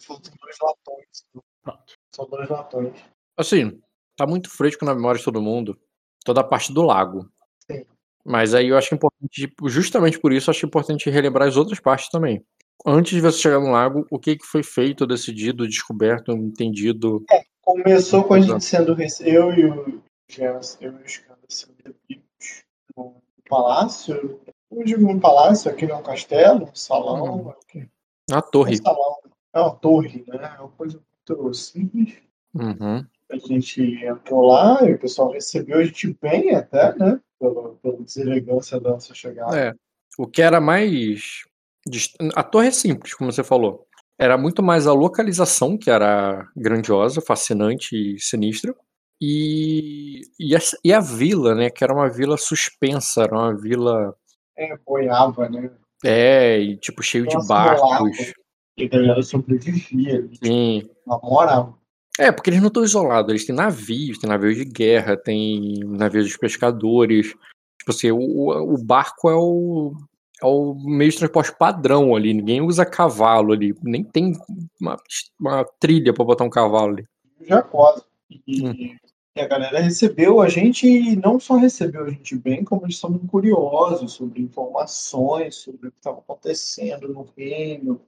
faltam dois latões. São dois latões. Assim, tá muito fresco na memória de todo mundo. Toda a parte do lago. Sim. Mas aí eu acho importante, tipo, justamente por isso, eu acho importante relembrar as outras partes também. Antes de você chegar no lago, o que, que foi feito, decidido, descoberto, entendido? É, começou com a gente sendo. Eu e o Jens, eu e os caras sendo recebidos no palácio. Eu digo um palácio, aqui é um castelo, um salão. Hum. Uma torre. É um salão. É uma torre, né? É uma coisa muito simples. Uhum. A gente entrou lá e o pessoal recebeu a gente bem até, né? Pela, pela deselegância da nossa chegada. É. O que era mais. A torre é simples, como você falou. Era muito mais a localização, que era grandiosa, fascinante e sinistra. E, e, a, e a vila, né? Que era uma vila suspensa, era uma vila. É, boiava, né? É, e tipo, cheio Nossa, de barcos. E a galera sobrevivia. Sim. Namorava. É, porque eles não estão isolados, eles têm navios, tem navios de guerra, tem navios dos pescadores. Tipo assim, o, o barco é o, é o meio de transporte padrão ali, ninguém usa cavalo ali, nem tem uma, uma trilha para botar um cavalo ali. Já quase. E, hum. e, a galera recebeu a gente e não só recebeu a gente bem, como eles estavam curiosos sobre informações, sobre o que estava acontecendo no reino,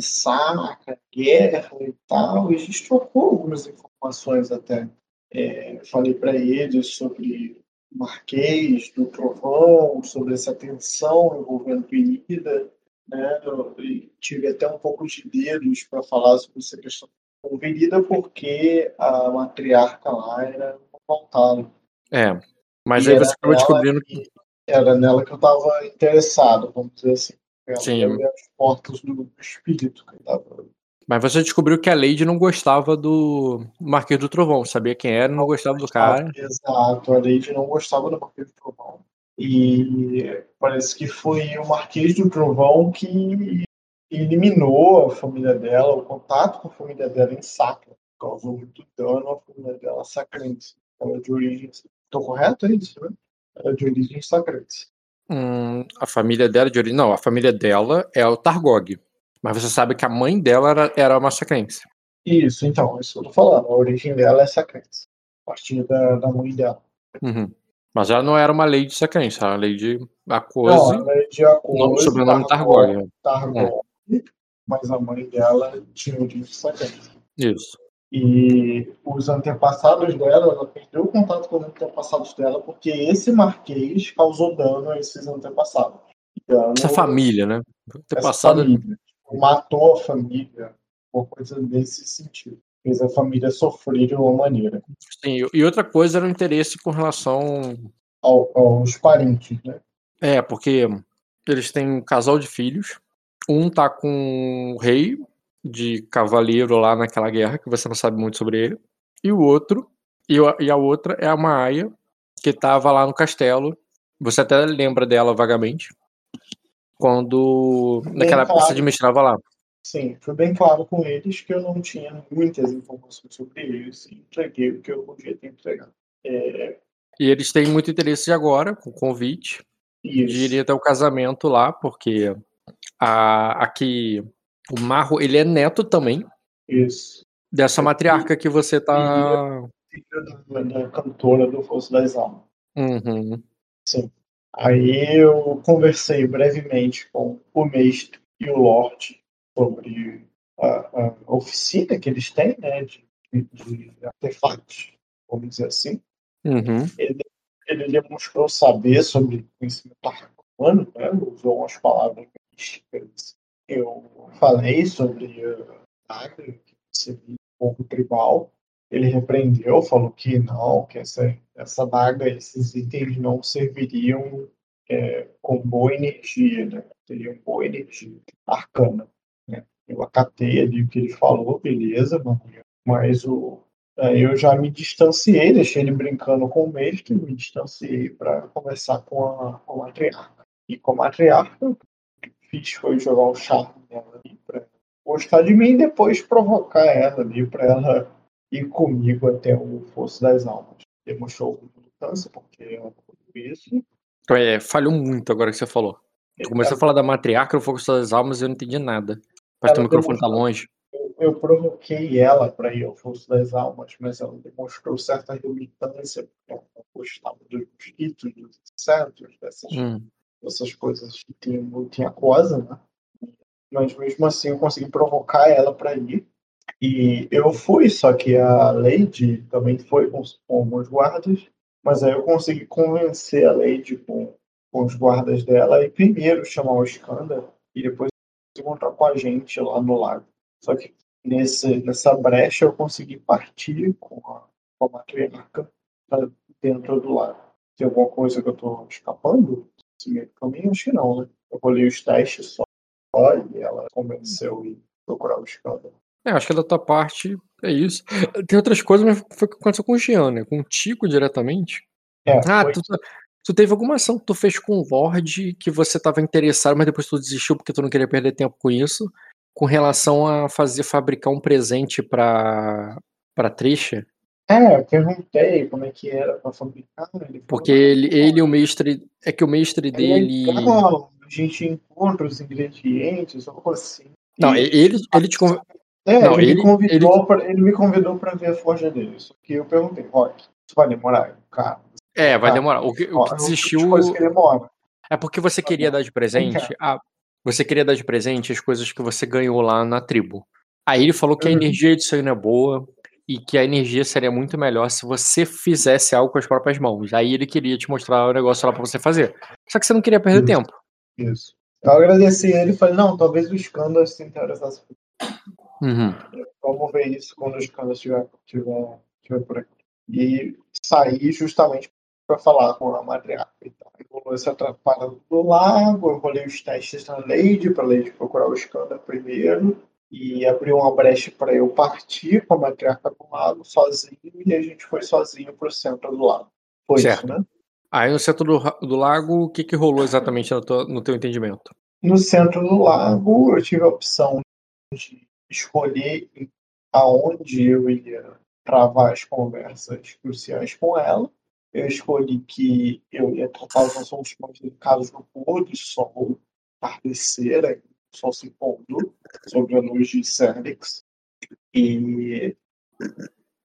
saca, guerra e tal, e a gente trocou algumas informações até. É, falei para eles sobre o Marquês do Trovão, sobre essa tensão envolvendo Penida, né? Tive até um pouco de dedos para falar sobre essa questão com Penida, porque a matriarca lá era voltada. É, mas e aí você acabou descobrindo que. Era nela que eu estava interessado, vamos dizer assim. Sim. as portas do espírito que. Mas você descobriu que a Lady não gostava do Marquês do Trovão, sabia quem era, não gostava do cara. Exato, a Lady não gostava do Marquês do Trovão. E parece que foi o Marquês do Trovão que eliminou a família dela, o contato com a família dela em Sacra. Causou muito dano à família dela sacrense. Ela é de origem. Estou correto aí? Ela é de origem sacrense. Hum, a família dela de origem. Não, a família dela é o Targog. Mas você sabe que a mãe dela era, era uma sacrense. Isso, então, isso que eu tô falando. A origem dela é sacrense. A partir da, da mãe dela. Uhum. Mas ela não era uma lei de sacrense, era uma lei de Acose. Não, a lei de Acose. Sobrenome Targog. Targog, é. Mas a mãe dela tinha origem sacrense. Isso. E os antepassados dela, ela perdeu o contato com os antepassados dela porque esse marquês causou dano a esses antepassados. Dano, essa família, né? Antepassado... Família. Matou a família, uma coisa nesse sentido. Fez a família sofrer de uma maneira. Sim, e outra coisa era o interesse com relação Ao, aos parentes, né? É, porque eles têm um casal de filhos. Um tá com o rei, de cavaleiro lá naquela guerra, que você não sabe muito sobre ele. E o outro, e a outra é a Maia, que estava lá no castelo. Você até lembra dela vagamente. Quando. Bem naquela época claro. você administrava lá. Sim, foi bem claro com eles que eu não tinha muitas informações sobre eles e entreguei o que eu podia ter entregado. É... E eles têm muito interesse agora, com o convite, Isso. de ir até o casamento lá, porque a, aqui o Marro, ele é neto também. Isso. Dessa matriarca que você tá. Filha da, cantora do Fosso das Almas. Uhum. Sim. Aí eu conversei brevemente com o mestre e o Lorde sobre a, a oficina que eles têm, né, de, de artefatos, vamos dizer assim. Uhum. Ele, ele demonstrou saber sobre conhecimento arcano, né, usou umas palavras místicas eu falei sobre a que seria um pouco tribal. Ele repreendeu, falou que não, que essa, essa daga, esses itens não serviriam é, com boa energia, né? teriam boa energia arcana. Né? Eu acatei ali o que ele falou, beleza, mas o, eu já me distanciei, deixei ele brincando com o mestre, me distanciei para conversar com a, com a matriarca. E com a matriarca, fiz foi jogar o charme nela ali pra gostar de mim e depois provocar ela ali pra ela ir comigo até o Fosso das Almas. Demonstrou mudança, porque ela isso. Então, é, falhou muito agora que você falou. Tu começou a falar da matriarca, o Fosso das Almas e eu não entendi nada. Mas o microfone tá longe. eu provoquei ela para ir ao Fosso das Almas, mas ela demonstrou certa relutância, porque ela gostava dos mosquitos, dos insetos, dessas, Hum. Dessas coisas que tem, tinha aquosa, né? Mas mesmo assim eu consegui provocar ela para ir. E eu fui, só que a Lady também foi com, com guardas, mas aí eu consegui convencer a Lady com, com os guardas dela e primeiro chamar o Skanda e depois encontrar com a gente lá no lago. Só que nesse, nessa brecha eu consegui partir com a, com a matriarca pra dentro do lago. Tem alguma coisa que eu tô escapando? Esse meio caminho? Acho que não, né? Eu rolei os testes só e ela convenceu e procurar o escândalo. É, acho que da tua parte é isso. Tem outras coisas, mas foi o que aconteceu com o Jean, né? Com o Tico diretamente. É, Ah, foi- tu, tu teve alguma ação que tu fez com o Lorde que você tava interessado, mas depois tu desistiu porque tu não queria perder tempo com isso. Com relação a fazer fabricar um presente pra, pra Trisha. É, eu perguntei como é que era pra fabricar. Ele falou, Porque ele, ele e o mestre. É que o mestre "É dele. legal, a gente encontra os ingredientes, algo assim. Não, ele, ele te conv- É, Não, ele, ele- me convidou pra, ele me convidou para ver a forja dele. Só que eu perguntei, Rock, isso vai demorar? Cara, É, vai Ah, demorar. O que, o que é tipo desistiu. de que demora. É porque você queria dar de presente. Então. Ah, você queria dar de presente as coisas que você ganhou lá na tribo. Aí ele falou que a Uhum. energia disso aí não é boa e que a energia seria muito melhor se você fizesse algo com as próprias mãos. Aí ele queria te mostrar o negócio lá pra você fazer. Só que você não queria perder Isso. tempo. Isso. Eu agradeci ele e falei, não, talvez o escândalo se interessasse. Uhum. Vamos ver isso quando o escândalo estiver, estiver, estiver por aqui. E saí justamente para falar com a matriarca e tal. Rolou essa atrapalhada do lago, eu rolei os testes na Lady, para a Lady procurar o escândalo primeiro, e abriu uma brecha para eu partir com a matriarca do lago sozinho, e a gente foi sozinho para o centro do lago. Foi Certo. isso, né? Aí no centro do, do lago, o que, que rolou exatamente no, tua- no teu entendimento? No centro do lago, eu tive a opção de escolher aonde eu ia travar as conversas cruciais com ela. Eu escolhi que eu ia tratar os assuntos mais delicados no pôr do sol, entardecer, aí, sol se pondo sobre a luz de Cerdix. E,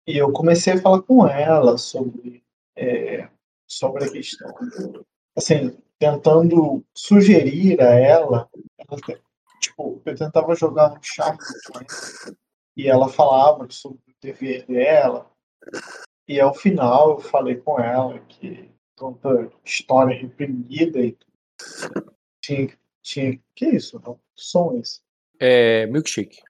e eu comecei a falar com ela sobre, é, sobre a questão assim, tentando sugerir a ela, ela tipo, eu tentava jogar um charme e ela falava sobre o dever dela, e ao final eu falei com ela que tanta história reprimida e tinha, tinha que isso, não? Som é esse? É. Milkshake.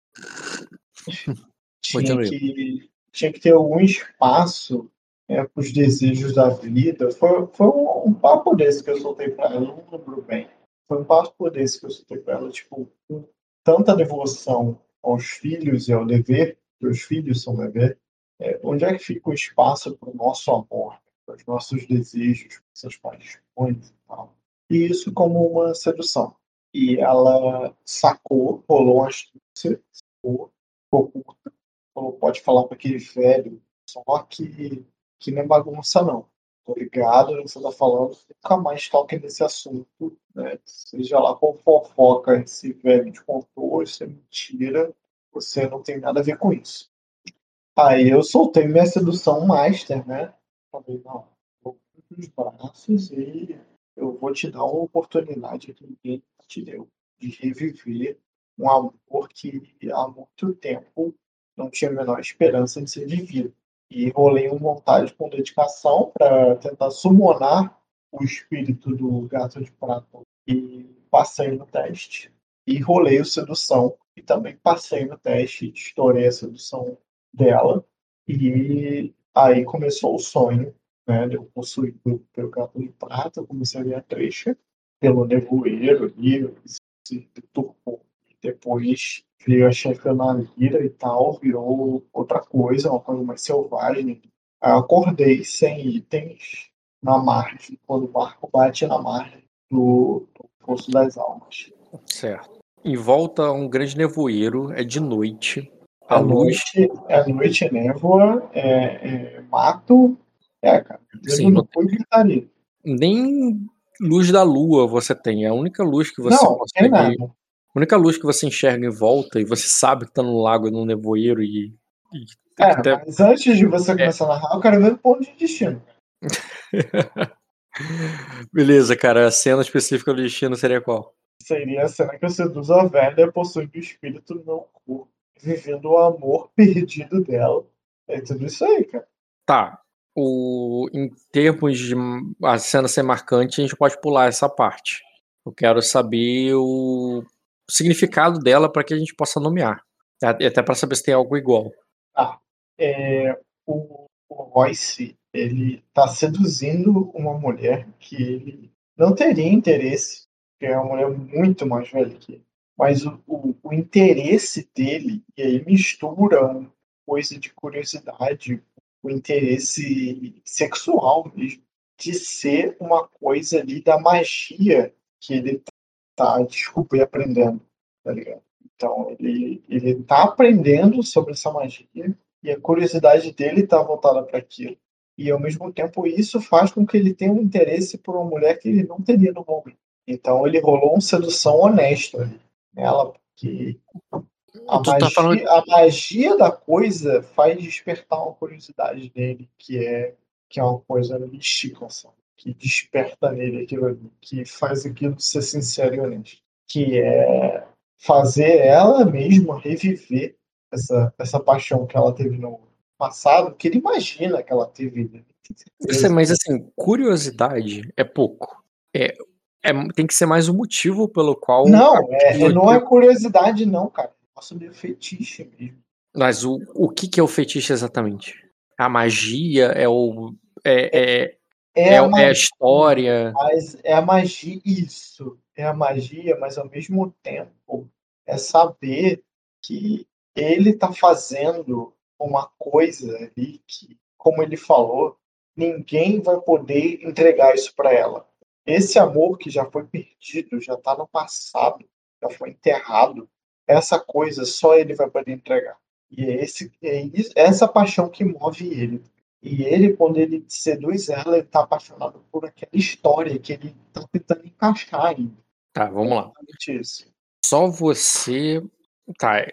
tinha que, tinha que ter algum espaço para os desejos da vida. Foi, foi um, um papo desse que eu soltei para ela, não lembro bem. Foi um papo desse que eu soltei para ela, tipo, com tanta devoção aos filhos e ao dever, que os filhos são dever, é, onde é que fica o espaço para o nosso amor, para os nossos desejos, para essas paixões e tal. E isso como uma sedução. E ela sacou, rolou uma astúcia, sacou, ficou curta, falou, pode falar para aquele velho, só que, que não é bagunça não. Tô ligado que você tá falando, nunca mais toque nesse assunto, né? Seja lá qual fofoca esse velho te contou, isso é mentira, você não tem nada a ver com isso. Aí eu soltei minha sedução master, né? Falei, não, vou nos braços e eu vou te dar uma oportunidade que ninguém te deu de reviver um amor que há muito tempo não tinha a menor esperança de ser vivido. E rolei uma vontade com dedicação para tentar summonar o espírito do gato de prata. E passei no teste. E rolei o sedução. E também passei no teste, estourei a sedução dela. E aí começou o sonho, de Eu possuído pelo gato de prata, eu comecei a a trecha pelo nevoeiro ali, se deturpou. Depois veio a chefe na lira e tal, virou outra coisa, uma coisa mais selvagem. Aí eu acordei sem itens na margem, quando o barco bate na margem do, do Poço das Almas. Certo. Em volta a um grande nevoeiro, é de noite. A É luz. noite, é noite, névoa, é, é mato. É, cara. Sim, não cu e gritaria. Nem luz da lua você tem. É a única luz que você Não, tem consegue. nada. A única luz que você enxerga em volta e você sabe que tá no lago e no nevoeiro e. e é, até... mas antes de você começar é. a narrar, eu quero ver o ponto de destino. Beleza, cara. A cena específica do destino seria qual? Seria a cena que eu seduzo a velha possuindo o espírito no meu corpo, vivendo o amor perdido dela. É tudo isso aí, cara. Tá. O, em termos de a cena ser marcante, a gente pode pular essa parte. Eu quero saber o significado dela para que a gente possa nomear. Até para saber se tem algo igual. Ah, é, o, o Royce ele está seduzindo uma mulher que ele não teria interesse, que é uma mulher muito mais velha que ele. Mas o, o, o interesse dele, e aí mistura coisa de curiosidade, o interesse sexual mesmo, de ser uma coisa ali da magia que ele tá, desculpa, aprendendo, tá ligado? Então, ele, ele tá aprendendo sobre essa magia e a curiosidade dele tá voltada para aquilo. E, ao mesmo tempo, isso faz com que ele tenha um interesse por uma mulher que ele não teria no momento. Então, ele rolou uma sedução honesta nela, porque a tá magia, falando... a magia da coisa faz despertar uma curiosidade dele, que é, que é uma coisa mística, sabe? que desperta nele aquilo ali, que faz aquilo ser sincero e honesto. Que é fazer ela mesma reviver essa, essa paixão que ela teve no, passado que ele imagina que ela teve. Isso é, mas assim, curiosidade é pouco. É, é, tem que ser mais o motivo pelo qual. Não, é, não é curiosidade, não, cara. Nossa, meio fetiche mesmo. Mas o, o que, que é o fetiche exatamente? A magia é o. É, é, é, é, magia, é a história. Mas é a magia, isso. É a magia, mas ao mesmo tempo é saber que ele tá fazendo uma coisa ali que, como ele falou, ninguém vai poder entregar isso para ela. Esse amor que já foi perdido, já está no passado, já foi enterrado, essa coisa só ele vai poder entregar. E é, esse, é essa paixão que move ele. E ele, quando ele seduz ela, ele está apaixonado por aquela história que ele está tentando encaixar ainda. Tá, vamos lá. Só você. Tá,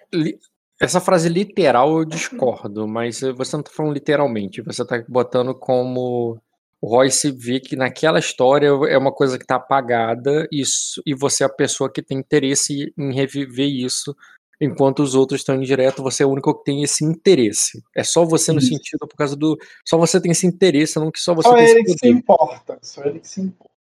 essa frase literal eu discordo, mas você não tá falando literalmente, você tá botando como o Royce vê que naquela história é uma coisa que tá apagada isso, e você é a pessoa que tem interesse em reviver isso, enquanto os outros estão indireto, você é o único que tem esse interesse. É só você no sentido por causa do. Só você tem esse interesse, não que só você só tem ele que se importa. Só ele que se importa.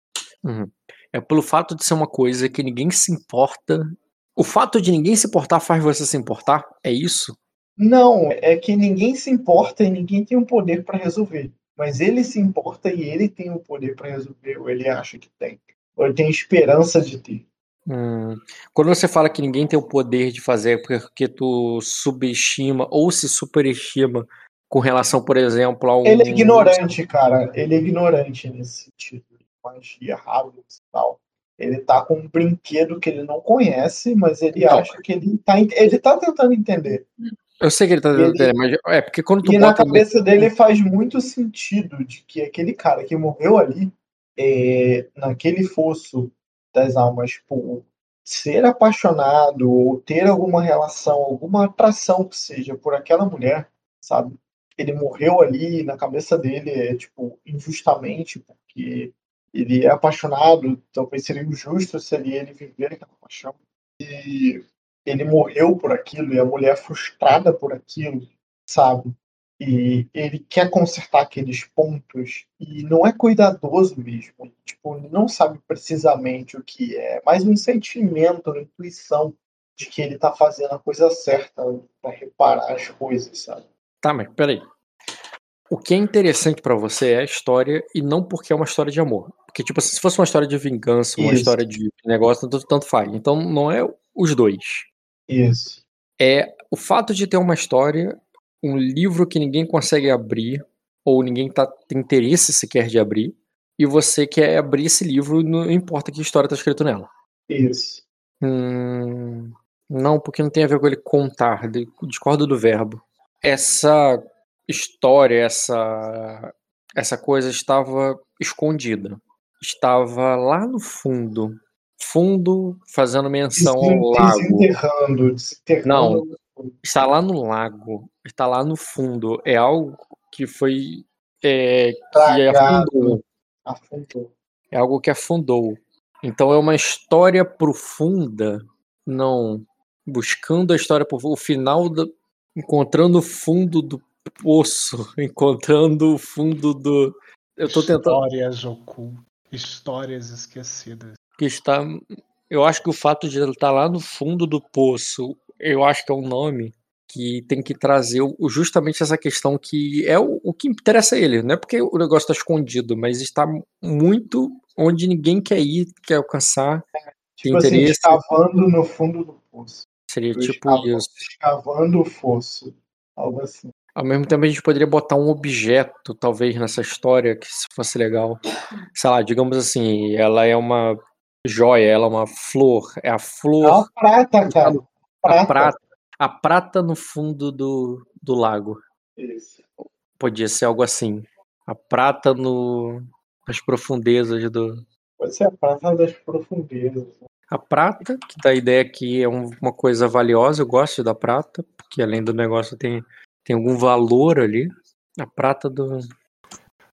Uhum. É pelo fato de ser uma coisa que ninguém se importa o fato de ninguém se importar faz você se importar? É isso? Não, é que ninguém se importa e ninguém tem o um poder para resolver. Mas ele se importa e ele tem o poder para resolver, ou ele acha que tem. Ou ele tem esperança de ter. Hum. Quando você fala que ninguém tem o poder de fazer porque tu subestima ou se superestima com relação, por exemplo, a um. Ele é ignorante, cara. Ele é ignorante nesse sentido. Magia, hábitos e tal. Ele tá com um brinquedo que ele não conhece, mas ele não. acha que ele tá, ele tá tentando entender. Eu sei que ele tá tentando ele, entender, mas é porque quando tu E na cabeça dele faz muito sentido de que aquele cara que morreu ali, é, naquele fosso das almas, por ser apaixonado ou ter alguma relação, alguma atração que seja por aquela mulher, sabe? Ele morreu ali na cabeça dele, é, tipo, injustamente, porque ele é apaixonado, talvez seria injusto se ele, ele viver aquela paixão. E ele morreu por aquilo, e a mulher é frustrada por aquilo, sabe? E ele quer consertar aqueles pontos e não é cuidadoso mesmo. Tipo, não sabe precisamente o que é, mas um sentimento, uma intuição de que ele tá fazendo a coisa certa para reparar as coisas, sabe? Tá, mas peraí. O que é interessante para você é a história e não porque é uma história de amor. Porque, tipo, se fosse uma história de vingança, uma Isso. história de negócio, tanto, tanto faz. Então, não é os dois. Isso. É o fato de ter uma história, um livro que ninguém consegue abrir, ou ninguém tá, tem interesse sequer de abrir, e você quer abrir esse livro, não importa que história tá escrito nela. Isso. Hum, não, porque não tem a ver com ele contar, discordo do verbo. Essa história, essa, essa coisa estava escondida estava lá no fundo. Fundo, fazendo menção ao lago. Desenterrando, desenterrando. Não, está lá no lago, está lá no fundo. É algo que foi. É, que Tragado. afundou. Afundou. É algo que afundou. Então é uma história profunda. Não. Buscando a história profunda. O final da. Encontrando o fundo do poço. Encontrando o fundo do. Eu tô tentando. Histórias ocultas. Histórias esquecidas. Que está. Eu acho que o fato de ele estar lá no fundo do poço, eu acho que é um nome que tem que trazer justamente essa questão que é o, o que interessa a ele. Não é porque o negócio está escondido, mas está muito onde ninguém quer ir, quer alcançar. Tipo assim, interesse. escavando no fundo do poço. Seria tipo Escava- isso. Escavando o fosso. Algo assim. Ao mesmo tempo, a gente poderia botar um objeto, talvez, nessa história, que se fosse legal. Sei lá, digamos assim, ela é uma joia, ela é uma flor. É a É uma flor, prata, cara. a Prata. prata, a prata no fundo do, do lago. Isso. Podia ser algo assim. A prata no, nas profundezas do. Pode ser a prata das profundezas. A prata, que dá a ideia que é um- uma coisa valiosa, eu gosto da prata, porque além do negócio tem, tem algum valor ali. A prata do.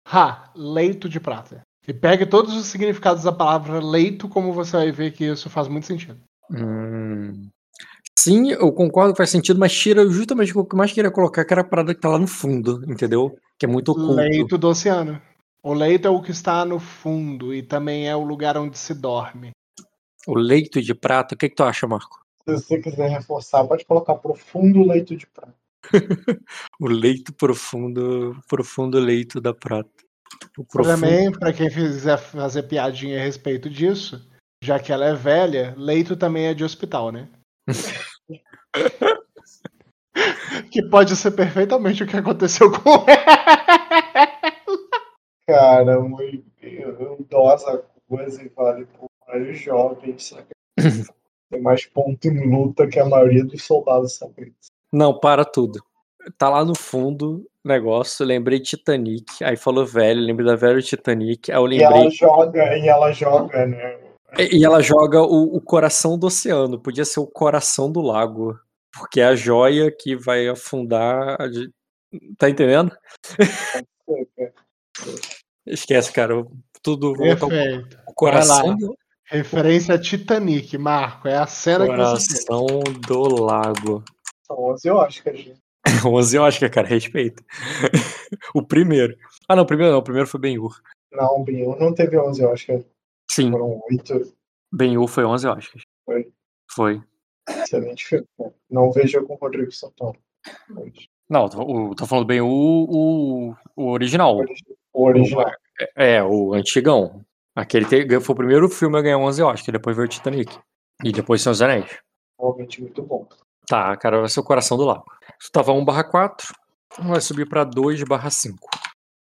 Ha, leito de prata. E pegue todos os significados da palavra leito, como você vai ver que isso faz muito sentido. Hum. Sim, eu concordo que faz sentido, mas tira justamente o que eu mais queria colocar, que era a parada que tá lá no fundo, entendeu? Que é muito oculto. Leito do oceano. O leito é o que está no fundo e também é o lugar onde se dorme. O leito de prata, o que, que tu acha, Marco? Se você quiser reforçar, pode colocar profundo leito de prata. O leito profundo, profundo leito da prata. Também, para quem quiser fazer piadinha a respeito disso, já que ela é velha, leito também é de hospital, né? que pode ser perfeitamente o que aconteceu com ela. Cara, uma idosa coisa e vale por vários jovens, saca? Tem mais ponto em luta que a maioria dos soldados sabem. Não, para tudo. Tá lá no fundo negócio, lembrei Titanic, aí falou velho, lembrei da velha Titanic, aí eu E ela lembrei. joga, e ela joga, né? E e ela joga o, o coração do oceano, podia ser o coração do lago, porque é a joia que vai afundar. a Tá entendendo? Esquece, cara. Tudo volta ao Perfeito. o coração do, Referência a Titanic, Marco. É a cena que você coração do lago. São 11 Oscars, gente. 11 eu acho que é, cara, respeito. o primeiro. Ah, não, o primeiro não, o primeiro foi Ben-Hur. Não, Binho não teve 11 Oscars, Sim, foram 8. Ben-Hur foi 11 eu acho. Foi. Foi. Excelente filme. né? Não veja com o Rodrigo Santoro. Não, tô, tô falando bem o, o, o original. O original. É, o antigão. Aquele te- foi o primeiro filme a ganhar 11 Oscar, depois veio o Titanic. E depois dos Anéis. Realmente muito bom. Tá, cara, vai ser o coração do lago. Isso tava 1 barra 4, vai subir pra 2 barra 5.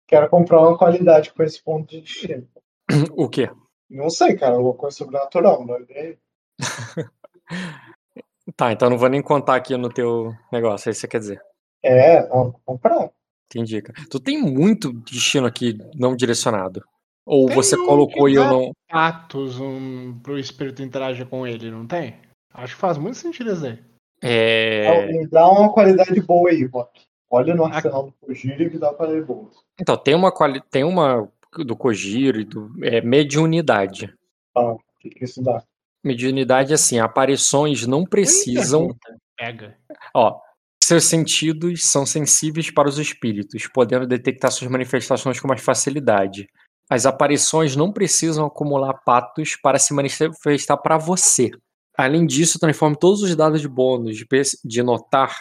Quero comprar uma qualidade com esse ponto de destino. O quê? Não sei, cara. Alguma coisa sobrenatural, não é? Tá, então não vou nem contar aqui no teu negócio, é isso que você quer dizer. É, não, vou comprar. Entendi, cara. Tu tem muito destino aqui não direcionado. Ou Tem você um colocou e eu não. Atos um, pro espírito interagir com ele, não tem? Acho que faz muito sentido isso aí. É... Me dá uma qualidade boa aí, Rock. Olha no arsenal do Kojiro que dá uma qualidade boa. Então, tem uma quali... tem uma do Kojiro e do. É, mediunidade. O que, que isso dá? Mediunidade, assim, aparições não precisam. Pega. Ó, seus sentidos são sensíveis para os espíritos, podendo detectar suas manifestações com mais facilidade. As aparições não precisam acumular patos para se manifestar para você. Além disso, transforme todos os dados de bônus de, de notar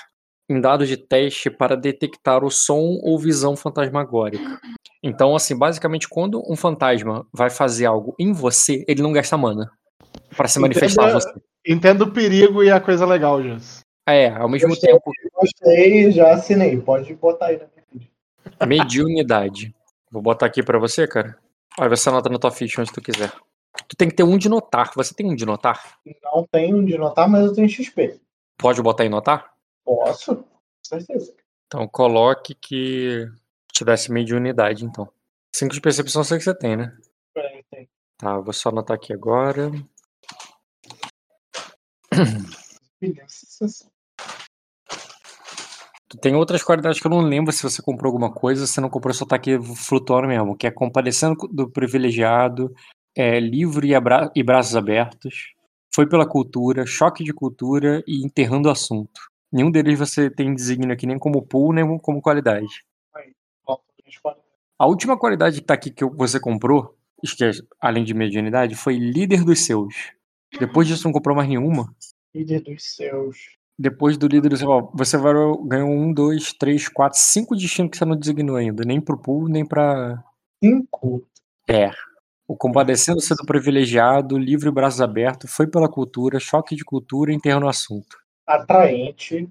em dados de teste para detectar o som ou visão fantasmagórica. Então, assim, basicamente, quando um fantasma vai fazer algo em você, ele não gasta mana para se manifestar a Entenda- você. Entendo o perigo e a coisa legal, Jus. É, ao mesmo Gostei. tempo, Gostei, já assinei. Pode botar aí na minha vida. Mediunidade. Vou botar aqui pra você, cara. Aí você anota na tua ficha onde tu quiser. Tu tem que ter um de notar. Você tem um de notar? Não tenho de notar, mas eu tenho XP. Pode botar em notar? Posso? Com certeza. Então coloque que te desse mediunidade, então. Cinco de percepção sei que você tem, né? É, tem. Tá, vou só anotar aqui agora. Tu tem outras qualidades que eu não lembro se você comprou alguma coisa, se não comprou, só tá aqui flutuando mesmo, que é compadecendo do privilegiado, é, livre e, abra e braços abertos, foi pela cultura, choque de cultura e enterrando o assunto. Nenhum deles você tem desígnio aqui nem como pool, nem como qualidade. A última qualidade que tá aqui que você comprou, que é, além de medianidade, foi líder dos seus. Depois disso não comprou mais nenhuma? Líder dos seus. Depois do líder do seu. Você ganhou um, dois, três, quatro, cinco destinos que você não designou ainda. Nem pro pool, nem pra. Cinco? É. O compadecendo-se do privilegiado, livre braços abertos, foi pela cultura, choque de cultura e enterro no assunto. Atraente,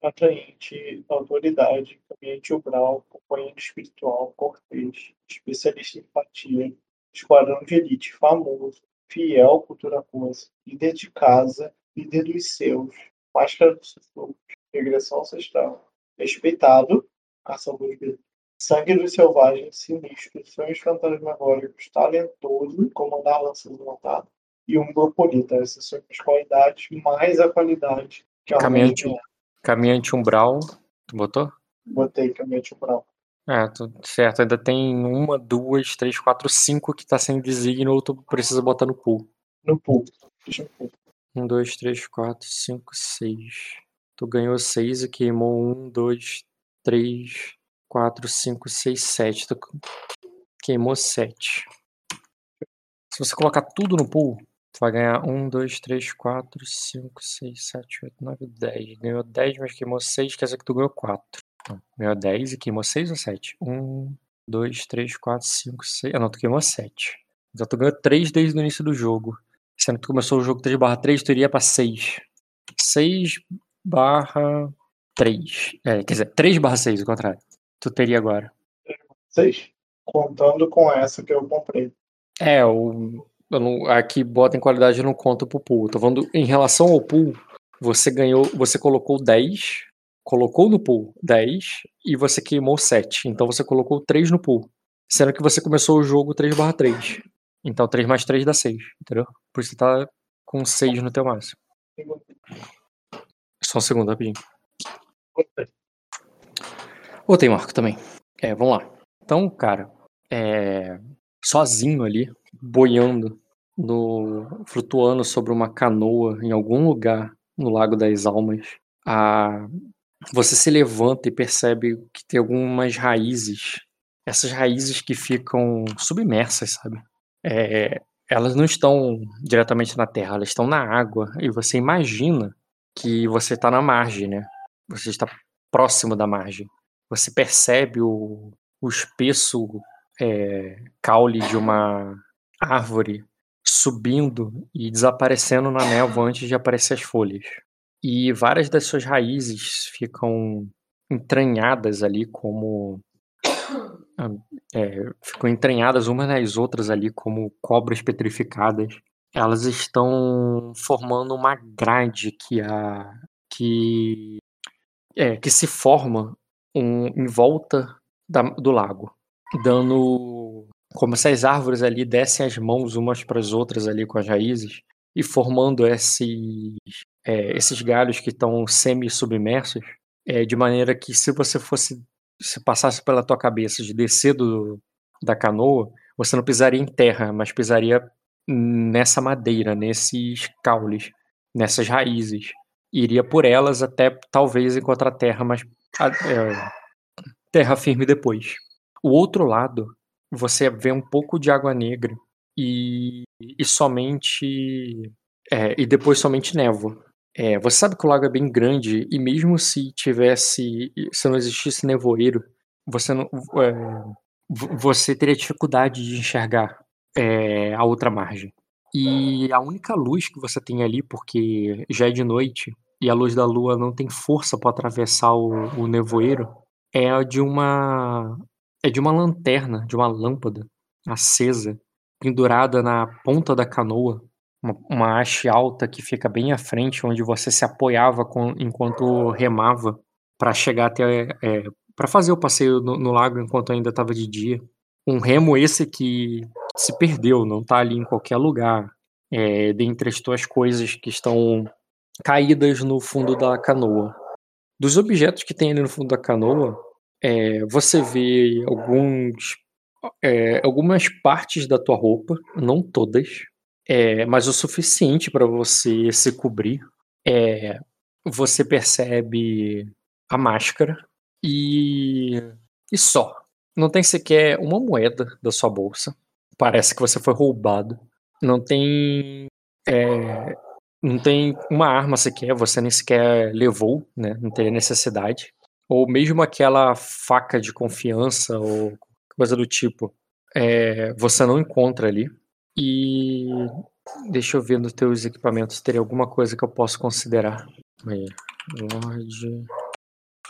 atraente, autoridade, caminhante ubral, companheiro espiritual, cortês, especialista em empatia, esquadrão de elite, famoso, fiel, cultura coisa, líder de casa, líder dos seus, máscara dos seus, regressão ancestral, respeitado, ação dos sangue dos selvagens, sinistro, sonhos fantasmagóricos, talentoso, comandar lanças montadas, e um bropolita. Essas são as qualidades, mais a qualidade que a caminhante, caminhante umbral, tu botou? Botei caminhante umbral. É, tudo certo. Ainda tem uma, duas, três, quatro, cinco que tá sem designo ou tu precisa botar no pool. No pool. Deixa eu pool. Um, dois, três, quatro, cinco, seis. Tu ganhou seis e queimou um, dois, três, quatro, cinco, seis, sete. Tu queimou sete. Se você colocar tudo no pool, tu vai ganhar um, dois, três, quatro, cinco, seis, sete, oito, nove, dez. Ganhou dez, mas queimou seis, quer dizer que tu ganhou quatro. Não, ganhou dez e queimou seis ou sete? Um, dois, três, quatro, cinco, seis. Ah, não, tu queimou sete. Então tu ganhou três desde o início do jogo. Sendo que tu começou o jogo 3 barra 3, tu iria pra 6. 6 barra 3. É, quer dizer, 3 barra 6, o contrário. Tu teria agora. 6. Contando com essa que eu comprei. É, o, não, aqui bota em qualidade não conta pro pool. Tô falando em relação ao pool, você ganhou, você colocou 10, colocou no pool 10 e você queimou 7. Então você colocou 3 no pool. Sendo que você começou o jogo 3 barra 3. Então 3 mais 3 dá 6, entendeu? Por isso você tá com 6 no teu máximo. Só um segundo, rapidinho. Botei Marco também. É, vamos lá. Então, cara, é, sozinho ali, boiando, no, flutuando sobre uma canoa em algum lugar no Lago das Almas, a, você se levanta e percebe que tem algumas raízes. Essas raízes que ficam submersas, sabe? É, elas não estão diretamente na terra, elas estão na água. E você imagina que você está na margem, né? Você está próximo da margem você percebe o, o espesso é, caule de uma árvore subindo e desaparecendo na névoa antes de aparecer as folhas. E várias das suas raízes ficam entranhadas ali como é, ficam entranhadas umas nas outras ali como cobras petrificadas. Elas estão formando uma grade que a que é, que se forma um, em volta da, do lago, dando como se as árvores ali dessem as mãos umas para as outras ali com as raízes e formando esses, é, esses galhos que estão semi-submersos, é, de maneira que se você fosse se passasse pela tua cabeça de descer do, da canoa, você não pisaria em terra, mas pisaria nessa madeira, nesses caules, nessas raízes. Iria por elas até talvez encontrar terra mais é, terra firme depois. O outro lado, você vê um pouco de água negra e, e somente. É, e depois somente névoa. É, você sabe que o lago é bem grande e mesmo se tivesse. Se não existisse nevoeiro, você não. É, você teria dificuldade de enxergar é, a outra margem. E a única luz que você tem ali, porque já é de noite, e a luz da lua não tem força para atravessar o, o nevoeiro, é a de uma é de uma lanterna, de uma lâmpada acesa, pendurada na ponta da canoa, uma, uma haste alta que fica bem à frente, onde você se apoiava com, enquanto remava para chegar até é, para fazer o passeio no, no lago enquanto ainda estava de dia. Um remo esse que se perdeu, não está ali em qualquer lugar. é, dentre as tuas coisas que estão caídas no fundo da canoa. Dos objetos que tem ali no fundo da canoa, é, você vê alguns, é, algumas partes da tua roupa, não todas, é, mas o suficiente para você se cobrir. É, você percebe a máscara e, e só. Não tem sequer uma moeda da sua bolsa. Parece que você foi roubado. Não tem. É, não tem uma arma sequer, você nem sequer levou, né? Não teria necessidade. Ou mesmo aquela faca de confiança ou coisa do tipo. É, você não encontra ali. E deixa eu ver nos teus equipamentos teria alguma coisa que eu posso considerar. Aí, Lorde.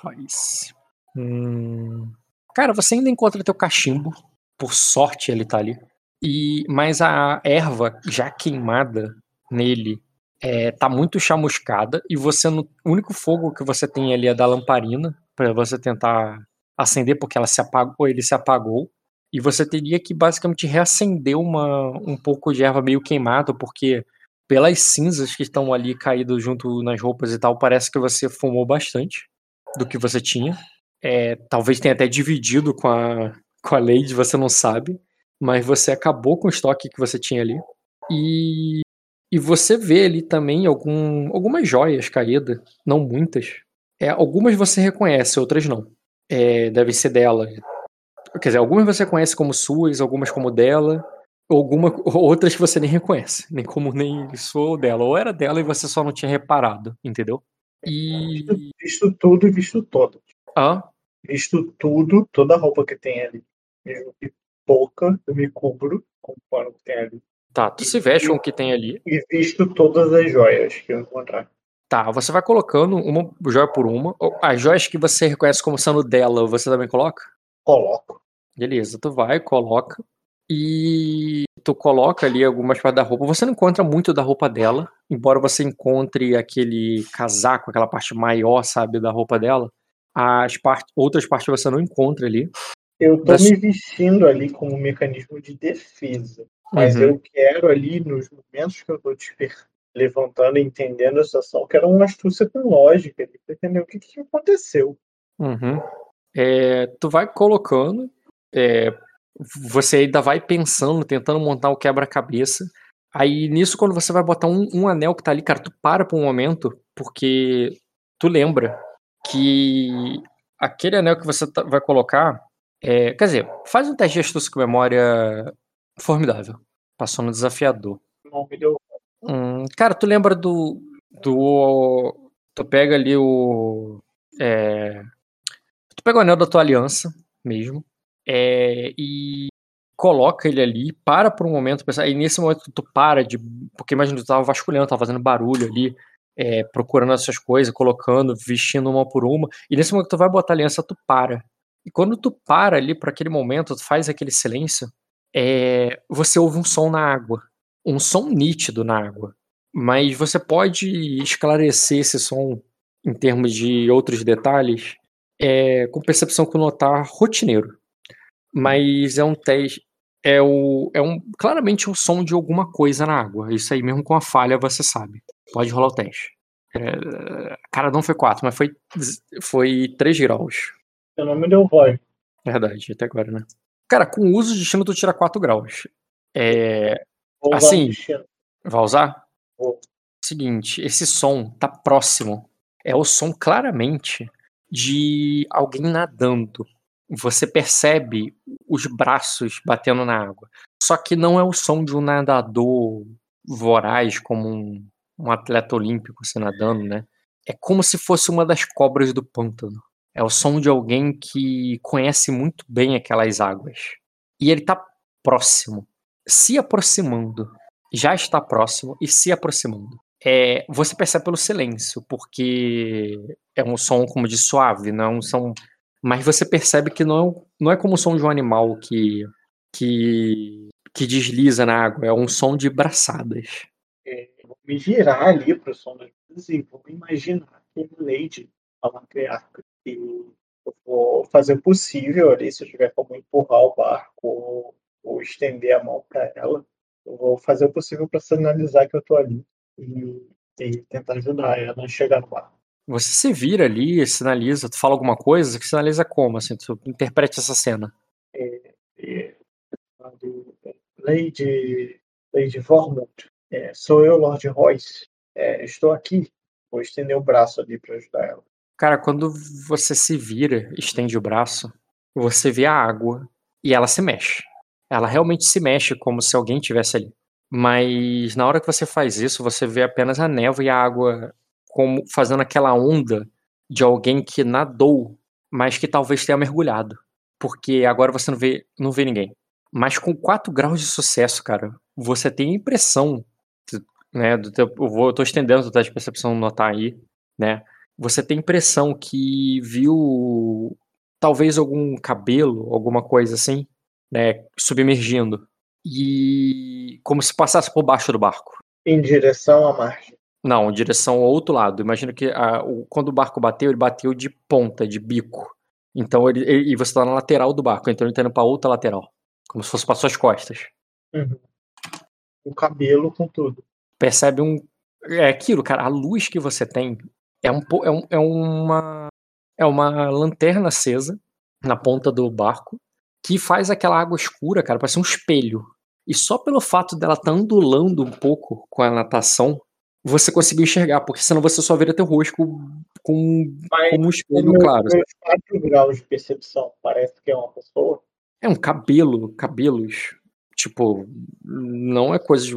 Faz. Hum... Cara, você ainda encontra teu cachimbo. Por sorte ele tá ali. E mas a erva já queimada nele é, tá muito chamuscada e você no o único fogo que você tem ali é da lamparina para você tentar acender porque ela se apagou, ele se apagou e você teria que basicamente reacender uma um pouco de erva meio queimada porque pelas cinzas que estão ali caídas junto nas roupas e tal, parece que você fumou bastante do que você tinha. É, talvez tenha até dividido com a, com a Lady, você não sabe. Mas você acabou com o estoque que você tinha ali. E, e você vê ali também algum, algumas joias caídas, não muitas. É, algumas você reconhece, outras não. É, devem ser dela. Quer dizer, algumas você conhece como suas, algumas como dela alguma outras que você nem reconhece, nem como nem sou dela, ou era dela e você só não tinha reparado, entendeu? E visto, tudo e visto todo. Ah? Visto tudo, toda a roupa que tem ali. Mesmo que pouca, eu me cubro com o pano que tem ali. Tá, tu se veste com o que tem ali. E visto todas as joias que eu encontrar. Tá, você vai colocando uma joia por uma. As joias que você reconhece como sendo dela, você também coloca? Coloco. Beleza, tu vai, coloca. E tu coloca ali algumas partes da roupa. Você não encontra muito da roupa dela, embora você encontre aquele casaco, aquela parte maior, sabe, da roupa dela. As part... outras partes você não encontra ali. Eu tô das... me vestindo ali como um mecanismo de defesa. Mas uhum. eu quero ali, nos momentos que eu tô desper... levantando entendendo a situação, eu quero uma astúcia lógica ali, pra entender o que, que aconteceu. Uhum. É, tu vai colocando é, você ainda vai pensando, tentando montar o quebra-cabeça. Aí nisso, quando você vai botar um, um, anel que tá ali, cara, tu para por um momento, porque tu lembra que aquele anel que você tá, vai colocar. É, quer dizer, faz um teste de astúcia com memória formidável. Passou no desafiador. Não me deu. Hum, cara, tu lembra do. do tu pega ali o. É, tu pega o anel da tua aliança mesmo. É, e coloca ele ali, para por um momento, e nesse momento tu para de. Porque imagina, tu tava vasculhando, tava fazendo barulho ali, é, procurando essas coisas, colocando, vestindo uma por uma, e nesse momento tu vai botar a aliança, tu para. E quando tu para ali por aquele momento, tu faz aquele silêncio, é, você ouve um som na água. Um som nítido na água. Mas você pode esclarecer esse som em termos de outros detalhes é, com percepção com notar rotineiro mas é um teste. É, o, é um claramente o som de alguma coisa na água. Isso aí, mesmo com a falha, você sabe. Pode rolar o teste. É, cara, não foi 4, mas foi, foi 3 graus. Seu nome deu voz. Verdade, até agora, né? Cara, com o uso de destino, tu tira 4 graus. É. assim. Vai usar? Vou. Seguinte, esse som tá próximo. É o som claramente de alguém nadando você percebe os braços batendo na água. Só que não é o som de um nadador voraz, como um, um atleta olímpico se nadando, né? É como se fosse uma das cobras do pântano. É o som de alguém que conhece muito bem aquelas águas. E ele está próximo, se aproximando. Já está próximo e se aproximando. É, você percebe pelo silêncio, porque é um som como de suave, não é um som mas você percebe que não, não é como o som de um animal que, que, que desliza na água, é um som de braçadas. É, vou me girar ali para o som das coisas e vou imaginar que Lady, a matriarca, eu vou fazer o possível ali, se eu tiver como empurrar o barco ou, ou estender a mão para ela, Eu vou fazer o possível para sinalizar que eu tô ali e, e tentar ajudar ela a chegar no barco. Você se vira ali, sinaliza, tu fala alguma coisa, que sinaliza como, assim, tu interprete essa cena. É, é, Lady, Lady Vormund, é, sou eu, Lord Royce. É, estou aqui. Vou estender o braço ali para ajudar ela. Cara, quando você se vira, estende o braço, você vê a água e ela se mexe. Ela realmente se mexe como se alguém tivesse ali. Mas na hora que você faz isso, você vê apenas a névoa e a água como fazendo aquela onda de alguém que nadou, mas que talvez tenha mergulhado. Porque agora você não vê, não vê ninguém. Mas com 4 graus de sucesso, cara, você tem a impressão, né, do teu, eu, vou, eu tô estendendo o teste de percepção notar aí, né, você tem impressão que viu talvez algum cabelo, alguma coisa assim, né, submergindo. E como se passasse por baixo do barco. Em direção à margem. Não, em direção ao outro lado. Imagina que a, o, quando o barco bateu, ele bateu de ponta, de bico. Então ele, ele e você está na lateral do barco, então ele está indo para outra lateral, como se fosse para suas costas. Uhum. O cabelo com tudo. Percebe um é aquilo, cara. A luz que você tem é um é, um, é uma é uma lanterna acesa na ponta do barco que faz aquela água escura, cara, parece um espelho. E só pelo fato dela estar tá ondulando um pouco com a natação, você conseguiu enxergar, porque senão você só vira teu rosto com, com um espelho claro. 4 graus de percepção, parece que é uma pessoa. É um cabelo, cabelos. Tipo, não é coisa de.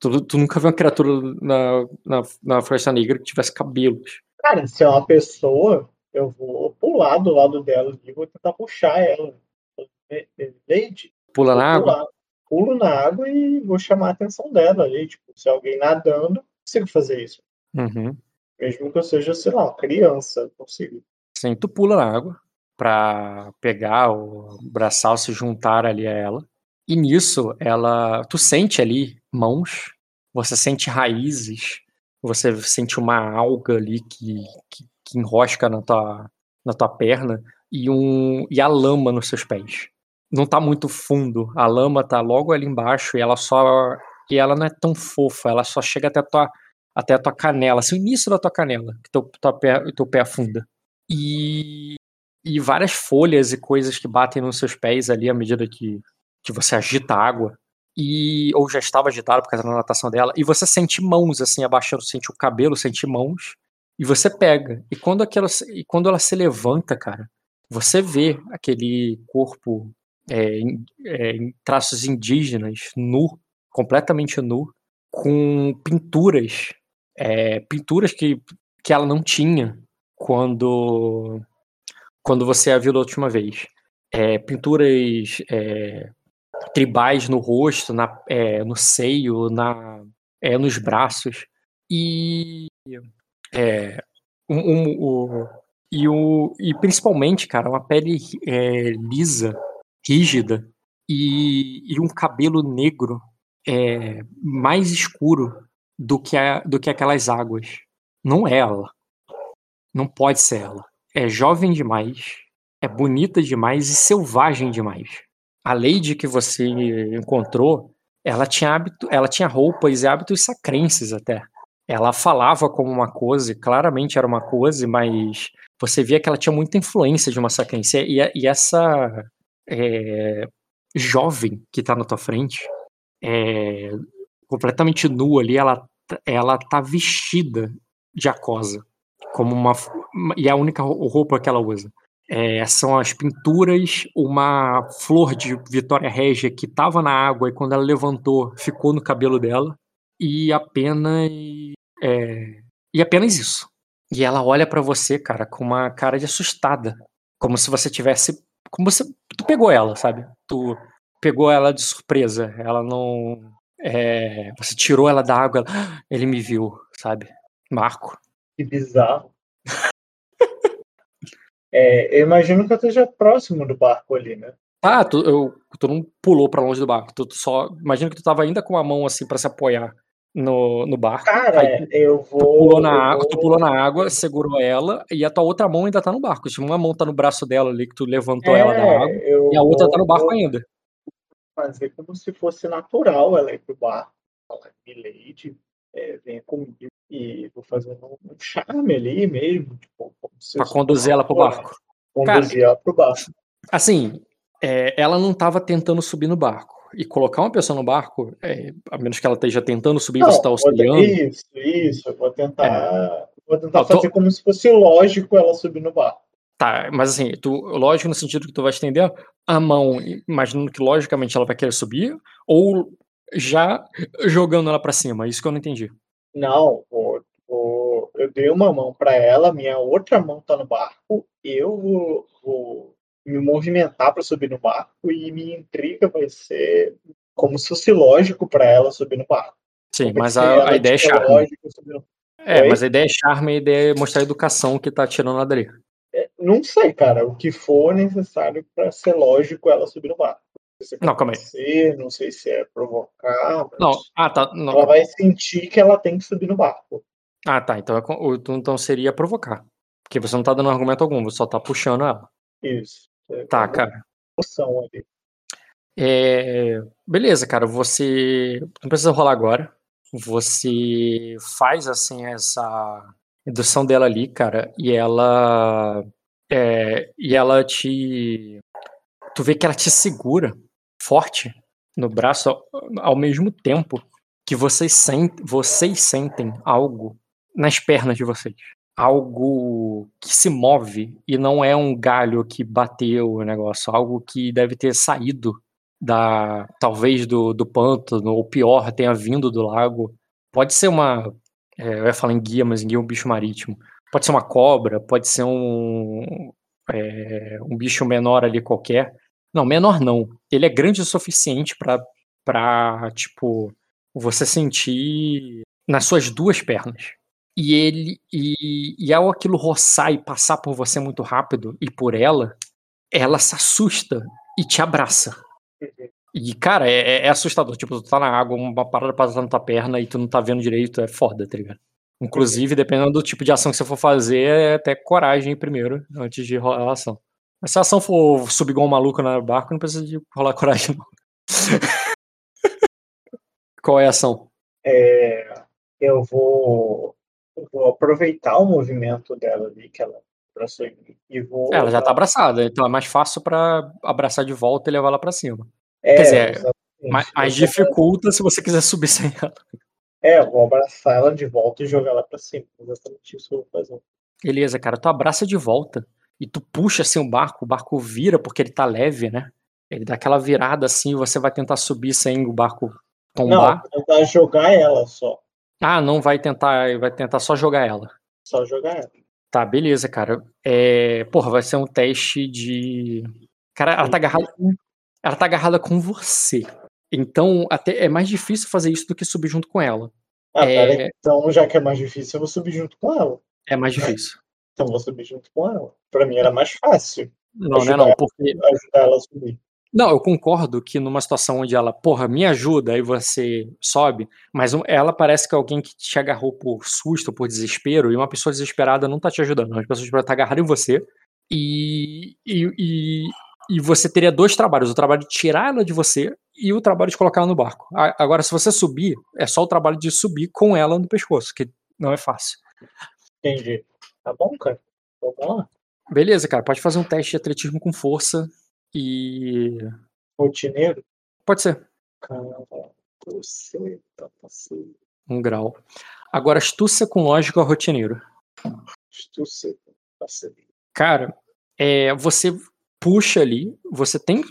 Tu, tu nunca viu uma criatura na, na, na Floresta Negra que tivesse cabelos. Cara, se é uma pessoa, eu vou pular do lado dela e vou tentar puxar ela. Leite. Pula na água? Pulo na água e vou chamar a atenção dela ali. Tipo, se alguém nadando, consigo fazer isso. Uhum. Mesmo que eu seja, sei lá, uma criança, consigo. Sim, tu pula na água pra pegar o braçal, se juntar ali a ela. E nisso, ela. Tu sente ali mãos, você sente raízes, você sente uma alga ali que, que, que enrosca na tua, na tua perna e, um, e a lama nos seus pés. Não tá muito fundo, a lama tá logo ali embaixo e ela só. E ela não é tão fofa, ela só chega até a tua, até a tua canela, assim, o início da tua canela, que teu, tua pé, teu pé afunda. E, e várias folhas e coisas que batem nos seus pés ali à medida que, que você agita a água. E, ou já estava agitado por causa da natação dela, e você sente mãos assim abaixando, sente o cabelo, sente mãos, e você pega. E quando, aquela, e quando ela se levanta, cara, você vê aquele corpo é, em, é, em traços indígenas, nu, completamente nu, com pinturas, é, pinturas que, que ela não tinha quando, quando você a viu da última vez. É, pinturas é, tribais no rosto, na, é, no seio, na, é, nos braços. E é, um, um, um, e, o, e principalmente, cara, uma pele é, lisa, rígida e, e, um cabelo negro é, mais escuro do que, a, do que aquelas águas. Não é ela. Não pode ser ela. É jovem demais, é bonita demais e selvagem demais. A Lady que você encontrou, ela tinha hábito, ela tinha roupas e hábitos sacrenses até. Ela falava como uma coisa, claramente era uma coisa, mas você via que ela tinha muita influência de uma sacrense. E, e essa é, jovem que tá na tua frente, é, completamente nua ali, ela, ela tá vestida de acosa. Como uma. E é a única roupa que ela usa. É, são as pinturas, uma flor de Vitória Régia que estava na água e quando ela levantou ficou no cabelo dela. E apenas. É, e apenas isso. E ela olha para você, cara, com uma cara de assustada. Como se você tivesse. Como você. Tu pegou ela, sabe? Tu pegou ela de surpresa. Ela não. É, você tirou ela da água. Ela, ele me viu, sabe? Marco. Que bizarro. É, eu imagino que eu esteja próximo do barco ali, né? Ah, tu, eu, tu não pulou para longe do barco. Tu, tu só. Imagina que tu tava ainda com a mão assim para se apoiar no, no barco. Cara, aí, eu vou. Tu pulou, na água, vou... tu pulou na água, segurou ela, e a tua outra mão ainda tá no barco. Tipo, uma mão tá no braço dela ali, que tu levantou é, ela da água, e a outra vou... tá no barco ainda. fazer como se fosse natural ela ir pro barco. Falar, Milady, é, venha comigo e vou fazer um, charme ali mesmo. Tipo, pra conduzir ela pro barco. Conduzir Cara, ela pro barco. Assim, é, ela não estava tentando subir no barco. E colocar uma pessoa no barco, é, a menos que ela esteja tentando subir e você está auxiliando. Isso, isso. Eu vou tentar, é. vou tentar fazer tô... como se fosse lógico ela subir no barco. Tá, mas assim, tu, lógico no sentido que tu vai estender a mão, imaginando que logicamente ela vai querer subir, ou já jogando ela para cima? Isso que eu não entendi. Não, eu dei uma mão para ela, minha outra mão tá no barco, eu vou, vou me movimentar para subir no barco e minha intriga vai ser como se fosse lógico para ela subir no barco. Sim, mas a, a ideia é charme. No... É, Oi? mas a ideia é charme a ideia é mostrar a educação que tá tirando lá dali. É, não sei, cara. O que for necessário para ser lógico ela subir no barco. não, calma aí. Não sei se é provocar. Não, ah, tá. Não. Ela vai sentir que ela tem que subir no barco. Ah, tá. Então, é então seria provocar. Porque você não tá dando argumento algum, você só tá puxando ela. Isso. É, tá, cara. Ali. É, beleza, cara. Você não precisa rolar agora. Você faz assim essa indução dela ali, cara, e ela é, e ela te tu vê que ela te segura forte no braço ao, ao mesmo tempo que vocês sentem, vocês sentem algo nas pernas de vocês. Algo que se move e não é um galho que bateu o negócio, algo que deve ter saído da talvez do, do pântano, ou pior, tenha vindo do lago. Pode ser uma é, eu ia falar em guia, mas em guia é um bicho marítimo. Pode ser uma cobra, pode ser um, é, um bicho menor ali qualquer. Não, menor não. Ele é grande o suficiente para pra, tipo, você sentir nas suas duas pernas. E ele. E, e ao aquilo roçar e passar por você muito rápido e por ela, ela se assusta e te abraça. Uhum. E, cara, é, é, assustador. Tipo, tu tá na água, uma parada passando na tua perna e tu não tá vendo direito, é foda, tá ligado? Inclusive, dependendo do tipo de ação que você for fazer, é até coragem primeiro, antes de rolar a ação. Mas se a ação for subir igual um maluco no barco, não precisa de rolar coragem, não. Qual é a ação? É, eu vou, vou aproveitar o movimento dela ali, que ela abraçou em mim, e vou. Ela já tá abraçada, então é mais fácil para abraçar de volta e levar ela para cima. É, Quer dizer, mas, mas dificulta se você quiser subir sem ela. É, eu vou abraçar ela de volta e jogar ela pra cima. Exatamente isso que eu vou fazer. Beleza, cara. Tu abraça de volta e tu puxa assim o barco, o barco vira porque ele tá leve, né? Ele dá aquela virada assim e você vai tentar subir sem o barco tombar. Não, vou tentar jogar ela só. Ah, não vai tentar, vai tentar só jogar ela. Só jogar ela. Tá, beleza, cara. É, porra, vai ser um teste de. Cara, ela tá agarrada ela tá agarrada com você. Então, até é mais difícil fazer isso do que subir junto com ela. Ah, é... então, já que é mais difícil, eu vou subir junto com ela. É mais difícil. Então, vou subir junto com ela. Pra mim era mais fácil. Não, não é não, porque. Ajudar ela a subir. Não, eu concordo que numa situação onde ela, porra, me ajuda, aí você sobe, mas ela parece que é alguém que te agarrou por susto, por desespero, e uma pessoa desesperada não tá te ajudando. Uma pessoa desesperada tá agarrada em você, e, e, e, e você teria dois trabalhos: o trabalho de tirar ela de você e o trabalho de colocar ela no barco. Agora, se você subir, é só o trabalho de subir com ela no pescoço, que não é fácil. Entendi. Tá bom, cara. Vamos lá. Beleza, cara. Pode fazer um teste de atletismo com força e. Rotineiro? Pode ser. Caramba, você tá passando. Um grau. Agora, astúcia com lógica rotineiro. Astúcia com Cara, é, você puxa ali, você tem,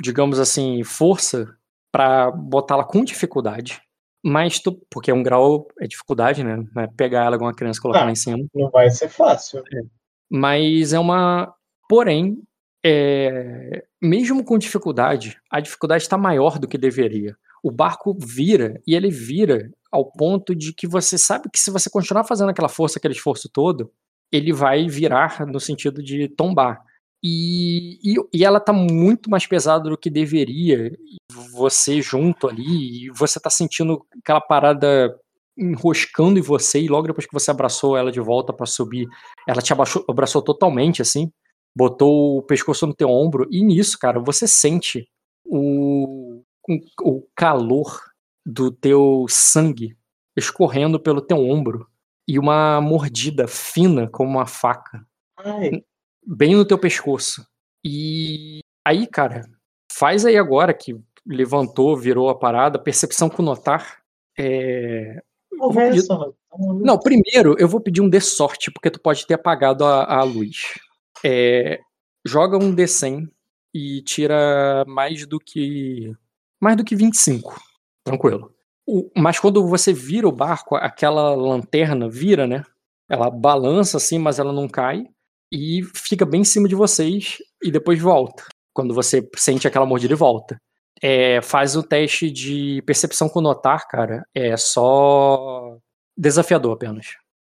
digamos assim, força para botá-la com dificuldade, mas tu, porque é um grau, é dificuldade, né? É pegar ela com uma criança e colocar ah, lá em cima. Não vai ser fácil. É. Mas é uma. Porém, é, mesmo com dificuldade, a dificuldade está maior do que deveria. O barco vira e ele vira ao ponto de que você sabe que se você continuar fazendo aquela força, aquele esforço todo, ele vai virar no sentido de tombar. E, e, e, ela tá muito mais pesada do que deveria. Você junto ali, e você tá sentindo aquela parada enroscando em você, e logo depois que você abraçou ela de volta para subir, ela te abaixou, abraçou totalmente, assim, botou o pescoço no teu ombro, e nisso, cara, você sente o o calor do teu sangue escorrendo pelo teu ombro e uma mordida fina como uma faca Ai, bem no teu pescoço. E aí, cara, faz aí agora que levantou, virou a parada, percepção com notar. É... mano? Tá? Não, primeiro eu vou pedir um D sorte, porque tu pode ter apagado a, a luz. É, Joga um D100 e tira mais do que. Mais do que 25. Tranquilo. O- mas quando você vira o barco, aquela lanterna vira, né? Ela balança assim, mas ela não cai. E fica bem em cima de vocês e depois volta. Quando você sente aquela mordida e volta. É, faz o teste de percepção com notar, cara. É só desafiador apenas.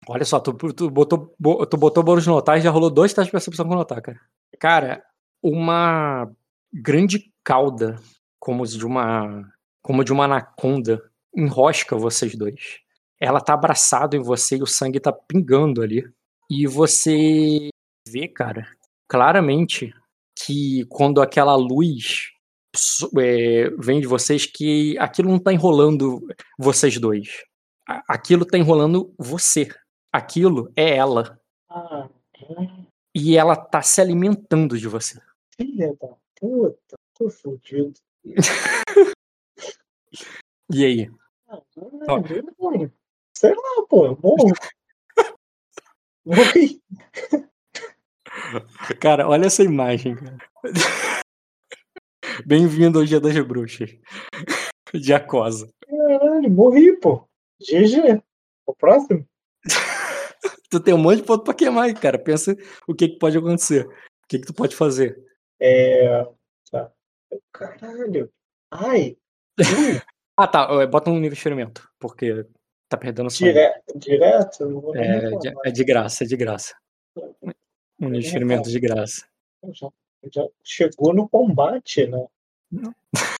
Olha só, tu, tu botou, bo- tu botou bônus de notar e já rolou dois testes de percepção com notar, cara. Cara, uma grande cauda, como de uma, como de uma anaconda, enrosca vocês dois. Ela tá abraçada em você e o sangue tá pingando ali. E você vê, cara, claramente que quando aquela luz é, vem de vocês, que aquilo não tá enrolando vocês dois. Aquilo tá enrolando você. Aquilo é ela. Ah, hum, E ela tá se alimentando de você. filha da puta, tô fudido. E aí? Ah, mano, Sei lá, pô, eu morro. Morri. Cara, olha essa imagem, cara. Bem-vindo ao Dia das Bruxas. De Acosa. Caralho, morri, pô. GG. O próximo? Tu tem um monte de ponto pra queimar aí, cara. Pensa o que, que pode acontecer. O que, que tu pode fazer. É. Tá. Caralho. Ai. Ah, tá. é, Bota um nível de experimento. Porque tá perdendo sangue. dire... Direto? Não vou É, de- é de graça, é de graça. Um nível de experimento de graça. Já, já chegou no combate, né?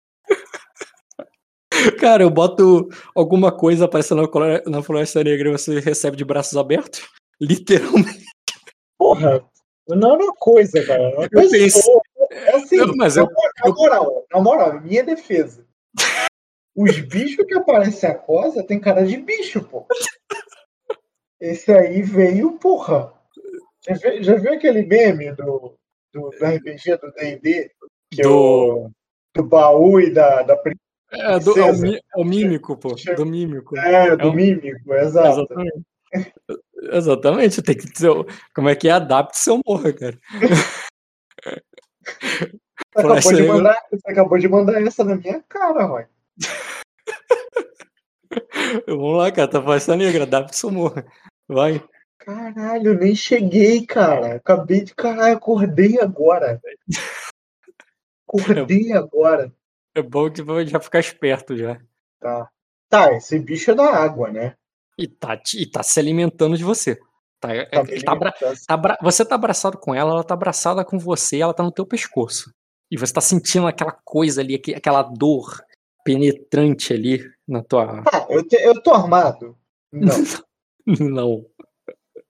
Cara, eu boto alguma coisa aparecendo na Floresta Negra e você recebe de braços abertos. Literalmente. Porra, não é uma coisa, cara. é Uma Eu pessoa. pensei- É assim, Não, mas na, eu- na moral, na moral, minha defesa. Os bichos que aparecem a cosa tem cara de bicho, pô. Esse aí veio, porra. Já viu, já viu aquele meme do, do, do RPG do D&D? Que é o Do. do baú e da, da É, do, é, o, é o mímico, pô. Do mímico. É, do É mímico, exato. Exatamente. Exatamente, tem que dizer. Como é que é? Adapte-se ou morra, cara. Você acabou, de mandar, você acabou de mandar essa na minha cara, Roy. Vamos lá, cara. Tá Floresta Negra, adapte-se ou morra. Vai. Caralho, eu nem cheguei, cara. Acabei de. Caralho, acordei agora. Acordei agora. É bom que vai já ficar esperto já. Tá. Tá, esse bicho é da água, né? E tá, e tá se alimentando de você. Tá, é- Tá tá tá- você tá abraçado com ela, ela tá abraçada com você, ela tá no teu pescoço. E você tá sentindo aquela coisa ali, aque- aquela dor penetrante ali na tua. Ah, eu, te- eu tô armado? Não, Não.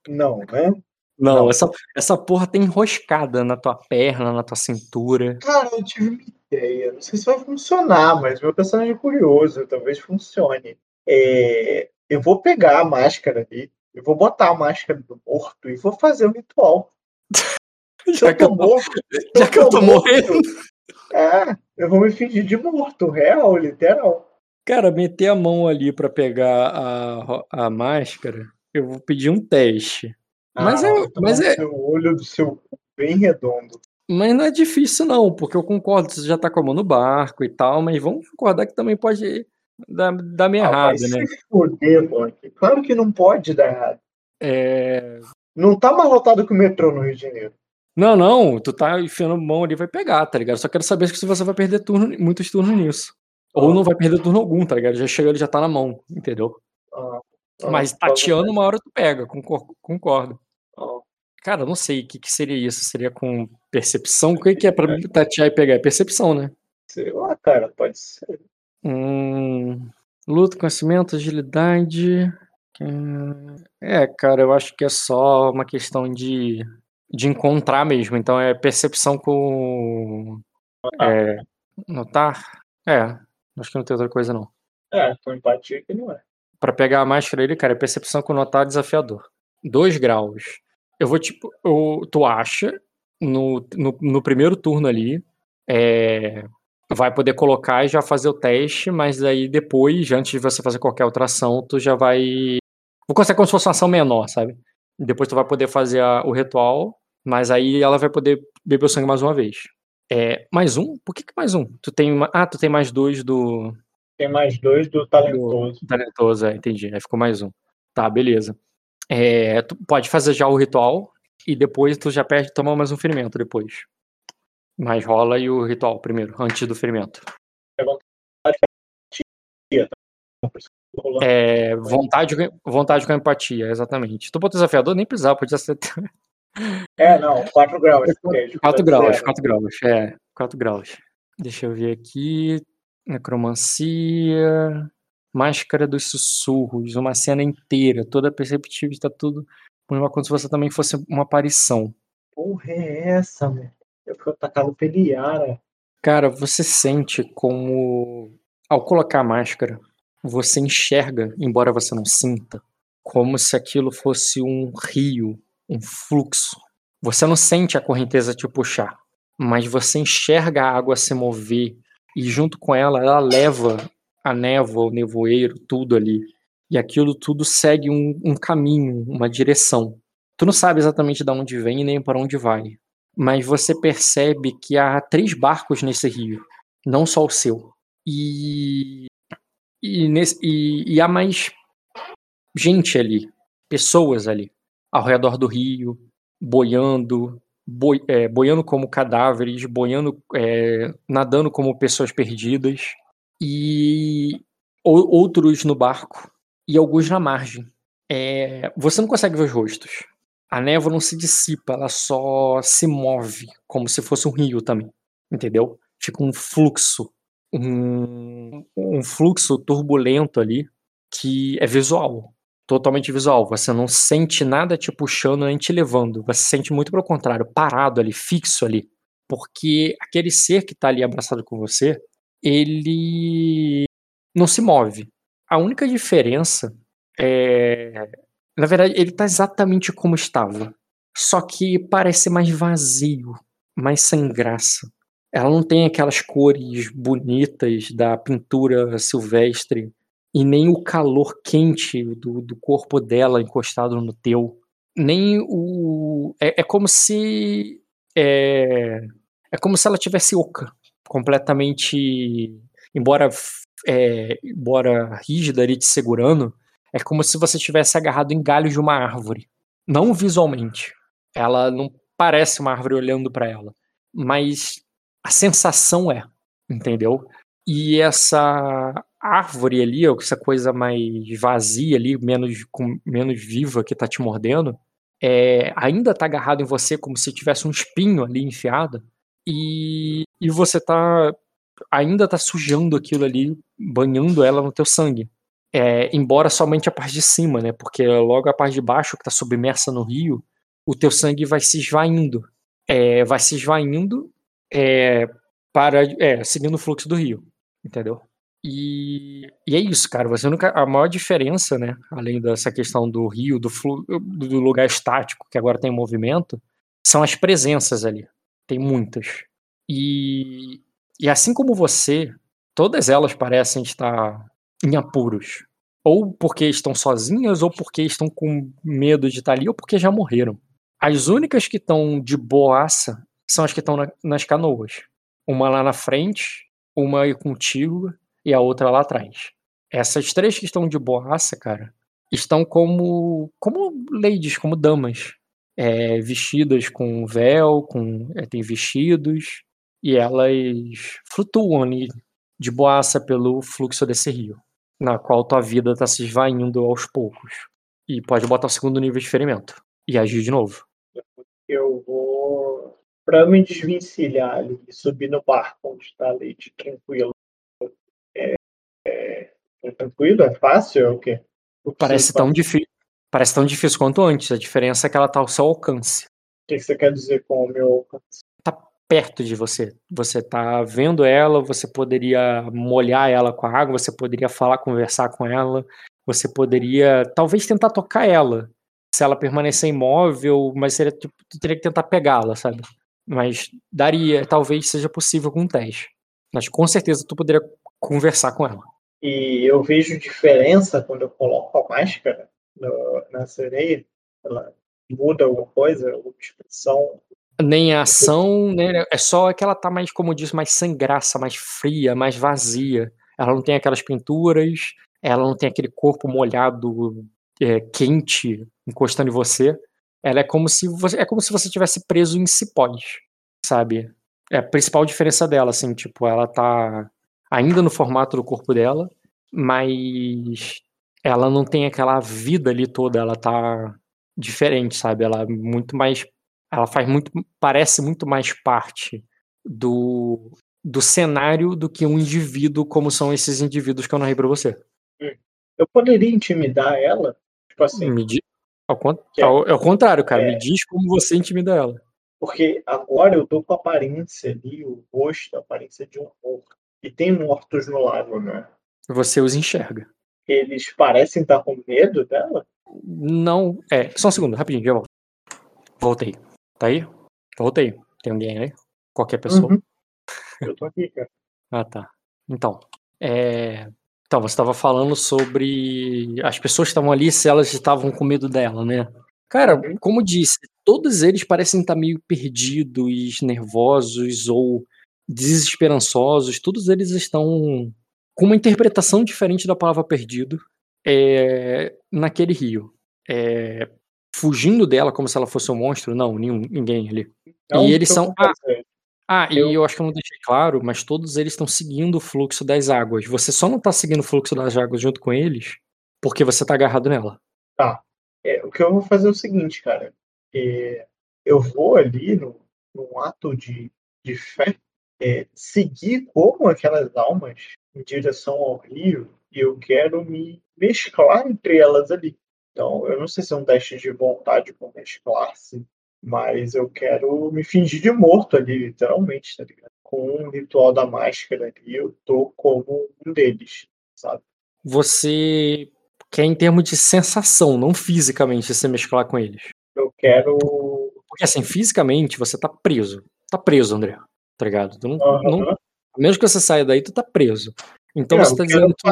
não, né? Não, Não. Essa, essa porra tá enroscada na tua perna, na tua cintura. Cara, eu tive uma ideia. Não sei se vai funcionar, mas meu personagem é curioso. Talvez funcione. É, eu vou pegar a máscara ali. Eu vou botar a máscara do morto e vou fazer um ritual. Já eu que eu tô morto, já que eu tô morto, morrendo. É, eu vou me fingir de morto, real, literal. Cara, meter a mão ali pra pegar a, a máscara, eu vou pedir um teste. Mas Ah, é- vai tomar mas é- seu olho do seu bem redondo. Mas não é difícil, não, porque eu concordo, você já tá com a mão no barco e tal, mas vamos concordar que também pode dar, dar meio Ah, errado, né? se Monk. Claro que não pode dar errado. É... Não tá lotado que o metrô no Rio de Janeiro. Não, não, tu tá enfiando mão ali vai pegar, tá ligado? Só quero saber se você vai perder turno, muitos turnos nisso. Ou não vai perder turno algum, tá ligado? Já chega, ele já tá na mão, entendeu? Ah, ah, Mas tá tateando uma hora tu pega, concor- concordo. Ah, Cara, não sei o que, que seria isso. Seria com percepção? O que, que é pra tatear e pegar? É percepção, né? sei lá, cara, pode ser. Hum, luta, conhecimento, agilidade. É, cara, eu acho que é só uma questão de, de encontrar mesmo. Então é percepção com. É, notar? É. Acho que não tem outra coisa, não. É, com empatia que não é. Pra pegar a máscara ele, cara, é percepção com notar desafiador. Dois graus. Eu vou, tipo, eu- tu acha, no, no, no primeiro turno ali, é, vai poder colocar e já fazer o teste, mas aí depois, antes de você fazer qualquer outra ação, tu já vai. Vou considerar como se fosse uma ação menor, sabe? Depois tu vai poder fazer a- o ritual, mas aí ela vai poder beber o sangue mais uma vez. É, mais um? Por que, que mais um? Tu tem uma... Ah, tu tem mais dois do, Tem mais dois do talentoso. Talentoso, é, entendi. Aí ficou mais um. Tá, beleza. É, tu pode fazer já o ritual e depois tu já perde toma mais um ferimento depois. Mas rola e o ritual primeiro, antes do ferimento. É, vontade, com- vontade com empatia, exatamente. Tu botou desafiador, nem precisava, podia ser É, não, 4 graus. porque é 4 graus, zero. 4 graus, é, 4 graus. Deixa eu ver aqui. Necromancia. Máscara dos sussurros, uma cena inteira, toda perceptível, está tudo como se você também fosse uma aparição. Porra, é essa, mano? Eu fui atacado pela Yara. Cara, você sente como ao colocar a máscara, você enxerga, embora você não sinta, como se aquilo fosse um rio, um fluxo. Você não sente a correnteza te puxar, mas você enxerga a água se mover e junto com ela ela leva a névoa, o nevoeiro, tudo ali. E aquilo tudo segue um, um caminho, uma direção. Tu não sabe exatamente de onde vem e nem para onde vai mas você percebe que há três barcos nesse rio, não só o seu. E, e, nesse, e, e há mais gente ali, pessoas ali, ao redor do rio, boiando, boi, é, boiando como cadáveres, boiando, é, nadando como pessoas perdidas, e ou- outros no barco, e alguns na margem. É, você não consegue ver os rostos a névoa não se dissipa, ela só se move, como se fosse um rio também, entendeu? Fica um fluxo, um, um fluxo turbulento ali, que é visual, totalmente visual. Você não sente nada te puxando nem te levando, você sente muito pelo contrário, parado ali, fixo ali, porque aquele ser que tá ali abraçado com você, ele não se move. A única diferença é na verdade, ele tá exatamente como estava. Só que parece mais vazio, mais sem graça. Ela não tem aquelas cores bonitas da pintura silvestre e nem o calor quente do, do corpo dela encostado no teu. Nem o. É, é como se. É, é como se ela tivesse oca. Completamente. Embora, é, embora rígida ali te segurando, é como se você estivesse agarrado em galhos de uma árvore. Não visualmente. Ela não parece uma árvore olhando para ela. Mas a sensação é, entendeu? E essa árvore ali, ou essa coisa mais vazia ali, menos, com, menos viva que tá te mordendo, é, ainda tá agarrado em você como se tivesse um espinho ali enfiado. E, e você tá. Ainda tá sujando aquilo ali, banhando ela no teu sangue. É, embora somente a parte de cima, né? Porque logo a parte de baixo, que está submersa no rio, o teu sangue vai se esvaindo. É, vai se esvaindo é, para, é, seguindo o fluxo do rio, entendeu? E, e é isso, cara. Você nunca, a maior diferença, né? Além dessa questão do rio, do, flu, do lugar estático, que agora tem movimento, são as presenças ali. Tem muitas. E, e assim como você, todas elas parecem estar em apuros. Ou porque estão sozinhas, ou porque estão com medo de estar ali, ou porque já morreram. As únicas que estão de boaça são as que estão na, nas canoas. Uma lá na frente, uma aí contigo e a outra lá atrás. Essas três que estão de boaça, cara, estão como como ladies, como damas, é, vestidas com véu, com é, tem vestidos e elas flutuam ali de boaça pelo fluxo desse rio na qual tua vida está se esvaindo aos poucos. E pode botar o segundo nível de ferimento. E agir de novo. Eu vou. Pra me desvencilhar ali e subir no barco onde está a Leite tranquilo. É, é, é tranquilo? É fácil? É o quê? O que Parece tão, faz? difí parece tão difícil quanto antes. A diferença é que ela tá ao seu alcance. O que você quer dizer com o meu alcance? Perto de você. Você tá vendo ela, você poderia molhar ela com a água, você poderia falar, conversar com ela, você poderia talvez tentar tocar ela. Se ela permanecer imóvel, mas seria, tipo, teria que tentar pegá-la, sabe? Mas daria, talvez seja possível com um teste. Mas com certeza tu poderia conversar com ela. E eu vejo diferença quando eu coloco a máscara no, na sereia. Ela muda alguma coisa, alguma expressão. Nem a ação, né? É só que ela tá mais, como eu disse, mais sem graça, mais fria, mais vazia. Ela não tem aquelas pinturas, ela não tem aquele corpo molhado, é, quente, encostando em você. Ela é como se você, é como se você tivesse preso em cipós, sabe? É a principal diferença dela, assim, tipo, ela tá ainda no formato do corpo dela, mas ela não tem aquela vida ali toda, ela tá diferente, sabe? Ela é muito mais ela faz muito parece muito mais parte do do cenário do que um indivíduo como são esses indivíduos que eu narrei pra você. Eu poderia intimidar ela? Tipo assim. Me ao, é, ao, ao contrário, cara. É... Me diz como você intimida ela. Porque agora eu tô com a aparência ali, o rosto, a aparência de um morto. E tem mortos no lago, né? Você os enxerga. Eles parecem estar com medo dela? Não. É, só um segundo, rapidinho, já volto. Voltei. Tá aí? Voltei. Tem alguém aí? Qualquer pessoa? Uhum. Eu tô aqui, cara. ah, tá. Então. É... Então, você estava falando sobre as pessoas que estavam ali, se elas estavam com medo dela, né? Cara, como disse, todos eles parecem estar meio perdidos, nervosos ou desesperançosos. Todos eles estão com uma interpretação diferente da palavra perdido é, naquele rio. É, fugindo dela como se ela fosse um monstro. Não, nenhum, ninguém ali. Não, e eles tô são. com Ah, ah, Eu- e eu acho que eu não deixei claro, mas todos eles estão seguindo o fluxo das águas. Você só não tá seguindo o fluxo das águas junto com eles porque você tá agarrado nela. É, o que eu vou fazer é o seguinte, cara. É, eu vou ali no, num ato de, de fé é, seguir como aquelas almas em direção ao rio e eu quero me mesclar entre elas ali. Então, eu não sei se é um teste de vontade com mesclar-se, mas eu quero me fingir de morto ali, literalmente, tá ligado? Com o ritual da máscara ali, eu tô como um deles, sabe? Você quer em termos de sensação, não fisicamente, se mesclar com eles. Eu quero. Porque assim, fisicamente você tá preso. Tá preso, André. Tá ligado? Tu não, Aham. não- a menos que você saia daí, tu tá preso. Então É, você tá dizendo que.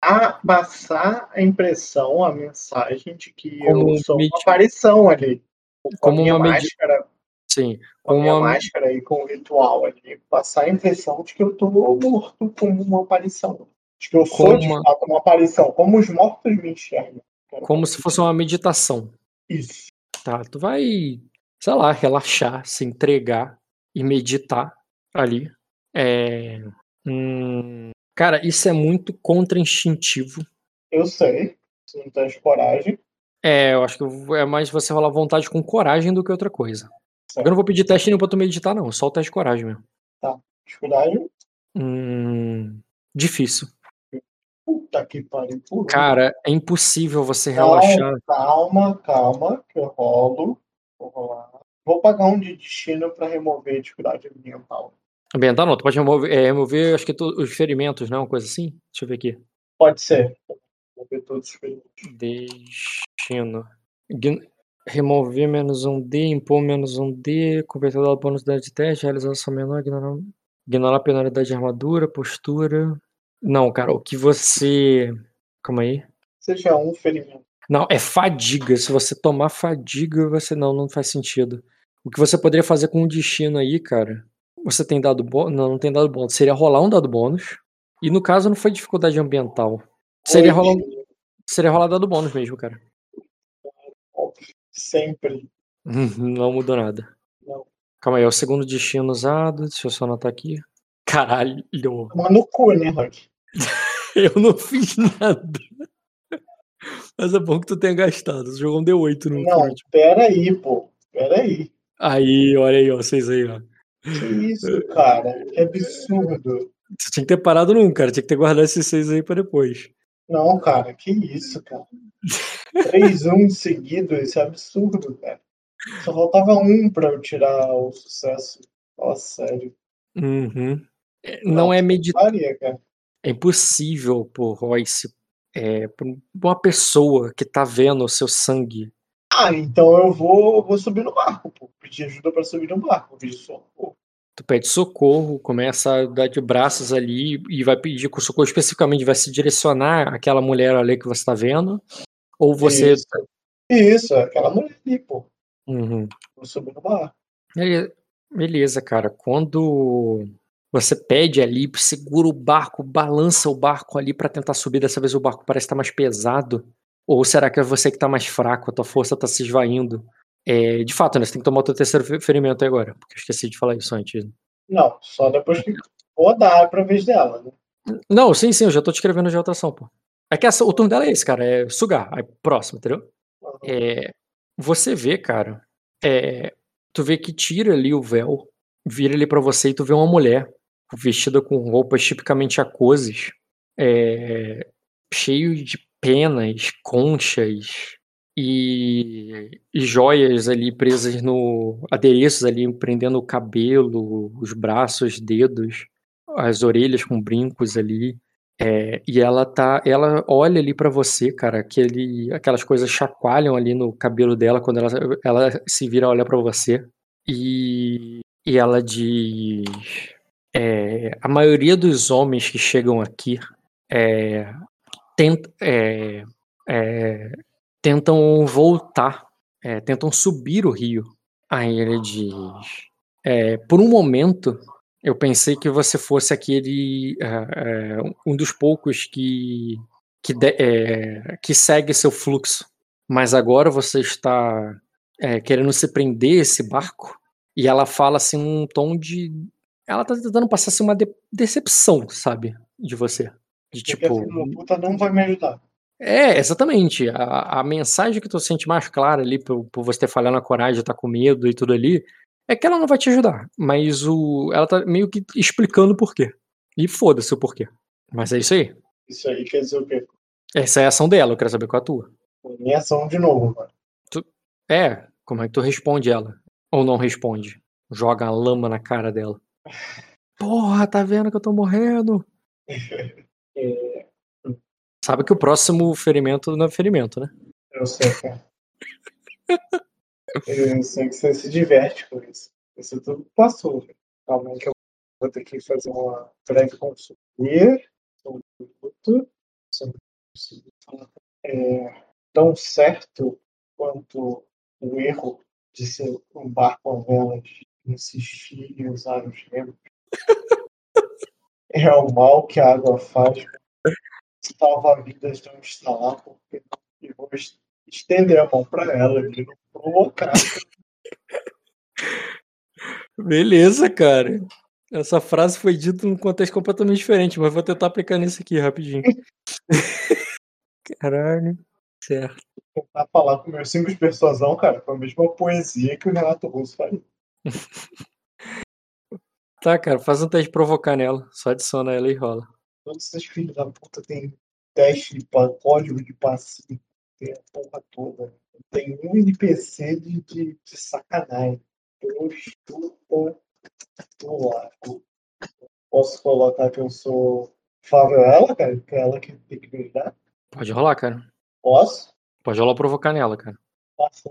Passar, passar a impressão, a mensagem de que Como eu sou uma aparição ali. Com Como a uma máscara, Sim. com a Como minha uma, máscara e com o ritual ali. Passar a impressão de que eu tô morto como uma aparição. De que eu sou Como de uma- fato uma aparição. Como os mortos me enxergam. Como se fosse uma meditação. Isso. Tá? Tu vai, sei lá, relaxar, se entregar e meditar ali. É. hum, cara, isso é muito contra-instintivo. Eu sei. Se não tens coragem. É, eu acho que é mais você rolar vontade com coragem do que outra coisa. Eu não vou pedir teste nenhum pra tu meditar, não. Só o teste de coragem mesmo. Coragem. Hum, difícil. Puta que pariu. Cara, é impossível você Calma, relaxar. Calma, calma, que eu rolo. Vou rolar. Vou pagar um de destino pra remover a dificuldade ambiental. Ambiental não, tu pode remover, é, remover acho que tu- os ferimentos, não? Uma coisa assim? Deixa eu ver aqui. Pode ser. Remover todos os ferimentos. Destino. Remover menos um D, impor menos um D, converter o bônus da de teste, realização menor, ignorar, ignorar a penalidade de armadura, postura. Não, cara, o que você. Calma aí. Seja um ferimento. Não, é fadiga. Se você tomar fadiga, você não, não faz sentido. O que você poderia fazer com o destino aí, cara? Você tem dado bônus? Não, não tem dado bônus. Seria rolar um dado bônus. E no caso não foi dificuldade ambiental. Seria rolar, seria rolar dado bônus mesmo, cara. Sempre. Não mudou nada. Não. Calma aí, é o segundo destino usado. Deixa eu só anotar aqui. Caralho. Mas no cu, né, Rock? Eu não fiz nada. Mas é bom que tu tenha gastado. Você jogou um D8 no Não, último. pera aí, pô. Pera aí. Aí, olha aí, ó. Vocês aí, ó. Que isso, cara? Que absurdo. Você tinha que ter parado num, cara. Tinha que ter guardado esses seis aí pra depois. Não, cara, que isso, cara? 3-1 seguido, isso é absurdo, cara. Só faltava um pra eu tirar o sucesso. Fala sério. Uhum. É, Não é meditar. Faria, cara. É impossível por Royce, é, pra uma pessoa que tá vendo o seu sangue. Ah, então eu vou, vou subir no barco, pô. Pedir ajuda pra subir no barco. Pedir socorro. Tu pede socorro, começa a dar de braços ali e vai pedir com socorro especificamente, vai se direcionar àquela mulher ali que você tá vendo. Ou você. Isso, Isso, é aquela mulher ali, pô. Uhum. Vou subir no barco. Bele- Beleza, cara. Quando você pede ali, segura o barco, balança o barco ali pra tentar subir, dessa vez o barco parece estar mais pesado. Ou será que é você que tá mais fraco, a tua força tá se esvaindo? É, de fato, né? Você tem que tomar o teu terceiro fe- ferimento agora, porque eu esqueci de falar isso antes. Não, só depois que rodar pra vez dela, né? Não, sim, sim, eu já tô te escrevendo já outra ação, pô. É que essa- o turno dela é esse, cara, é sugar. Aí, próximo, entendeu? É, você vê, cara, é, tu vê que tira ali o véu, vira ali pra você e tu vê uma mulher vestida com roupas tipicamente aquoses, é, cheio de penas, conchas e, e joias ali presas no adereços ali prendendo o cabelo, os braços, os dedos, as orelhas com brincos ali. É, e ela tá, ela olha ali pra você, cara, aquele, aquelas coisas chacoalham ali no cabelo dela quando ela, ela se vira olhar pra você e, e ela diz, é, a maioria dos homens que chegam aqui é, tent- é, é, tentam voltar, é, tentam subir o rio. Aí ele diz, é, por um momento eu pensei que você fosse aquele é, é, um dos poucos que que, de- que segue seu fluxo, mas agora você está querendo se prender esse barco? E ela fala assim num tom de ela tá tentando passar assim, uma de- decepção, sabe, de você, de Porque tipo a filha da puta não vai me ajudar. é, exatamente. A, a mensagem que tu sente mais clara ali por, por você ter falhado na coragem, tá com medo e tudo ali, é que ela não vai te ajudar. Mas o, ela tá meio que explicando o porquê. E foda-se o porquê. Mas é isso aí. Isso aí quer dizer o quê? Essa é a ação dela, eu quero saber qual é a tua. Minha ação de novo, mano. É, como é que tu responde ela? Ou não responde? Joga a lama na cara dela. Porra, tá vendo que eu tô morrendo? É, Sabe que o próximo ferimento não é ferimento, né? eu sei, cara. Eu sei que você se diverte com isso. Isso tudo passou. que eu vou ter que fazer uma breve consulta. Sobre conseguir falar. É, tão certo quanto o erro de ser um barco a velas, insistir em usar os remos. É o mal que a água faz. Salva-vidas não está lá, porque eu vou es- estender a mão para ela e não provocar. Beleza, cara. Essa frase foi dita num contexto completamente diferente, mas vou tentar aplicar nesse aqui rapidinho. Caralho. Certo. Tentar falar com meus cinco de persuasão, cara, foi a mesma poesia que o Renato Russo faria. Tá, cara, faz um teste de provocar nela. Só adiciona ela e rola. Todos esses filhos da puta têm teste de código de passivo, tem a porra toda. Tem um NPC de, de, de sacanagem. Prostituta do lago. Posso colocar que eu sou favorável a ela, cara? Que é ela que tem que me ajudar? Pode rolar, cara. Posso? Pode rolar provocar nela, cara. Posso.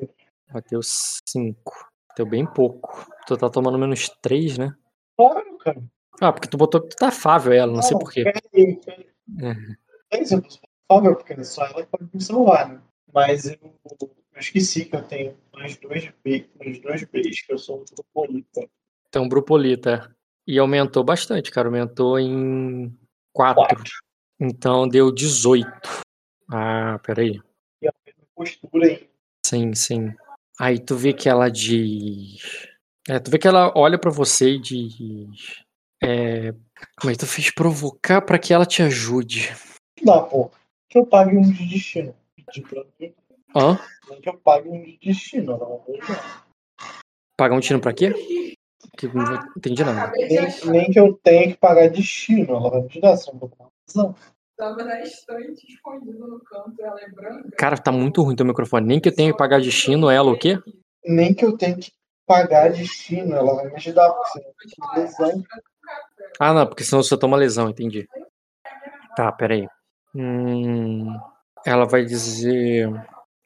Bateu 5. Bateu bem pouco. Tu tá tomando menos 3, né? Claro, cara. Ah, porque tu botou que tu tá afável ela, não sei porquê. Peraí, peraí. É. É isso, eu sou favorável, porque só ela pode me salvar, né? Mas eu, eu esqueci que eu tenho mais dois B, mais dois Bs, que eu sou um tropolita. Então, Brupolita. E aumentou bastante, cara. Aumentou em 4. Quatro. Então deu 18. Ah, peraí. E a mesma postura aí. Sim, sim. Aí tu vê que ela diz. É, tu vê que ela olha pra você e diz. É, como é que tu fez provocar pra que ela te ajude? Dá, pô. Que eu pague um de destino. Mim. Hã? Nem que eu pague um de destino, não. Pagar um tiro pra quê? Que não entendi nada. Nem, nem que eu tenha que pagar destino, ela vai me dar, se eu não vou não. Tava na estante, escondido no canto, ela é branca. Cara, tá muito ruim teu microfone. Nem que eu tenha que pagar destino, ela o quê? Nem que eu tenha que pagar destino, ela vai me ajudar, porque senão eu tenho lesão. Ah, não, porque senão você toma lesão, entendi. Tá, peraí. Hum, ela vai dizer.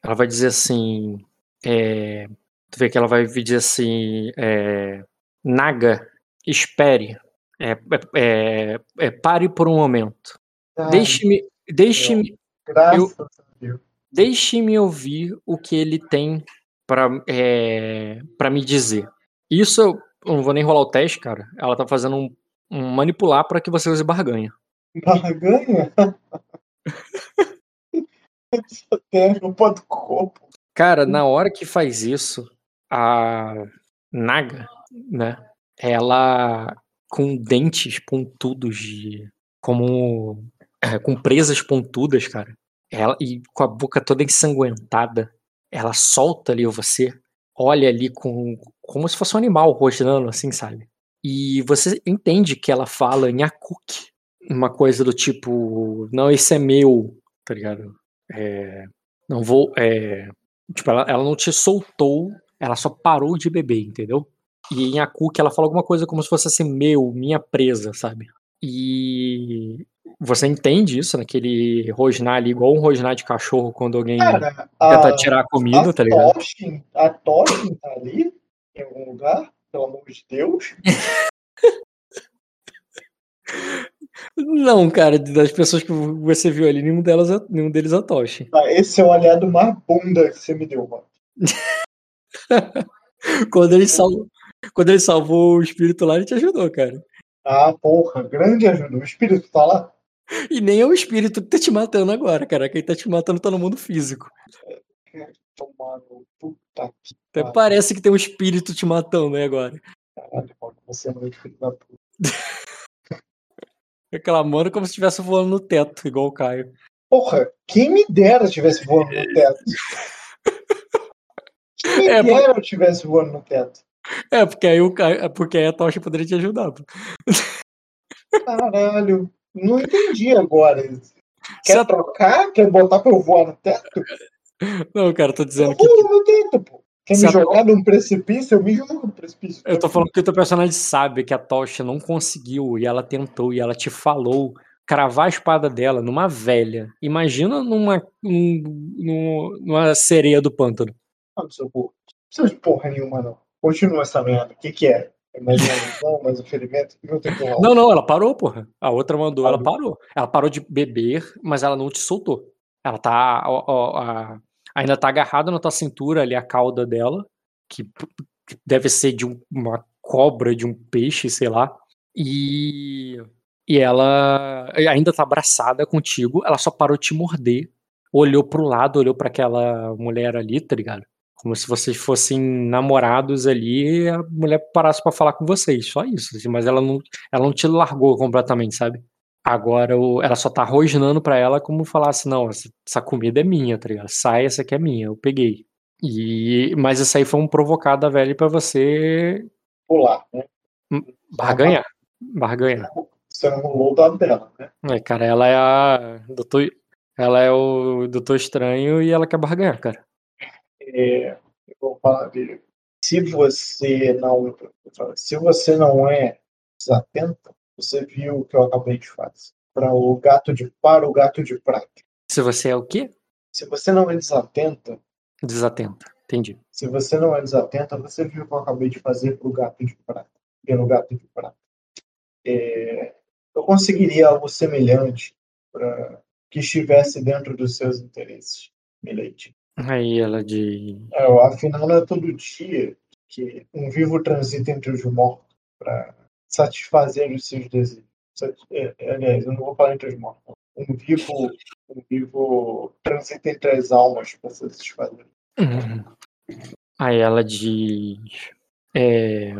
Ela vai dizer assim. É, tu vê que ela vai dizer assim. É, Naga, espere. É, é, é, pare por um momento. Ah, Deixe-me. Deixe-me. graças Deus. Deixe-me ouvir o que ele tem pra é, pra me dizer. Isso eu não vou nem rolar o teste, cara. Ela tá fazendo um, um manipular pra que você use barganha. Barganha? Cara, na hora que faz isso, a Naga, né? Ela com dentes pontudos de. como. é, com presas pontudas, cara. Ela, e com a boca toda ensanguentada. Ela solta ali você, olha ali com. como se fosse um animal rosnando, assim, sabe? E você entende que ela fala em Akuk. Uma coisa do tipo, não, esse é meu, tá ligado? É, não vou. É, tipo, ela, ela não te soltou, ela só parou de beber, entendeu? E em Akuk ela fala alguma coisa como se fosse assim, meu, minha presa, sabe? E você entende isso, naquele rosnar ali, igual um rosnar de cachorro quando alguém Cara, tenta a, tirar a comida, a tá ligado? Toshin, a Toshin tá ali, em algum lugar, pelo amor de Deus. Não, cara, das pessoas que você viu ali, nenhum, delas, é- nenhum deles é Toshi. Ah, Esse é o aliado mais bunda que você me deu, mano. Quando ele, salvou, quando ele salvou o espírito lá, ele te ajudou, cara. Ah, porra, grande ajuda. O espírito tá lá? E nem é o espírito que tá te matando agora, cara. Quem tá te matando tá no mundo físico. Tomando. Puta que Até parece que tem um espírito te matando aí agora. caralho, mano. Você é muito filho da puta. Reclamando como se estivesse voando no teto, igual o Caio. Porra, quem me dera eu tivesse voando no teto. Quem me É, dera eu tivesse voando no teto. É, porque aí o Caio, é porque aí a tocha poderia te ajudar. Caralho, não entendi agora. Quer trocar? Quer botar pra eu voar no teto? Não, cara, eu tô Eu dizendo que. vou no teto, pô. Quer me jogar num precipício? Eu me jogo no precipício. Eu tô falando que o teu personagem sabe que a tocha não conseguiu e ela tentou e ela te falou cravar a espada dela numa velha. Imagina numa, num- num- numa sereia do pântano. Não, seu porra. Não precisa de porra nenhuma, não. Continua essa merda. O que que é? Uma lesão, mais um ferimento? Não. Não, não, ela parou, porra. A outra mandou, ela parou. Ela parou de beber, mas ela não te soltou. Ela tá. a- ainda tá agarrada na tua cintura ali a cauda dela, que, deve ser de um- uma cobra, de um peixe, sei lá. E. E ela ainda tá abraçada contigo, ela só parou de te morder. Olhou pro lado, olhou pra aquela mulher ali, tá ligado? Como se vocês fossem namorados ali e a mulher parasse pra falar com vocês. Só isso. assim, mas ela não, ela não te largou completamente, sabe? Agora ela só tá rosnando pra ela como falasse, não, essa, essa comida é minha, tá ligado? Sai, essa aqui é minha, eu peguei. E, mas isso aí foi um provocado da velha pra você Pular, né? barganhar. Barganhar. Você não rolou o dado dela, né? É, cara, ela é a. Doutor, ela é o Doutor Estranho e ela quer barganhar, cara. É, eu vou falar. Se você não. Se você não é desatento, você viu o que eu acabei de fazer. Para o gato de para o gato de prata. Se você é o quê? Se você não é desatenta, Desatenta. Entendi. se você não é desatenta, você viu o que eu acabei de fazer para o gato de prata. Pelo gato de prata. É, eu conseguiria algo semelhante para que estivesse dentro dos seus interesses, Milady. Aí ela de. É, afinal, não é todo dia que um vivo transita entre os mortos para satisfazer os seus desejos. É, Aliás, eu não vou falar entre os mortos. Um vivo, um vivo transita entre as almas para satisfazer. Uhum. Aí ela diz. É,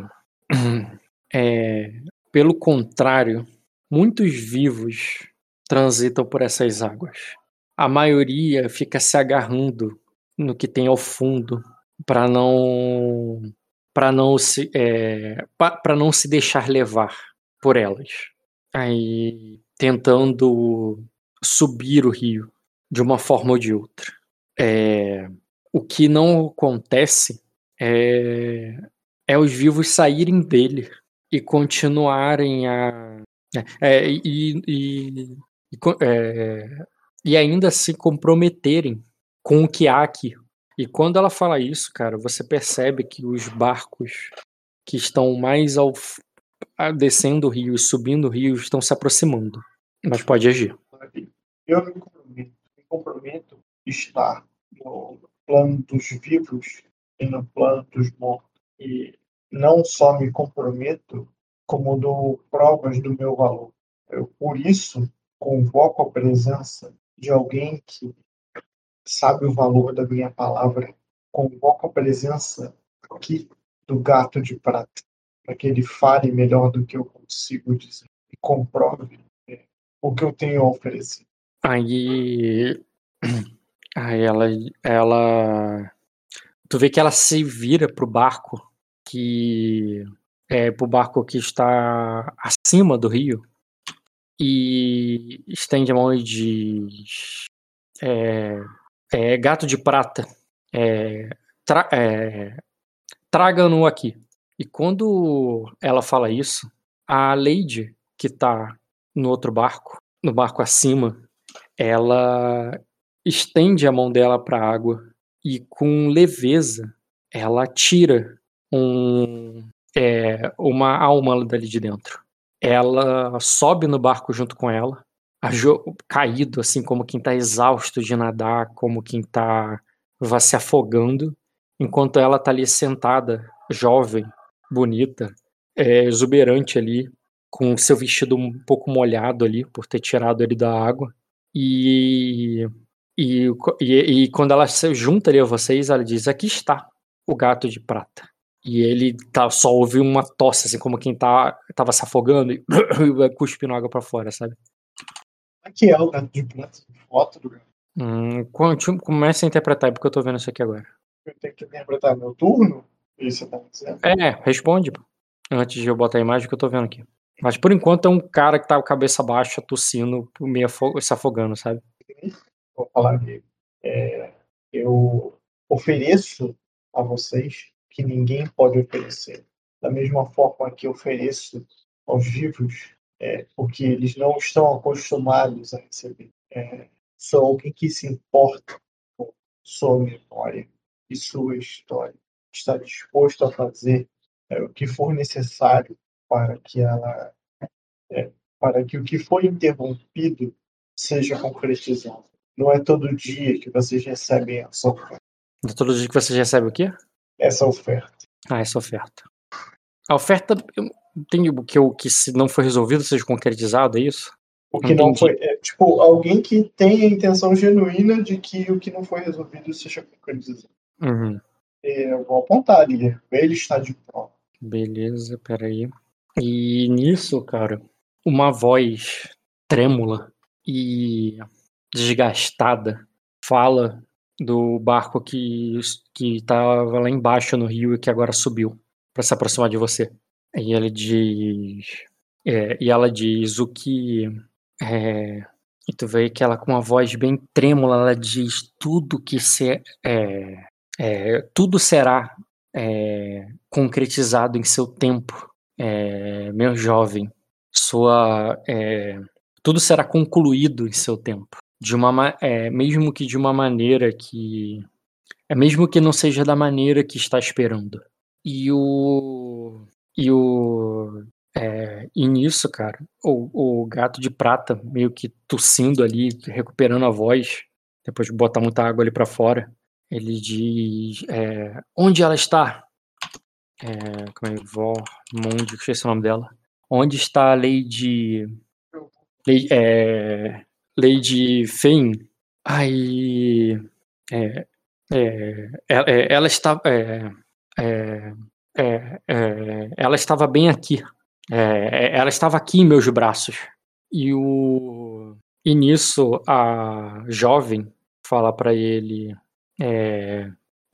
é, pelo contrário, muitos vivos transitam por essas águas. A maioria fica se agarrando no que tem ao fundo para não para não se é, para não se deixar levar por elas. Aí tentando subir o rio de uma forma ou de outra. É, o que não acontece é é os vivos saírem dele e continuarem a. É, e, e, e, é, e ainda se comprometerem com o que há aqui. E quando ela fala isso, cara, você percebe que os barcos que estão mais ao descendo o rio e subindo o rio estão se aproximando. Mas pode agir. Eu me comprometo, me comprometo estar no plano dos vivos e no plano dos mortos. E não só me comprometo, como dou provas do meu valor. Eu, por isso, convoco a presença de alguém que sabe o valor da minha palavra. Convoco a presença aqui do gato de prata, para que ele fale melhor do que eu consigo dizer e comprove é, o que eu tenho a oferecer. Aí, aí ela, ela, tu vê que ela se vira pro barco que é pro barco que está acima do rio e estende a mão e diz é, é, gato de prata é, tra, é, traga-no aqui e quando ela fala isso a Lady que tá no outro barco no barco acima ela estende a mão dela para a água e com leveza ela tira um, é, uma alma dali de dentro. Ela sobe no barco junto com ela, caído, assim como quem está exausto de nadar, como quem está se afogando, enquanto ela está ali sentada, jovem, bonita, é, exuberante ali, com seu vestido um pouco molhado ali, por ter tirado ele da água. E, e, e, e quando ela se junta ali a vocês, ela diz: Aqui está o gato de prata. E ele tá, só ouve uma tosse, assim, como quem tá, tava se afogando e cuspindo água pra fora, sabe? Aqui é o gato de prata, foto do gato. Hum, comece a interpretar, porque eu tô vendo isso aqui agora. Eu tenho que interpretar meu turno? Isso tá dizendo? É, responde, antes de eu botar a imagem que eu tô vendo aqui. Mas por enquanto é um cara que tá com a cabeça baixa, tossindo, meio se afogando, sabe? Vou falar aqui. É, eu ofereço a vocês que ninguém pode oferecer. Da mesma forma que ofereço aos vivos, é, porque eles não estão acostumados a receber. É, sou alguém que se importa com sua memória e sua história. Está disposto a fazer é, o que for necessário para que ela, é, para que o que foi interrompido seja concretizado. Não é todo dia que vocês recebem essa oferta. Não é todo dia que vocês recebem o quê? essa oferta. Ah, essa oferta. A oferta tem o que, o que se não foi resolvido seja concretizado, é isso? O que não, não foi. É, tipo, alguém que tem a intenção genuína de que o que não foi resolvido seja concretizado. Uhum. É, eu vou apontar ali. Ele está de prova. Beleza, peraí. E nisso, cara, uma voz trêmula e desgastada fala do barco que que estava lá embaixo no rio e que agora subiu para se aproximar de você. E ele diz, é, e ela diz o que é, e tu vê que ela com uma voz bem trêmula ela diz tudo que se é, é tudo será é, concretizado em seu tempo, é, meu jovem. Sua tudo será concluído em seu tempo de uma é, mesmo que de uma maneira que é mesmo que não seja da maneira que está esperando. E o e o é, e nisso, cara, o, o gato de prata meio que tossindo ali, recuperando a voz, depois de botar muita água ali para fora, ele diz: é, Onde ela está? É, como é? Vó Mundi, esqueci o nome dela. Onde está a Lady. Lady é, Lady aí é, é, é, ela está é, é, é, ela estava bem aqui, ela estava aqui em meus braços. E o e nisso a jovem fala para ele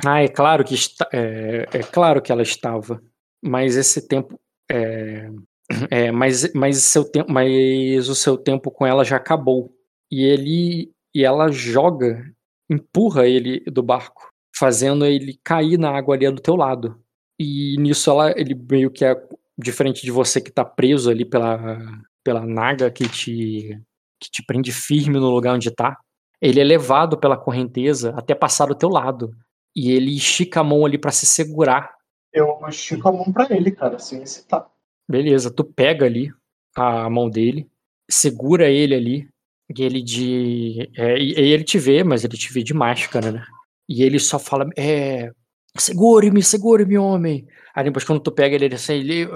ah é claro que está, é, claro que ela estava mas esse tempo é, mas, mas, seu tempo, mas o seu tempo com ela já acabou. E ele e ela joga, empurra ele do barco, fazendo ele cair na água ali do teu lado. E nisso ela, ele meio que é diferente de você que tá preso ali pela, pela naga que te, que te prende firme no lugar onde tá. Ele é levado pela correnteza até passar do teu lado. E ele estica a mão ali para se segurar. Eu estico a mão pra ele, cara, sem hesitar. Beleza, tu pega ali a mão dele, segura ele ali, e ele de. É, e ele te vê, mas ele te vê de máscara, né? E ele só fala: É. Segure-me, segure-me, homem. Aí depois, quando tu pega ele, ele assim, ele,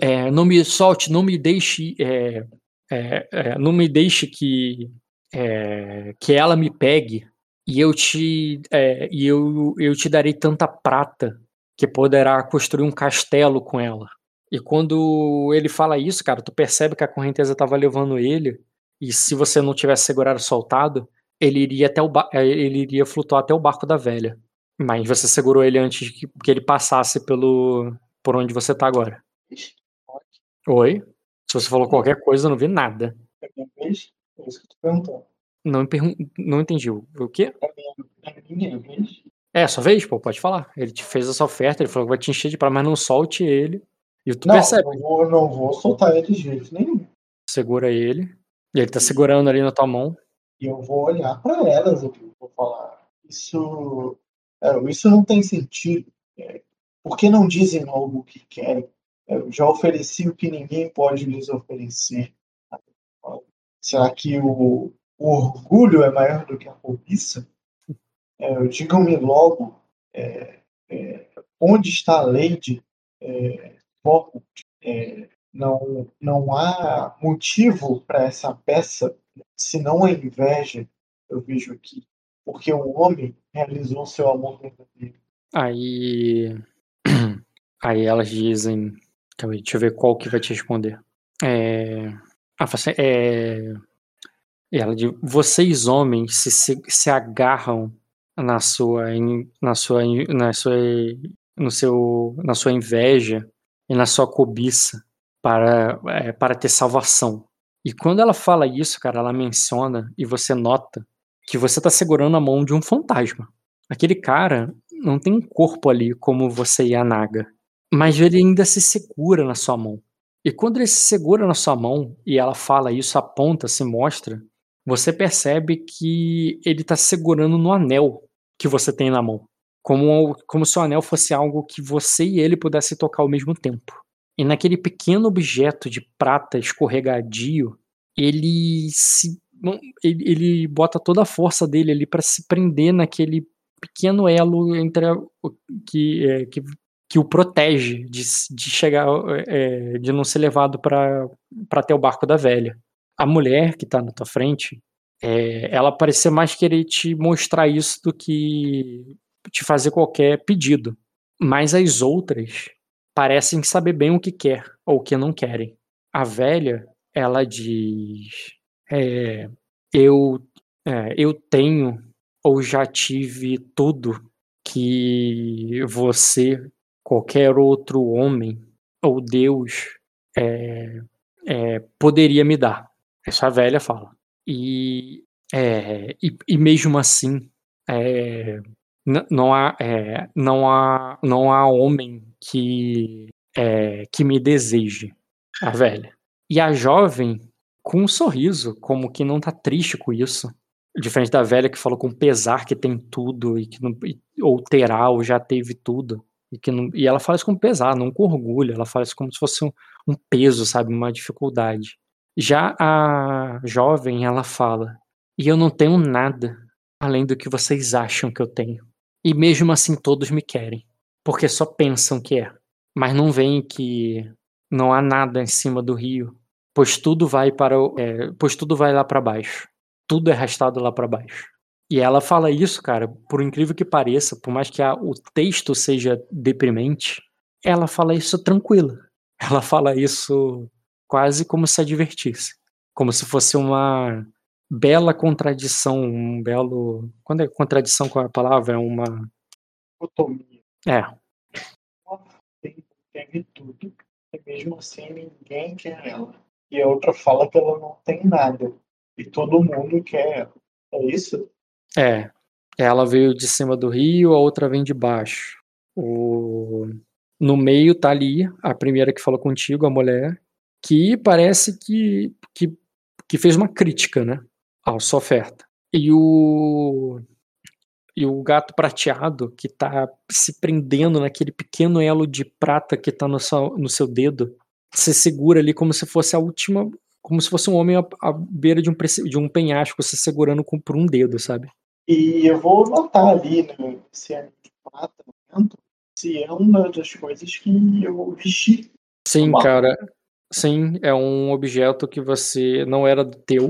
é, não me solte, não me deixe. É, é, é não me deixe que. É, que ela me pegue. E eu te. É, e eu, eu te darei tanta prata que poderá construir um castelo com ela. E quando ele fala isso, cara, tu percebe que a correnteza estava levando ele e se você não tivesse segurado soltado, ele iria até o ele iria flutuar até o barco da velha. Mas você segurou ele antes que, que ele passasse pelo por onde você tá agora. Oi? Se você falou qualquer coisa, eu não vi nada. É minha vez? É isso que eu tô perguntando. Não, não entendi. O quê? É minha, é minha vez? É, sua vez, pô, pode falar. Ele te fez essa oferta, ele falou que vai te encher de praia, mas não solte ele. E tu não, percebe. Não vou, não vou soltar ele de jeito nenhum. Segura ele. E ele tá segurando ali na tua mão. E eu vou olhar para elas, eu vou falar. Isso, isso não tem sentido. É, por que não dizem logo o que querem? Eu já ofereci o que ninguém pode lhes oferecer. Será que o, o orgulho é maior do que a cobiça? É, Digam-me logo é, é, onde está a Lady é, é, não, não há motivo para essa peça, senão a inveja, eu vejo aqui. Porque o homem realizou seu amor verdadeiro. Aí. Aí elas dizem. Deixa eu ver qual que vai te responder. É. É... Ela diz, vocês homens se, se, se agarram na sua, na sua, na sua, no seu, na sua inveja e na sua cobiça para, é, para ter salvação. E quando ela fala isso, cara, ela menciona e você nota que você está segurando a mão de um fantasma. Aquele cara não tem um corpo ali como você e a Naga, mas ele ainda se segura na sua mão. E quando ele se segura na sua mão e ela fala isso, aponta, se mostra, você percebe que ele está segurando no anel que você tem na mão. Como, como se o anel fosse algo que você e ele pudessem tocar ao mesmo tempo. E naquele pequeno objeto de prata escorregadio, ele se ele, ele bota toda a força dele ali para se prender naquele pequeno elo entre a, que, é, que, que o protege de, de chegar é, de não ser levado para até o barco da velha. A mulher que tá na tua frente, é, ela parece mais querer te mostrar isso do que te fazer qualquer pedido. Mas as outras parecem saber bem o que quer ou o que não querem. A velha, ela diz: é, eu, é, eu tenho ou já tive tudo que você, qualquer outro homem ou Deus é, é, poderia me dar. Essa velha fala. E, é, e, e mesmo assim, é, não há, não há, não há homem que, que me deseje, a velha. E a jovem, com um sorriso, como que não tá triste com isso. Diferente da velha que falou com pesar que tem tudo, e que não, ou terá, ou já teve tudo. E, que não, e ela fala isso com pesar, não com orgulho. Ela fala isso como se fosse um, um peso, sabe? Uma dificuldade. Já a jovem, ela fala: E eu não tenho nada além do que vocês acham que eu tenho. E mesmo assim todos me querem, porque só pensam que é, mas não veem que não há nada em cima do rio, pois tudo vai para o, é, pois tudo vai lá para baixo, tudo é arrastado lá para baixo. E ela fala isso, cara, por incrível que pareça, por mais que a, o texto seja deprimente, ela fala isso tranquila. Ela fala isso quase como se a divertisse, como se fosse uma bela contradição, um belo. Quando é contradição com a palavra? É uma. Dicotomia. É. Tem, tem tudo, e mesmo assim ninguém quer ela. E a outra fala que ela não tem nada. E todo mundo quer. É isso? É. Ela veio de cima do rio, a outra vem de baixo. O... No meio tá ali a primeira que falou contigo, a mulher, que parece que, que, que fez uma crítica, né? À sua oferta. E o. E o gato prateado que tá se prendendo naquele pequeno elo de prata que tá no seu, no seu dedo. Se segura ali como se fosse a última. Como se fosse um homem à, à beira de um, de um penhasco se segurando com, por um dedo, sabe? E eu vou notar ali né, se é de prata se é uma das coisas que eu vou vestir. Sim, cara. Sim, é um objeto que você não era do teu,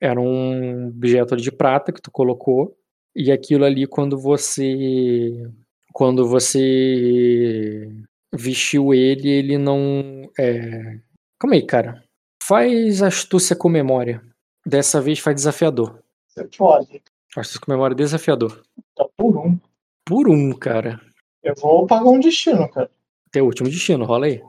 era um objeto de prata que tu colocou, e aquilo ali quando você quando você vestiu ele, ele não é... Calma aí, cara. Faz astúcia com memória. Dessa vez faz desafiador. Pode. Astúcia com memória desafiador. Tá por um. Por um, cara. Eu vou pagar um destino, cara. Teu último destino, rola aí.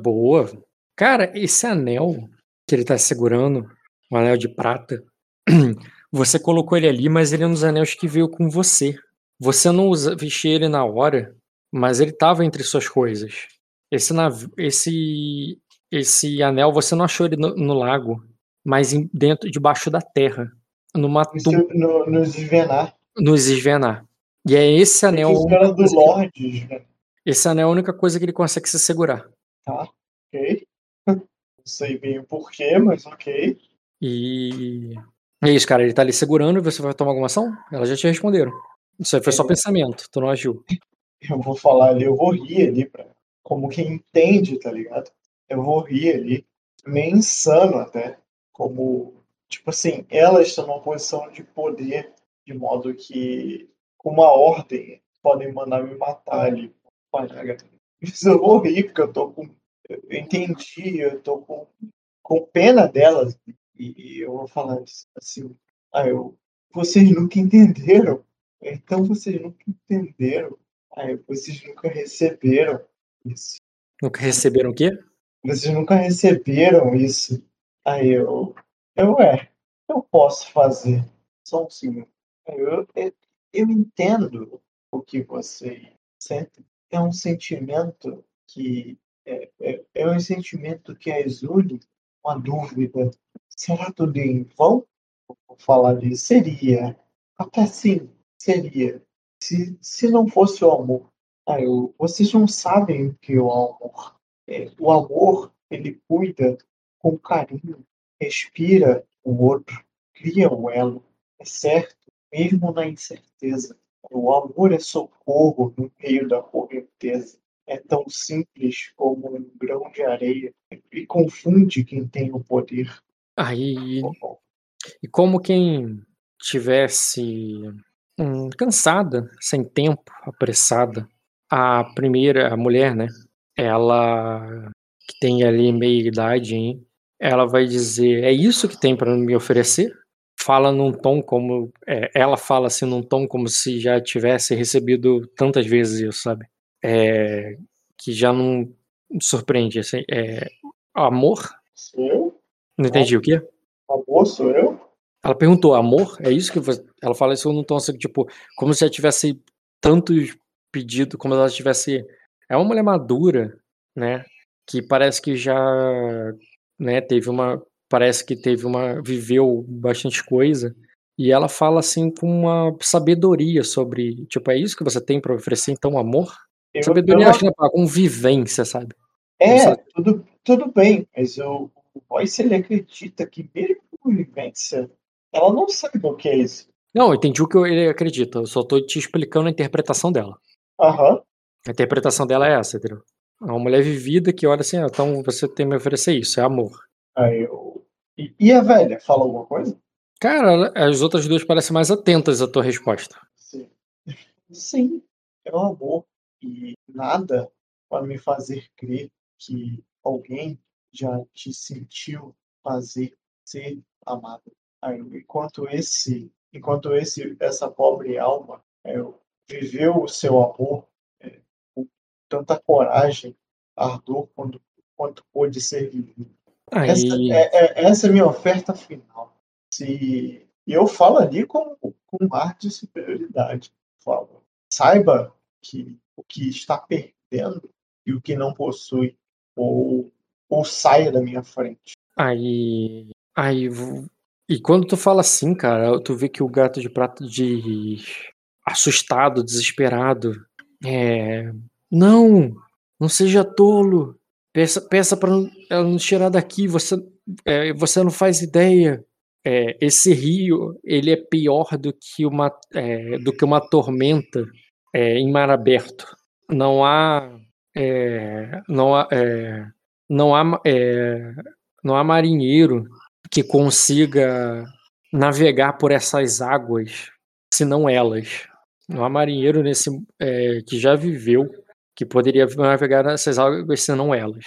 Boa. Cara, esse anel que ele tá segurando, um anel de prata, você colocou ele ali, mas ele é um dos anéis que veio com você. Você não usa, vestiu ele na hora, mas ele tava entre suas coisas. Esse, nav- esse, esse anel você não achou ele no, no lago, mas em- dentro, debaixo da terra, numa Isso tumba, no, nos Isvenar. nos Esvenar. E é esse anel, era do Lorde, né? esse anel é a única coisa que ele consegue se segurar. Tá, ok. Não sei bem o porquê, mas ok. E é isso, cara. Ele tá ali segurando e você vai tomar alguma ação? Elas já te responderam. Isso aí foi só É. pensamento, tu não agiu. Eu vou falar ali, eu vou rir ali, pra, como quem entende, tá ligado? Eu vou rir ali, meio insano até. Como, tipo assim, elas estão numa posição de poder, de modo que, com uma ordem, podem mandar me matar ali. Parágrafo. Isso eu vou rir, porque eu tô com. Eu entendi, eu tô com, com pena delas. E, e eu vou falar assim, ah, eu, vocês nunca entenderam. Então vocês nunca entenderam. Ah, vocês nunca receberam isso. Nunca receberam o quê? Vocês nunca receberam isso. Aí eu. Eu é. Eu posso fazer. Só um segundo. Eu, eu, eu entendo o que você sente. É um sentimento que. É, é, é um sentimento que exude uma dúvida. Será tudo em vão? Vou falar disso. Seria. Até sim, seria. Se, se não fosse o amor. Ah, eu, vocês não sabem o que é o amor. É, o amor, ele cuida com carinho, respira o outro, cria um elo. É certo, mesmo na incerteza. O amor é socorro no meio da correnteza. É tão simples como um grão de areia e confunde quem tem o poder. Aí, e como quem tivesse hum, cansada, sem tempo, apressada, a primeira, a mulher, né? Ela que tem ali meia idade, hein? Ela vai dizer: É isso que tem para me oferecer? Fala num tom como. é, ela fala assim num tom como se já tivesse recebido tantas vezes isso, sabe? É, que já não surpreende. Assim, é, amor? Sou eu? Não entendi o quê? Amor sou eu? Ela perguntou, amor? É isso que você... Ela fala isso num tom assim, tipo, como se ela tivesse tantos pedidos, como se ela tivesse... É uma mulher madura, né? Que parece que já, né, teve uma... Parece que teve uma... Viveu bastante coisa. E ela fala assim com uma sabedoria sobre, tipo, é isso que você tem pra oferecer, então, amor? Eu, Sabedoria, eu acho que é convivência, sabe? É, Sabe? tudo, tudo bem, mas o, o Boyce ele acredita que mesmo vivência, ela não sabe o que é isso. Não, eu entendi o que ele acredita, eu só tô te explicando a interpretação dela. Aham. A interpretação dela é essa, entendeu? É uma mulher vivida que olha assim, ah, então você tem que me oferecer isso, é amor. Aí eu. E, e a velha, fala alguma coisa? Cara, as outras duas parecem mais atentas à tua resposta. Sim. Sim, é um amor. E nada para me fazer crer que alguém já te sentiu fazer ser amado. Aí, enquanto esse, enquanto esse, essa pobre alma é, viveu o seu amor é, com tanta coragem, ardor quanto, quanto pôde ser vivido. Essa é, é- essa é a minha oferta final. Se, e eu falo ali com, com um ar de superioridade. Falo, saiba que o que está perdendo e o que não possui, ou, ou saia da minha frente. Aí. Aí. E quando tu fala assim, cara, tu vê que o gato de prata de. assustado, desesperado. É. Não! Não seja tolo! Peça, peça não- ela tirar daqui, você, é, você não faz ideia. É, esse rio, ele é pior do que uma, é, do que uma tormenta é, em mar aberto. Não há. é, não há. é, não há. não há marinheiro que consiga navegar por essas águas, senão elas. Não há marinheiro nesse é, que já viveu que poderia navegar nessas águas, senão elas.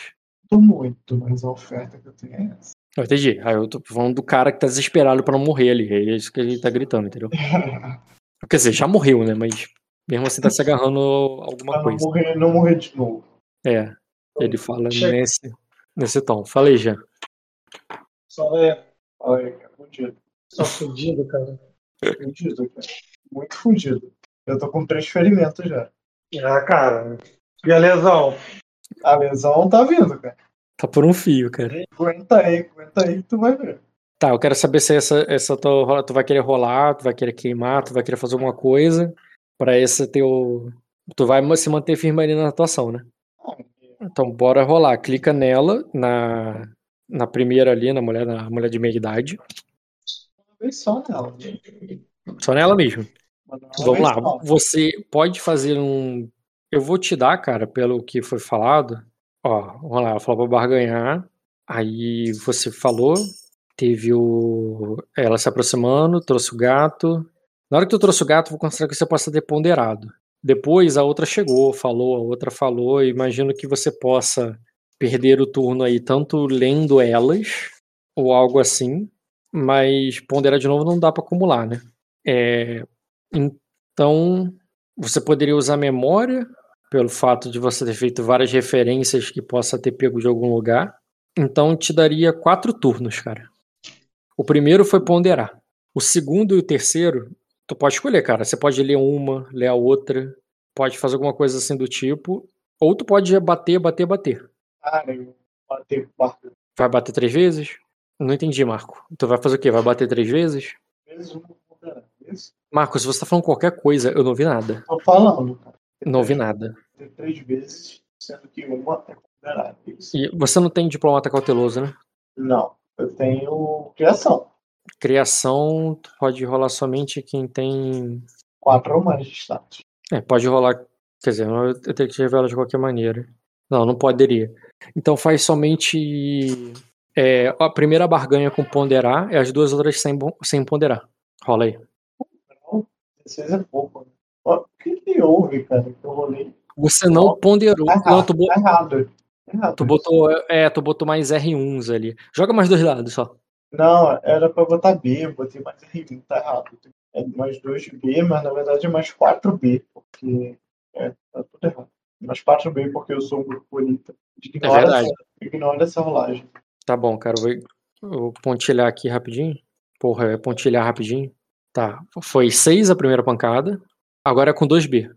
Tô muito, mas a oferta que eu tenho é essa. Eu entendi. Aí eu tô falando do cara que tá desesperado pra não morrer ali. É isso que ele tá gritando, entendeu? Quer dizer, já morreu, né? Mas mesmo assim tá se agarrando alguma não coisa. morrer, não morrer de novo. É. Ele fala Chega. nesse, nesse tom. Falei já. Só é Olha aí, cara, fudido. só fudido, cara. Fudido, cara. Muito fudido. Eu tô com três ferimentos já. Ah, cara. E a lesão? A lesão tá vindo, cara. Tá por um fio, cara. Aguenta aí, aguenta aí que tu vai ver. Tá, eu quero saber se essa, essa tua rola- tu vai querer rolar, tu vai querer queimar, tu vai querer fazer alguma coisa pra esse teu. Tu vai se manter firme ali na atuação, né? Então bora rolar. Clica nela, na, na primeira ali, na mulher, na mulher de meia idade. Só nela. Só nela mesmo. É Vamos lá. Você pode fazer um. Eu vou te dar, cara, pelo que foi falado. Ó, vamos lá, ela falou pra barganhar. Aí você falou, teve o. Ela se aproximando, trouxe o gato. Na hora que tu trouxe o gato, vou considerar que você possa ter ponderado. Depois a outra chegou, falou, a outra falou. Imagino que você possa perder o turno aí, tanto lendo elas, ou algo assim. Mas ponderar de novo não dá pra acumular, né? É, então, você poderia usar memória, pelo fato de você ter feito várias referências que possa ter pego de algum lugar. Então, te daria quatro turnos, cara. O primeiro foi ponderar. O segundo e o terceiro, tu pode escolher, cara. Você pode ler uma, ler a outra, pode fazer alguma coisa assim do tipo. Ou tu pode bater, bater, bater. Cara, eu bati com o barco. Vai bater três vezes? Não entendi, Marco. Tu vai fazer o quê? Vai bater três vezes? Vezes uma. Isso. Marco, se você tá falando qualquer coisa, eu não ouvi nada. Tô falando, cara. Não ouvi nada. Tem três vezes, sendo que uma é. E você não tem diplomata cauteloso, né? Não, eu tenho criação. Criação pode rolar somente quem tem. Quatro ou mais de status. É, pode rolar. Quer dizer, eu teria que te revelar de qualquer maneira. Não, não poderia. Então faz somente. é, a primeira barganha com ponderar e as duas outras sem, sem ponderar. Rola aí. Não, 16 é pouco. né? O que, que houve, cara? Que eu rolei. Você não ponderou. Tá Não, errado. tu, bo- Tá errado. Tá errado. tu botou. É, tu botou mais R1s ali. Joga mais dois dados só. Não, era pra botar B, eu botei mais R1, tá errado. É mais 2B, mas na verdade é mais 4B, porque é, tá tudo errado. Mais 4B porque eu sou um grupo bonito. Ignora, verdade. essa, ignora essa rolagem. Tá bom, cara. Eu vou, vou pontilhar aqui rapidinho. Porra, ia pontilhar rapidinho. Tá. Foi 6 a primeira pancada. Agora é com 2B.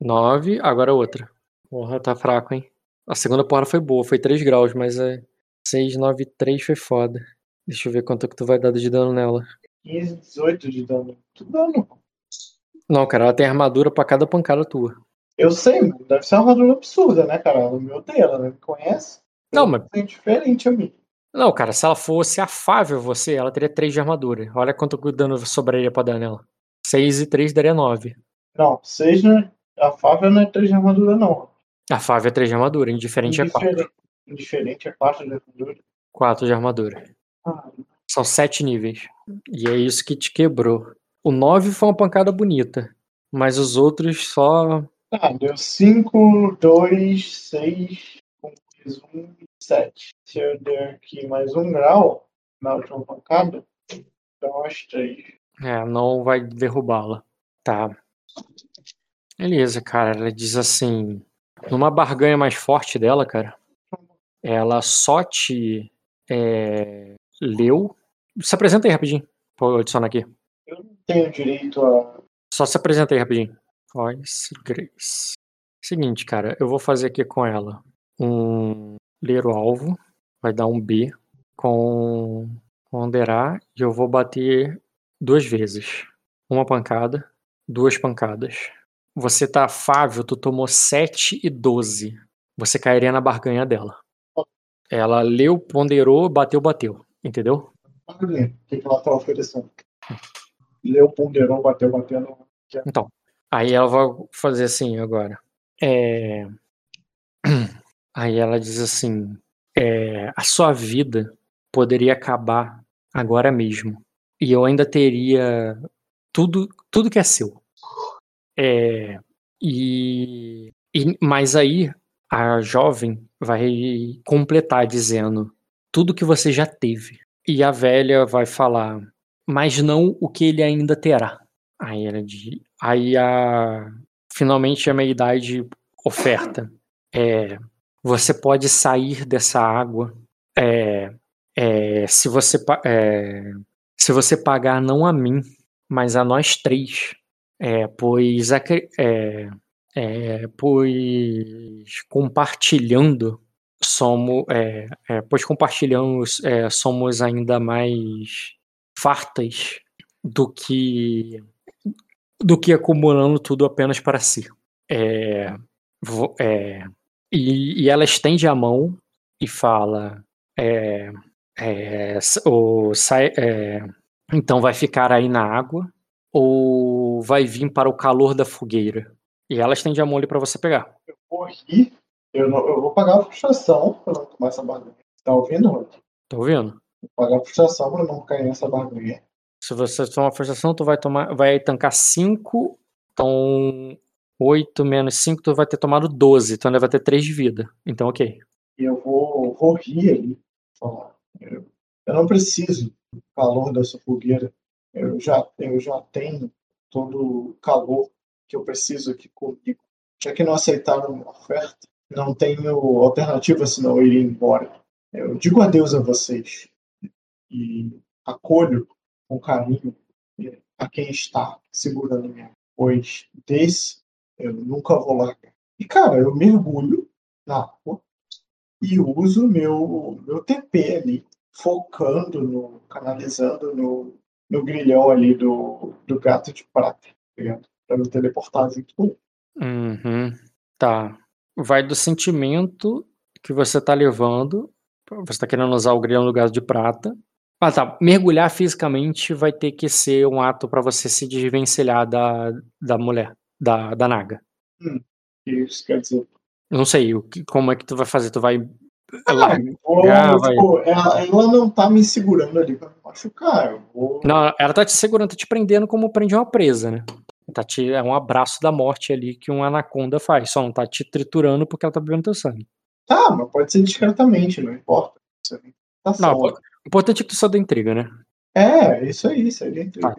9, agora outra. Porra, tá fraco, hein? A segunda porra foi boa, foi 3 graus, mas é 6, 9, 3 foi foda. Deixa eu ver quanto que tu vai dar de dano nela. 15, 18 de dano. Tudo dano. Não, cara, ela tem armadura pra cada pancada tua. Eu sei, mano, deve ser uma armadura absurda, né, cara? Ela me odeia, ela não me conhece. Não, mas. É diferente a mim. Não, cara, se ela fosse afável você, ela teria 3 de armadura. Olha quanto dano sobraria pra dar nela. 6 e 3 daria 9. Não, 6 não é. A Fábia não é 3 de armadura, não. A Fábio é 3 de armadura, indiferente é 4. Indiferente, indiferente é 4 de armadura. 4 de armadura. Ah, São 7 níveis. E é isso que te quebrou. O 9 foi uma pancada bonita. Mas os outros só. Tá, deu 5, 2, 6, com mais 1, 7. Se eu der aqui mais um grau na última pancada, então as 3. É, não vai derrubá-la. Tá. Beleza, cara. Ela diz assim. Numa barganha mais forte dela, cara, ela só te é, leu. Se apresenta aí rapidinho. Vou adicionar aqui. Eu não tenho direito a. Só se apresenta aí rapidinho. Voice Grace. Seguinte, cara, eu vou fazer aqui com ela um ler o alvo, vai dar um B com ponderar e eu vou bater duas vezes. Uma pancada, duas pancadas. Você tá afável, tu tomou 7 e 12. Você cairia na barganha dela. Ela leu, ponderou, bateu, bateu. Entendeu? O que, ela tá oferecendo? Leu, ponderou, bateu, bateu. Então, aí ela vai fazer assim agora. É... Aí ela diz assim: é, a sua vida poderia acabar agora mesmo. E eu ainda teria tudo, tudo que é seu. É, e, e mas aí a jovem vai completar dizendo tudo que você já teve. E a velha vai falar, mas não o que ele ainda terá. Aí ela diz, aí a finalmente a meia idade oferta. É você pode sair dessa água é, é, se você é, se você pagar não a mim mas a nós três é, pois é, pois compartilhando somos pois compartilhamos somos ainda mais fartas do que do que acumulando tudo apenas para si é, é, e, e ela estende a mão e fala é, é, sai, é, então vai ficar aí na água ou vai vir para o calor da fogueira e ela estende a mão ali para você pegar Eu vou rir. Eu, não, eu vou pagar a frustração pra não tomar essa barganha. Tá ouvindo, Rod? tá ouvindo? Vou pagar a frustração pra não cair nessa barganha. Se você tomar frustração, tu vai tomar, vai tancar 5, então 8 menos 5, tu vai ter tomado 12, então ainda vai ter 3 de vida. Então, ok. Eu vou, rir ali. Eu, eu não preciso do calor dessa fogueira. Eu já, eu já tenho todo o calor que eu preciso aqui comigo. Já que não aceitaram minha oferta, não tenho alternativa senão ir embora. Eu digo adeus a vocês e acolho com carinho a quem está segurando minha, pois desse eu nunca vou largar. E cara, eu mergulho na água e uso meu meu TP ali, focando no canalizando no, no grilhão ali do, do gato de prata, tá? Pra me teleportar junto com ele. Uhum. Tá. Vai do sentimento que você tá levando. Você tá querendo usar o grilhão do gás de prata. Ah, tá. Mergulhar fisicamente vai ter que ser um ato pra você se desvencilhar da, da mulher, da, da naga. E Isso quer dizer. Eu não sei o que, como é que tu vai fazer. Tu vai. Ah, vou, Ah, vai. tipo, ela, ela não tá me segurando ali pra me machucar. Eu vou. Não, ela tá te segurando, tá te prendendo como prende uma presa, né? Tá te, é um abraço da morte ali que um anaconda faz. Só não tá te triturando porque ela tá bebendo teu sangue. Tá, mas pode ser discretamente, não importa. Isso é interpretação. Não, o importante é que tu sai da intriga, né? É, isso aí, aí é intriga.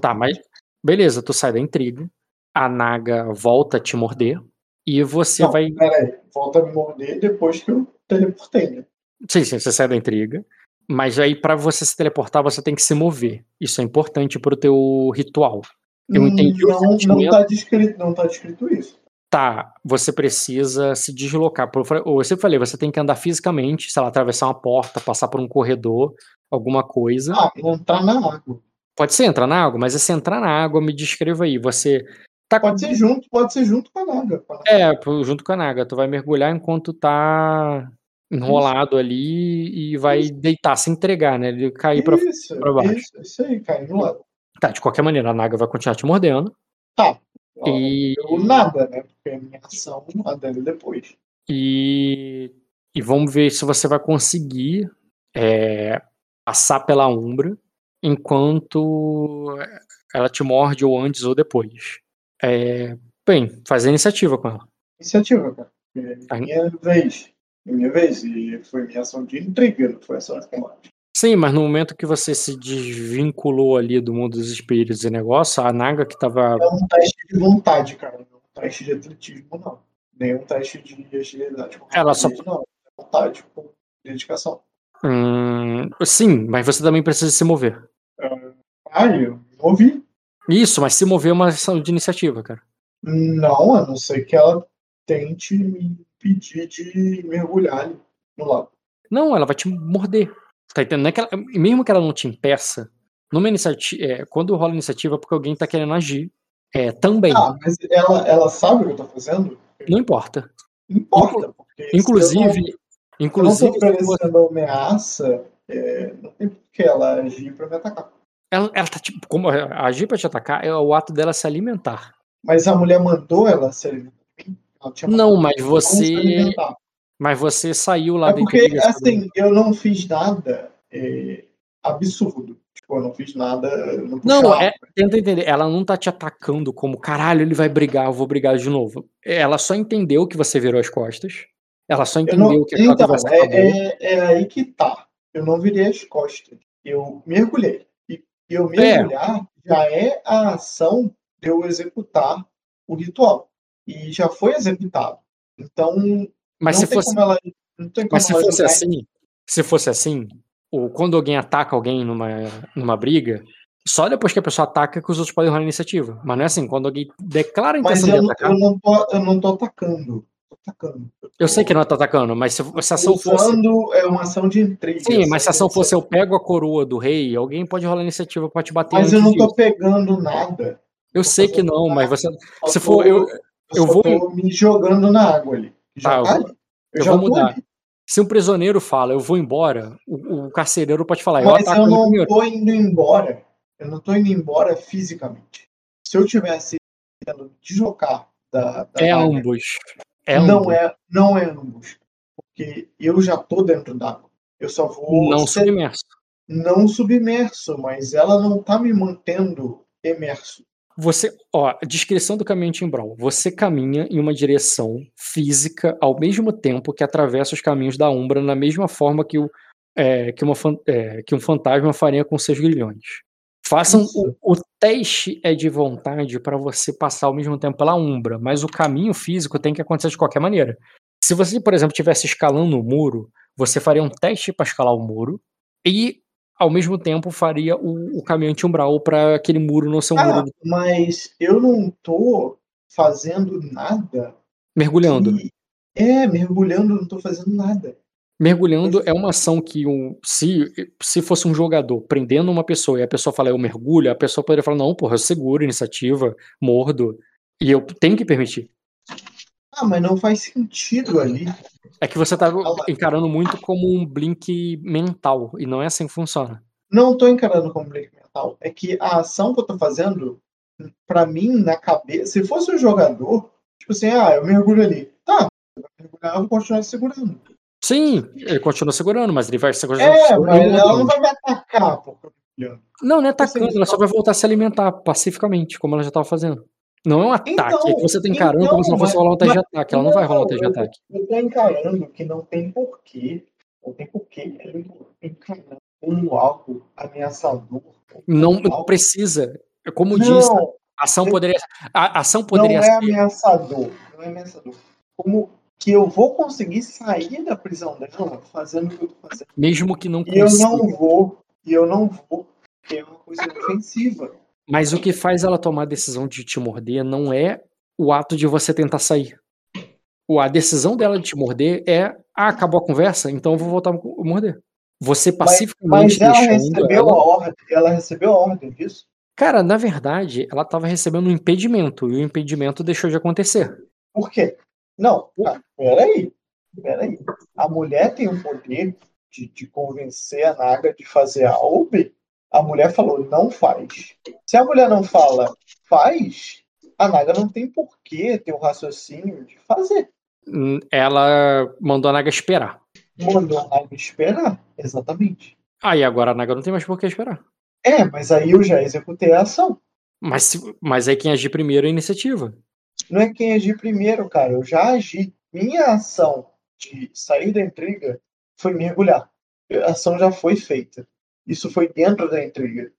Tá, mas beleza, tu sai da intriga, a naga volta a te morder e você Não, vai. Peraí, volta a me morder depois que eu teleportei, né? Sim, sim, você sai da intriga. Mas aí pra você se teleportar, você tem que se mover. Isso é importante pro teu ritual. Eu entendi Não, não, tá descrito, não tá descrito isso. Tá, você precisa se deslocar. Eu sempre falei, você tem que andar fisicamente, sei lá, atravessar uma porta, passar por um corredor, alguma coisa. Ah, tá na água. Pode ser entrar na água, mas se entrar na água, me descreva aí. Você tá Pode ser junto, pode ser junto com a Naga. com. É, junto com a Naga. Tu vai mergulhar enquanto tá enrolado ali e vai deitar, se entregar, né? Ele cair isso, pra baixo. isso, isso aí, caindo lá. Tá, de qualquer maneira, a Naga vai continuar te mordendo. Tá. E, Eu nada, né? Porque a minha ação, a dela é depois. e, e vamos ver se você vai conseguir é, passar pela Umbra enquanto ela te morde ou antes ou depois. É, bem, faz a iniciativa com ela. Iniciativa, cara. É Tá. minha vez. É minha vez. E foi minha ação de intriga, não foi ação de combate. Sim, mas no momento que você se desvinculou ali do mundo dos espíritos e negócio, a Naga que tava. É um teste de vontade, cara. Não é um teste de atletismo, não. Nem um teste de agilidade. com Ela só- Não, é vontade com dedicação. Hum, sim, mas você também precisa se mover. Ah, eu ouvi. Isso, mas se mover é uma ação de iniciativa, cara. Não, a não ser que ela tente me impedir de mergulhar ali no lago. Não, ela vai te morder. Tá entendendo? É que ela- mesmo que ela não te impeça, numa iniciativa, é, quando rola iniciativa é porque alguém tá querendo agir. É, também. Ah, mas ela, ela sabe o que eu tô fazendo? Não importa. Importa, porque se eu não- Inclusive, eu não inclusive, tô ameaça, é, não tem por que ela agir pra me atacar. ela, ela tá tipo, como agir pra te atacar é o ato dela se alimentar. Mas a mulher mandou ela se alimentar. Ela tinha Não, mas você, alimentar. Mas você saiu lá É da porque, assim, eu não fiz nada é, absurdo. Tipo, eu não fiz nada. eu Não, Não, é, tenta entender. Ela não tá te atacando como caralho, ele vai brigar, eu vou brigar de novo. Ela só entendeu que você virou as costas. Ela só Eu entendeu não- que aquela então, conversa acabou. é, é, é aí que tá. Eu não virei as costas. Eu mergulhei. E eu mergulhar já é a ação de eu executar o ritual. E já foi executado. Então, Mas não se fosse, ela. Mas se fosse assim, se fosse assim, ou quando alguém ataca alguém numa, numa briga, só depois que a pessoa ataca que os outros podem rolar iniciativa. Mas não é assim, quando alguém declara a Mas intenção eu, de não- atacar. eu, não tô, eu não tô atacando. Tô atacando. Eu sei que não tá atacando, mas se, se a ação fosse. É uma ação de intriga. Sim, mas se a ação sabe? fosse eu pego a coroa do rei, alguém pode rolar iniciativa pra te bater Mas eu não tô pegando nada. Eu sei que não, mas você. Se for eu- eu só vou- tô me jogando na água ali. Já Tá, eu. Eu, eu já vou mudar. ali. Se um prisioneiro fala, eu vou embora, o, o carcereiro pode falar, eu Mas ataco eu ele não tô indo embora. Eu não tô indo embora fisicamente. Se eu tivesse tentando deslocar da, da É água, ambos. É não ambos. é não é ambos. Porque eu já tô dentro d'água. Eu só vou Não ser submerso. não submerso, mas ela não tá me mantendo emerso. Você, ó, a descrição do caminho Timbral. Você caminha em uma direção física ao mesmo tempo que atravessa os caminhos da Umbra na mesma forma que, o, é, que, uma, é, que um fantasma faria com seus grilhões. Façam o, o teste é de vontade para você passar ao mesmo tempo pela Umbra, mas o caminho físico tem que acontecer de qualquer maneira. Se você, por exemplo, estivesse escalando o muro, você faria um teste para escalar o muro e ao mesmo tempo faria o, o caminho anti-umbral para aquele muro não ser um Ah, muro mas eu não tô fazendo nada. mergulhando. que- É, mergulhando, não tô fazendo nada. Mergulhando é uma ação que um, se, se fosse um jogador prendendo uma pessoa e a pessoa fala eu mergulho, a pessoa poderia falar não, porra, eu seguro iniciativa, mordo, e eu tenho que permitir. Ah, mas não faz sentido ali. É que você tá encarando muito como um blink mental, e não é assim que funciona. Não tô encarando como blink mental. É que a ação que eu tô fazendo, pra mim, na cabeça, se fosse um jogador, tipo assim, ah, eu mergulho ali. Tá, eu vou mergulhar, eu vou continuar segurando. Sim, ele continua segurando, mas ele vai se É, mas ela não vai me atacar mergulhando. Não, não é Assim, atacando, ela só vai voltar a se alimentar pacificamente, como ela já estava fazendo. Não é um ataque, Então, é que você tá encarando então, como se ela fosse mas- rolar um teste de ataque. Ela não, vai rolar um teste de ataque. Eu tô encarando que não tem porquê. Não tem porquê ele encarando como algo ameaçador. Não, como não precisa. Como disse, Não, a ação poderia, a ação não poderia é ser. ameaçador. Não é ameaçador. Como que eu vou conseguir sair da prisão dela fazendo o que eu tô fazendo. Mesmo que não E eu consiga. não vou. E eu não vou. Porque é uma coisa ofensiva. Mas o que faz ela tomar a decisão de te morder não é o ato de você tentar sair. O- A decisão dela de te morder é: ah, acabou a conversa, então eu vou voltar a morder. Você Mas, pacificamente mas ela deixando recebeu ela. a ordem. Ela recebeu a ordem disso. Cara, na verdade, ela estava recebendo um impedimento e o impedimento deixou de acontecer. Por quê? Não, ah, peraí. Peraí. A mulher tem o poder de, de convencer a Naga de fazer algo. A mulher falou, não faz. Se a mulher não fala, faz, a Naga não tem porquê ter o raciocínio de fazer. Hum, Ela mandou a Naga esperar. Mandou a Naga esperar. Exatamente. Aí agora a Naga não tem mais por que esperar. É, mas aí eu já executei a ação. Mas, mas aí quem agir primeiro é a iniciativa. Não é quem agir primeiro, cara. Eu já agi. Minha ação de sair da intriga foi mergulhar. A ação já foi feita. Isso foi dentro da intriga.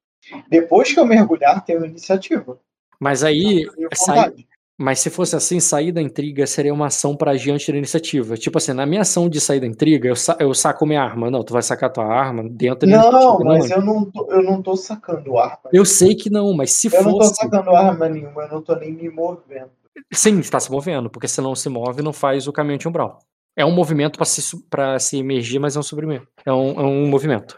Depois que eu mergulhar, tem uma iniciativa. Mas aí, vontade. mas se fosse assim, sair da intriga seria uma ação para agir antes da iniciativa. Tipo assim, na minha ação de sair da intriga, eu, sa- eu saco minha arma. Não, tu vai sacar tua arma dentro da Não, iniciativa. mas não. eu não, tô, eu não tô sacando arma. Eu sei que não, mas se Eu não tô fosse. sacando arma nenhuma, eu não tô nem me movendo. Sim, está se movendo, porque se não se move, não faz o caminho anti-umbral. É um movimento para se, pra se emergir, mas é um subimento. É um, é um movimento.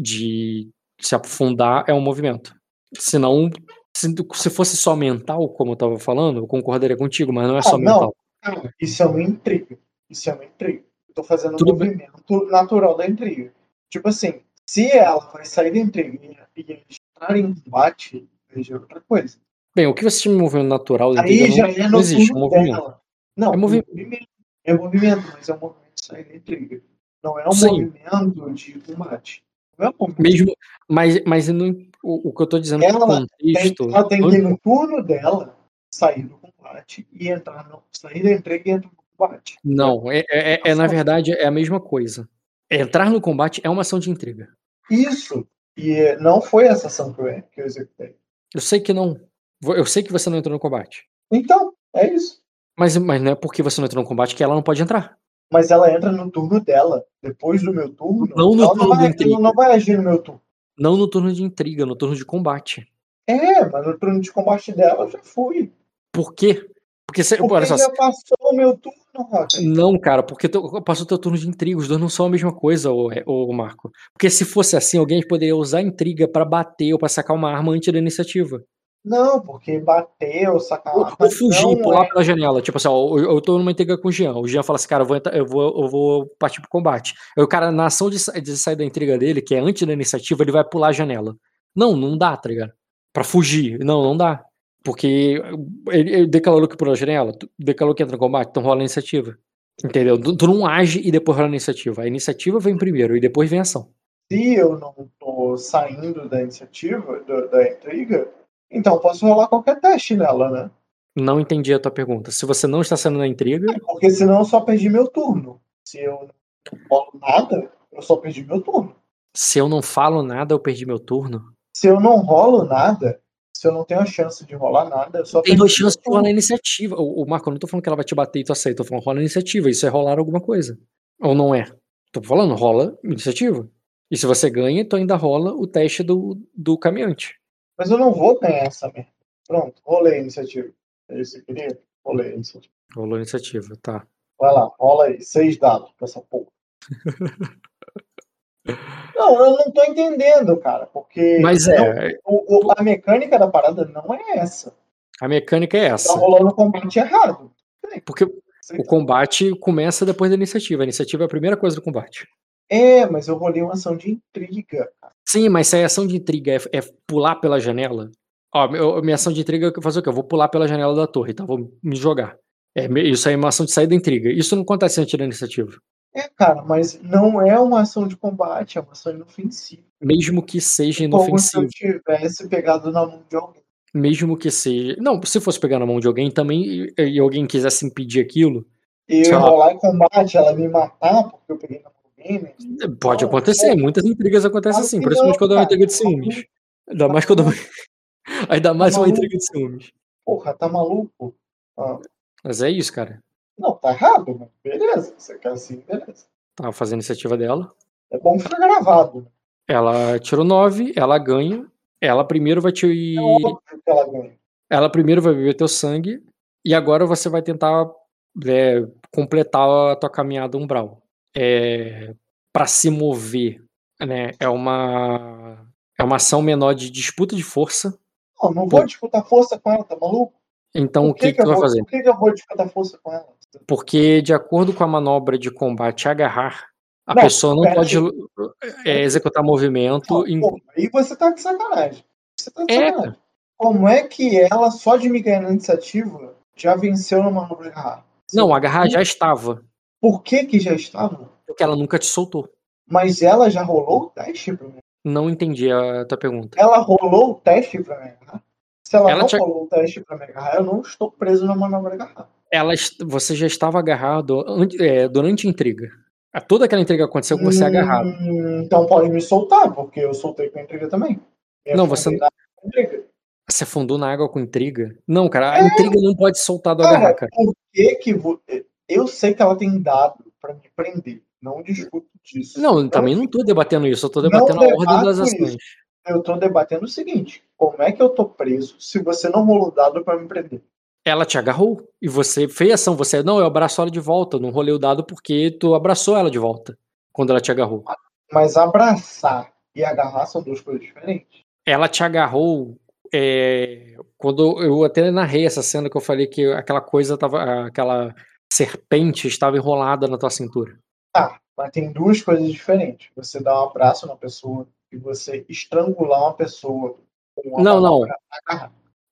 De se aprofundar é um movimento. Se não. Se, se fosse só mental, como eu estava falando, eu concordaria contigo, mas não é só Ah, não. mental. Cara, isso é uma intriga. Isso é uma intriga. Eu tô fazendo Tudo um bem. movimento natural da intriga. Tipo assim, se ela vai sair da intriga e entrar em combate, veja outra coisa. Bem, o que você chama de movimento natural da Aí intriga já não, é não no existe, é um movimento. dela. Não, É é movi- movimento. É movimento, mas é um movimento de sair da intriga. Não é um Sim. movimento de combate. É. Mesmo, mas, mas não- o, o que eu tô dizendo Ela no Tem, contexto. ela tem que ir no turno dela sair do combate e entrar no. sair da intriga e entrar no combate. Não, é, é, é- é, na verdade é a mesma coisa. Entrar no combate é uma ação de intriga. Isso. E eh, não foi essa ação que eu, que eu executei. Eu sei que não. Eu sei que você não entrou no combate. Então, é isso. Mas, mas não é porque você não entrou no combate que ela não pode entrar. Mas ela entra no turno dela. Depois do meu turno. Não no turno não vai, do intriga. não vai agir no meu turno. Não no turno de intriga, no turno de combate. É, mas no turno de combate dela eu já fui. Por quê? Porque você. Porque Olha só. já passou o meu turno, Rock. Não, cara, porque teu- passou teu turno de intriga. Os dois não são a mesma coisa, ô, ô Marco. Porque se fosse assim, alguém poderia usar intriga pra bater ou pra sacar uma arma antes da iniciativa. Não, porque bateu, sacar Ou, fugir, não pular é. pela janela. Tipo assim, ó, eu, eu tô numa intriga com o Jean. O Jean fala assim, cara, eu vou, entrar- eu vou, eu vou partir pro combate. Aí o cara, na ação de, de sair da intriga dele, que é antes da iniciativa, ele vai pular a janela. Não, não dá, tá ligado? Pra fugir. Não, não dá. Porque ele, ele declarou que pulou a janela, declarou que entra no combate, então rola a iniciativa. Entendeu? Tu, tu não age e depois rola a iniciativa. A iniciativa vem primeiro e depois vem a ação. Se eu não tô saindo da iniciativa, da, da intriga, então eu posso rolar qualquer teste nela, né? Não entendi a tua pergunta. Se você não está sendo na intriga, Porque senão eu só perdi meu turno. Se eu não rolo nada, eu só perdi meu turno. se eu não falo nada, eu perdi meu turno. Se eu não rolo nada, se eu não tenho a chance de rolar nada, eu só Tem perdi duas chances de rolar a iniciativa. O, o Marco, eu não tô falando que ela vai te bater e tu aceita, eu tô falando rola a iniciativa. Isso é rolar alguma coisa. Ou não é? Tô falando, rola iniciativa. E se você ganha, tu ainda rola o teste do, do caminhante. Mas eu não vou ganhar essa merda. Pronto, rolei a iniciativa. É isso que eu queria? Rolei a iniciativa. Rolou a iniciativa, tá. Vai lá, rola aí. Seis dados pra essa porra. não, eu não tô entendendo, cara. Porque Mas não- é, o- o- a mecânica da parada não é essa. a mecânica é Tá essa. rolando combate errado. Porque o combate começa depois da iniciativa. A iniciativa é a primeira coisa do combate. É, mas eu rolei uma ação de intriga. Sim, mas se a ação de intriga é, é pular pela janela. Ó, meu- minha ação de intriga é fazer o quê? Eu vou pular pela janela da torre, tá? Vou me jogar. É, isso aí é uma ação de sair da intriga. Isso não acontece antes da iniciativa. É, cara, mas não é uma ação de combate, é uma ação inofensiva. Mesmo que seja Como se eu tivesse pegado na mão de alguém. Mesmo que seja. Não, se fosse pegar na mão de alguém também e, alguém quisesse impedir aquilo, E eu lá. rolar em combate, ela me matar porque eu peguei na mão né? pode acontecer. é. Muitas intrigas acontecem assim, principalmente quando é uma intriga de ciúmes. Ainda mais quando. Ainda mais uma intriga de ciúmes. Porra, tá maluco? Ah, Mas é isso, cara. não, tá errado, mas beleza. Você quer assim, beleza. Tava fazendo a iniciativa dela. É bom ficar gravado. né? Ela tirou 9, ela ganha. Ela primeiro vai te. É óbvio que ela ganha. Ela primeiro vai beber teu sangue. E agora você vai tentar é, completar a tua caminhada umbral. É, para se mover, né? É uma. É uma ação menor de disputa de força. Não, não vou disputar força com ela, tá maluco? Então o que, que, eu tu vai vou, fazer? Por que, que eu vou disputar força com ela? Porque, de acordo com a manobra de combate agarrar, a Não, pessoa não pode é, executar movimento. Não, em- pô, aí você tá de sacanagem. Você tá de É, sacanagem. Como é que ela, só de me ganhar na iniciativa, já venceu na manobra de agarrar? Não, agarrar já estava. Por que que já estava? Porque ela nunca te soltou. Mas ela já rolou o teste pra mim. Não entendi a tua pergunta. Ela rolou o teste pra me agarrar? Se ela, Ela não te- rolou o teste pra me agarrar, eu não estou preso na manobra de agarrar. Ela, você já estava agarrado é, durante a intriga. A- Toda aquela intriga aconteceu com você agarrado. Hum, Então pode me soltar, porque eu soltei com a intriga também. Me Não, você- na. Você afundou na água com intriga? Não, cara, a É. intriga não pode soltar do agarrar, Cara, cara. por que que vo- eu sei que ela tem dado pra me prender. Não discuto disso. Não, também não tô debatendo isso, eu tô Não debatendo a ordem das isso. ações. Eu tô debatendo o seguinte: como é que eu tô preso se você não rolou dado pra me prender? Ela te agarrou e você fez ação. Você, não, eu abraço ela de volta. Não rolei o dado porque tu abraçou ela de volta quando ela te agarrou. Mas abraçar e agarrar são duas coisas diferentes. Ela te agarrou é, quando eu até narrei essa cena que eu falei que aquela coisa tava. aquela serpente estava enrolada na tua cintura. Tá, mas tem duas coisas diferentes. Você dá um abraço na pessoa e você estrangular uma pessoa com uma Não, não.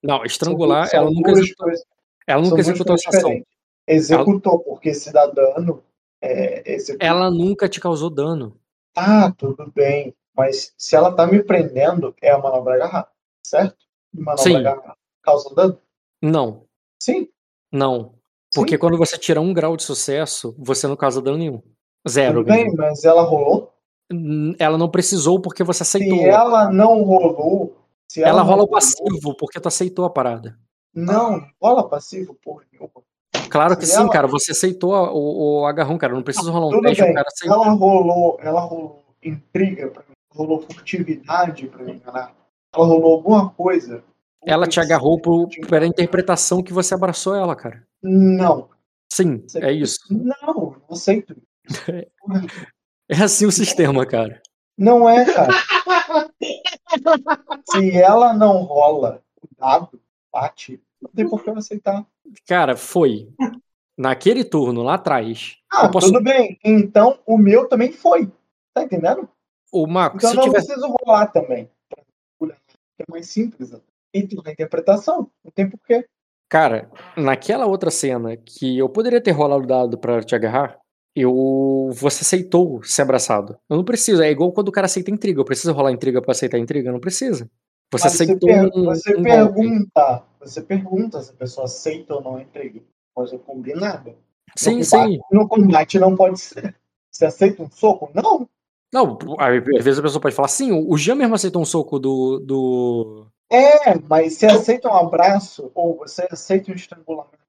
Não, estrangular, São ela nunca executou, coisas- ela nunca executou essa ação. Executou, porque se dá dano, é, executa. Ela nunca te causou dano. Tá, tudo bem. Mas se ela tá me prendendo, é a manobra agarrar, certo? Manobra Sim. agarrar causa dano? Não, Sim. não. Porque quando você tira um grau de sucesso, você não causa dano nenhum. Zero. Tudo bem, mas ela rolou? Ela não precisou porque você aceitou. Se ela não rolou. Se ela, Ela rola o rolou, passivo porque tu aceitou a parada. Não, rola passivo, porra nenhuma. Claro que Se sim, ela- cara. Você aceitou o, o agarrão, cara. Não precisa rolar um Tudo teste, bem. o cara aceitou. Ela rolou, ela rolou intriga pra mim, rolou furtividade pra me enganar. Ela rolou alguma coisa. Ela te agarrou por, pela interpretação que você abraçou ela, cara. Não. Sim, Você- é isso. Não, não aceito. É assim o sistema, cara. Não é, cara. Se ela não rola o dado, bate, não tem por que eu aceitar. Cara, foi. Naquele turno lá atrás. Ah, posso. tudo bem. Então o meu também foi. Tá entendendo? O Marco, Então se eu não tivesse. preciso rolar também. É mais simples. Então, na interpretação, não tem porquê. Cara, naquela outra cena que eu poderia ter rolado o dado pra te agarrar, eu. Você aceitou ser abraçado. Eu não preciso. É igual quando o cara aceita intriga. Eu preciso rolar intriga pra aceitar intriga? Não precisa. Você Mas aceitou per- um, você um golpe. pergunta, você pergunta se a pessoa aceita ou não a entrega. Pode ser combinado. Sim, no sim. combate, No combate não pode ser. Você aceita um soco? Não. Não, às vezes a pessoa pode falar, sim, o Jean mesmo aceitou um soco do. do... É, mas você aceita um abraço ou você aceita um estrangulamento.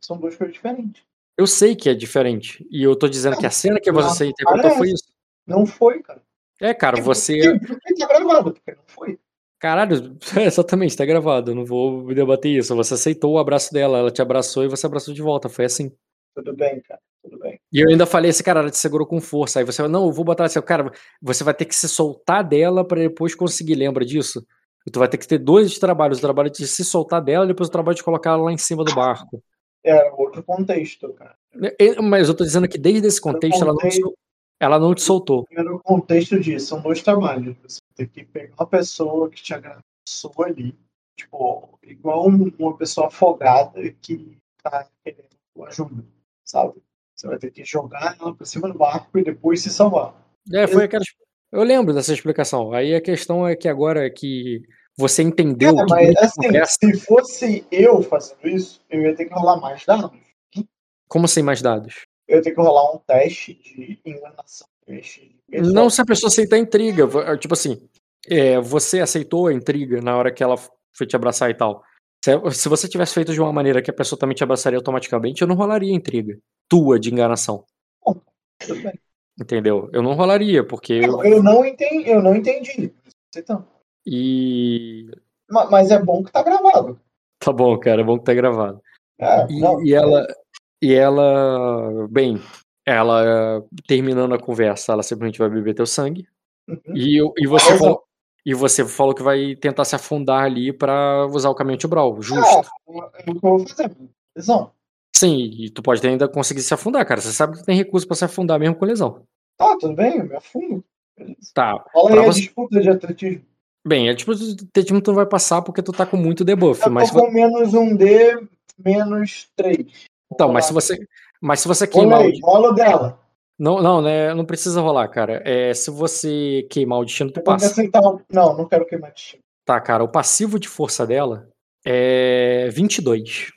São duas coisas diferentes. Eu sei que é diferente. E eu tô dizendo que a cena que você Não, interpretou parece. foi isso. Não foi, cara. É, cara, você. Porque tá gravado, porque não foi. Caralho, exatamente, tá gravado. Eu não vou debater isso. Você aceitou o abraço dela, ela te abraçou e você abraçou de volta. Foi assim. Tudo bem, cara. Tudo bem. E eu ainda falei esse cara, ela te segurou com força. Aí você não, eu vou botar assim, cara, você vai ter que se soltar dela pra depois conseguir, lembra disso? E tu vai ter que ter dois trabalhos, o trabalho de se soltar dela e depois o trabalho de colocar ela lá em cima do barco. É outro contexto, cara. E- Mas eu tô dizendo que desde esse contexto ela não, te ela não te soltou. Primeiro contexto disso, são dois trabalhos. Você tem que pegar uma pessoa que te agraçou ali, tipo, igual um- uma pessoa afogada que tá querendo ajuda, sabe? Você vai ter que jogar ela pra cima do barco e depois se salvar. É, foi aquela. Eu lembro dessa explicação. Aí a questão é que agora que você entendeu que mas assim, se fosse eu fazendo isso, eu ia ter que rolar mais dados. como sem mais dados? Eu ia ter que rolar um teste de enganação. Teste de Não se a pessoa aceitar a intriga. vo- Tipo assim, é, você aceitou a intriga na hora que ela foi te abraçar e tal. Se, você tivesse feito de uma maneira que a pessoa também te abraçaria automaticamente, eu não rolaria intriga tua de enganação. Tudo bem. Entendeu? Eu não rolaria, porque. Eu, eu não entendi, eu não entendi. Então, E. ma- mas é bom que tá gravado. Tá bom, cara, é bom que tá gravado. É, E, não, e ela. E ela. Bem, ela terminando a conversa, ela simplesmente vai beber teu sangue. Uhum. E, eu- e você Mas, falou. E você falou que vai tentar se afundar ali pra usar o caminho de Brawl. Justo. É, é o que eu vou fazer. Lesão. Sim, e tu pode ainda conseguir se afundar, cara. Você sabe que tem recurso pra se afundar mesmo com lesão. Tá, tudo bem, eu me afundo. Beleza. Tá. Fala Pra aí a você- disputa de atletismo. Bem, é tipo, o atletismo tu não vai passar porque tu tá com muito debuff. Eu Mas, com menos um D, menos 3. então, mas se você. Mas se você queimar o. Rola aí, o dela. Não, não, né? Não precisa rolar, cara. É, se você queimar o destino, tu passa. aceitar. Não, não quero queimar destino. Tá, cara. O passivo de força dela é 22.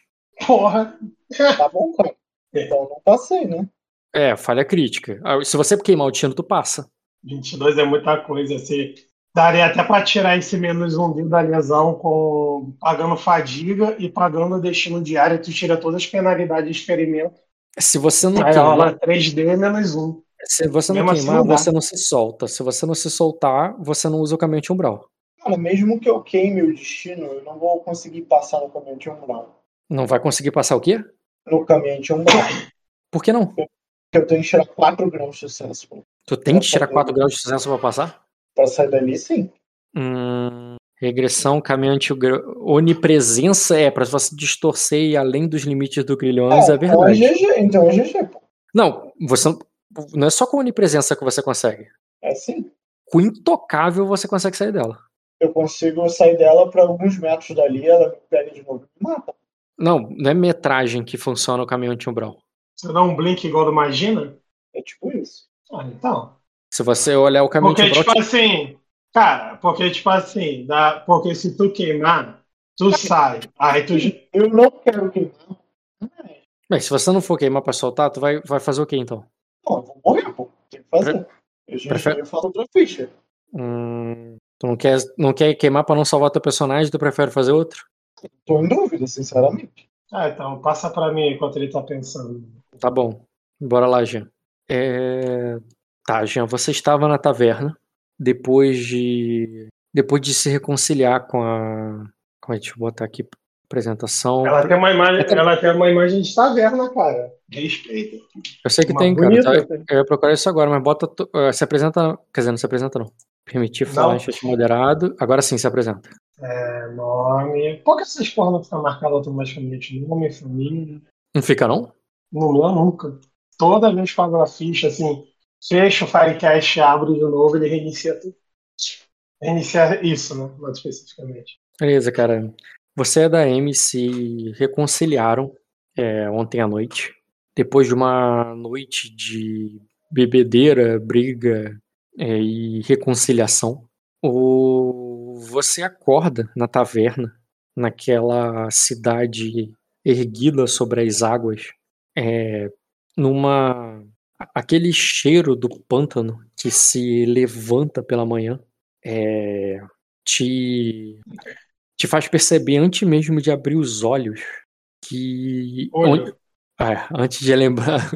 Porra. Tá bom, cara. Então não passei, né? É, falha crítica. Ah, Se você queimar o destino, tu passa. 22 é muita coisa. Você daria até para tirar esse menos um dia da lesão com pagando fadiga e pagando destino diário. Tu tira todas as penalidades de experimento. Se você não Aí queimar, rola 3D menos 1. se você não Mesmo assim, queimar, não dá. você não se solta. Se você não se soltar, você não usa o caminho de umbral. Cara, mesmo que eu queime o destino, eu não vou conseguir passar no caminho de umbral. Não vai conseguir passar o quê? No caminho de um grau. Por que não? Porque eu tenho que tirar 4 graus de sucesso Tu tem que tirar saber. 4 graus de sucesso pra passar? pra sair dali, sim. Hum, regressão, caminhante, onipresença é pra você distorcer e ir além dos limites do grilhões, é, é verdade. GG, então é GG, pô. Não, você não- é só com onipresença que você consegue. É sim. Com intocável você consegue sair dela. Eu consigo sair dela pra alguns metros dali, ela me pega de novo e mata. Não, não é metragem que funciona o caminhante umbral. Você dá um blink igual do Magina? É tipo isso. Ah, então. Se você olhar o caminhante Porque, umbral, tipo assim, cara, porque, tipo assim, dá, porque se tu queimar, tu sai. Aí tu. Eu não quero queimar. Bem, se você não for queimar pra soltar, tu vai, vai fazer o quê então? Não, eu vou morrer, pô. Tem que fazer. Eu já eu falo outra ficha. Hum, tu não quer, não quer queimar pra não salvar teu personagem, tu prefere fazer outro? Tô em dúvida, sinceramente. Ah, então, passa pra mim enquanto ele tá pensando. Tá bom. Bora lá, Jean. É... Tá, Jean, você estava na taverna depois de. Depois de se reconciliar com a. Como é? Deixa eu botar aqui apresentação. Ela tem uma imagem, ela tem uma imagem de taverna, cara. Respeita. Eu sei que Uma tem, cara. bonita, tá? Eu ia procurar isso agora, mas bota. tu- eh, Se apresenta. Quer dizer, não se apresenta, não. Permitir falar Não. em chat moderado. Agora sim se apresenta. É, nome. Por que essas porra não ficam marcadas automaticamente? Nome, família. Não fica, não? Meu nunca. Toda vez que eu abro a ficha, assim, fecho o Firecast, abro de novo, ele reinicia tudo. Reinicia isso, né? Mais especificamente. Beleza, cara. Você e a M se reconciliaram é, ontem à noite. Depois de uma noite de bebedeira, briga é, e reconciliação. O... Você acorda na taverna, naquela cidade erguida sobre as águas, é, numa. aquele cheiro do pântano que se levanta pela manhã. É, te te faz perceber antes mesmo de abrir os olhos que Olho. é, antes de lembrar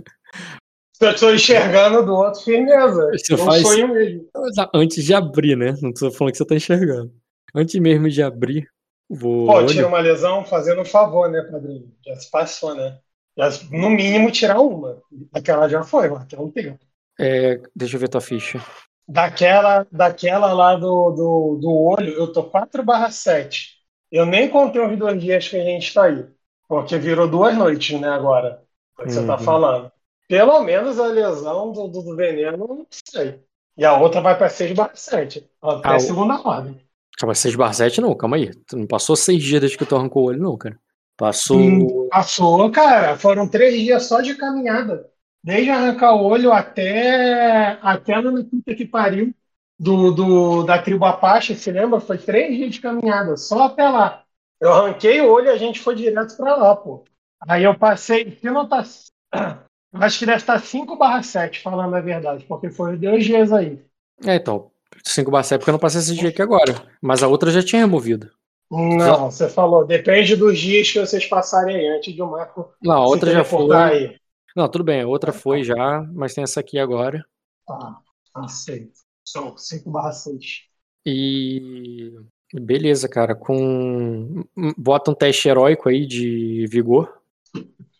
Eu tô enxergando do outro, firmeza. Você É um faz- sonho mesmo. antes de abrir, né? Não tô falando que você tá enxergando. Antes mesmo de abrir o Pô, tira uma lesão fazendo um favor, né, padrinho? Já se passou, né? Já, no mínimo, tirar uma. Aquela já foi, tem um tempo. é, deixa eu ver tua ficha. Daquela, daquela lá do, do, do olho, eu tô 4 barra 7. Eu nem contei os dois dias que a gente tá aí. Porque virou duas noites, né, agora. É o que você tá Uhum. falando. Pelo menos a lesão do, do, do veneno, não sei. E a outra vai pra 6 barra 7. Até Ah, o- segunda ordem. Calma, 6 barra 7 não, calma aí. Tu não passou seis dias desde que tu arrancou o olho, não, cara. Passou. Hum, Passou, cara. Foram três dias só de caminhada. Desde arrancar o olho até, até na puta que pariu do, do, da tribo Apache, se lembra? Foi três dias de caminhada, só até lá. Eu arranquei o olho e a gente foi direto pra lá, pô. Aí eu passei, se não tá. eu Acho que deve estar 5 barra 7, falando a verdade, porque foi dois dias aí. É, então. 5 barra 7 porque eu não passei esse dia aqui agora. Mas a outra já tinha removido. Não, você falou, depende dos dias que vocês passarem aí, antes de o Marco Não, a outra já foi. aí. Não, tudo bem, a outra foi já, mas tem essa aqui agora. Tá, aceito. São 5 barra 6. E beleza, cara, com bota um teste heróico aí de vigor,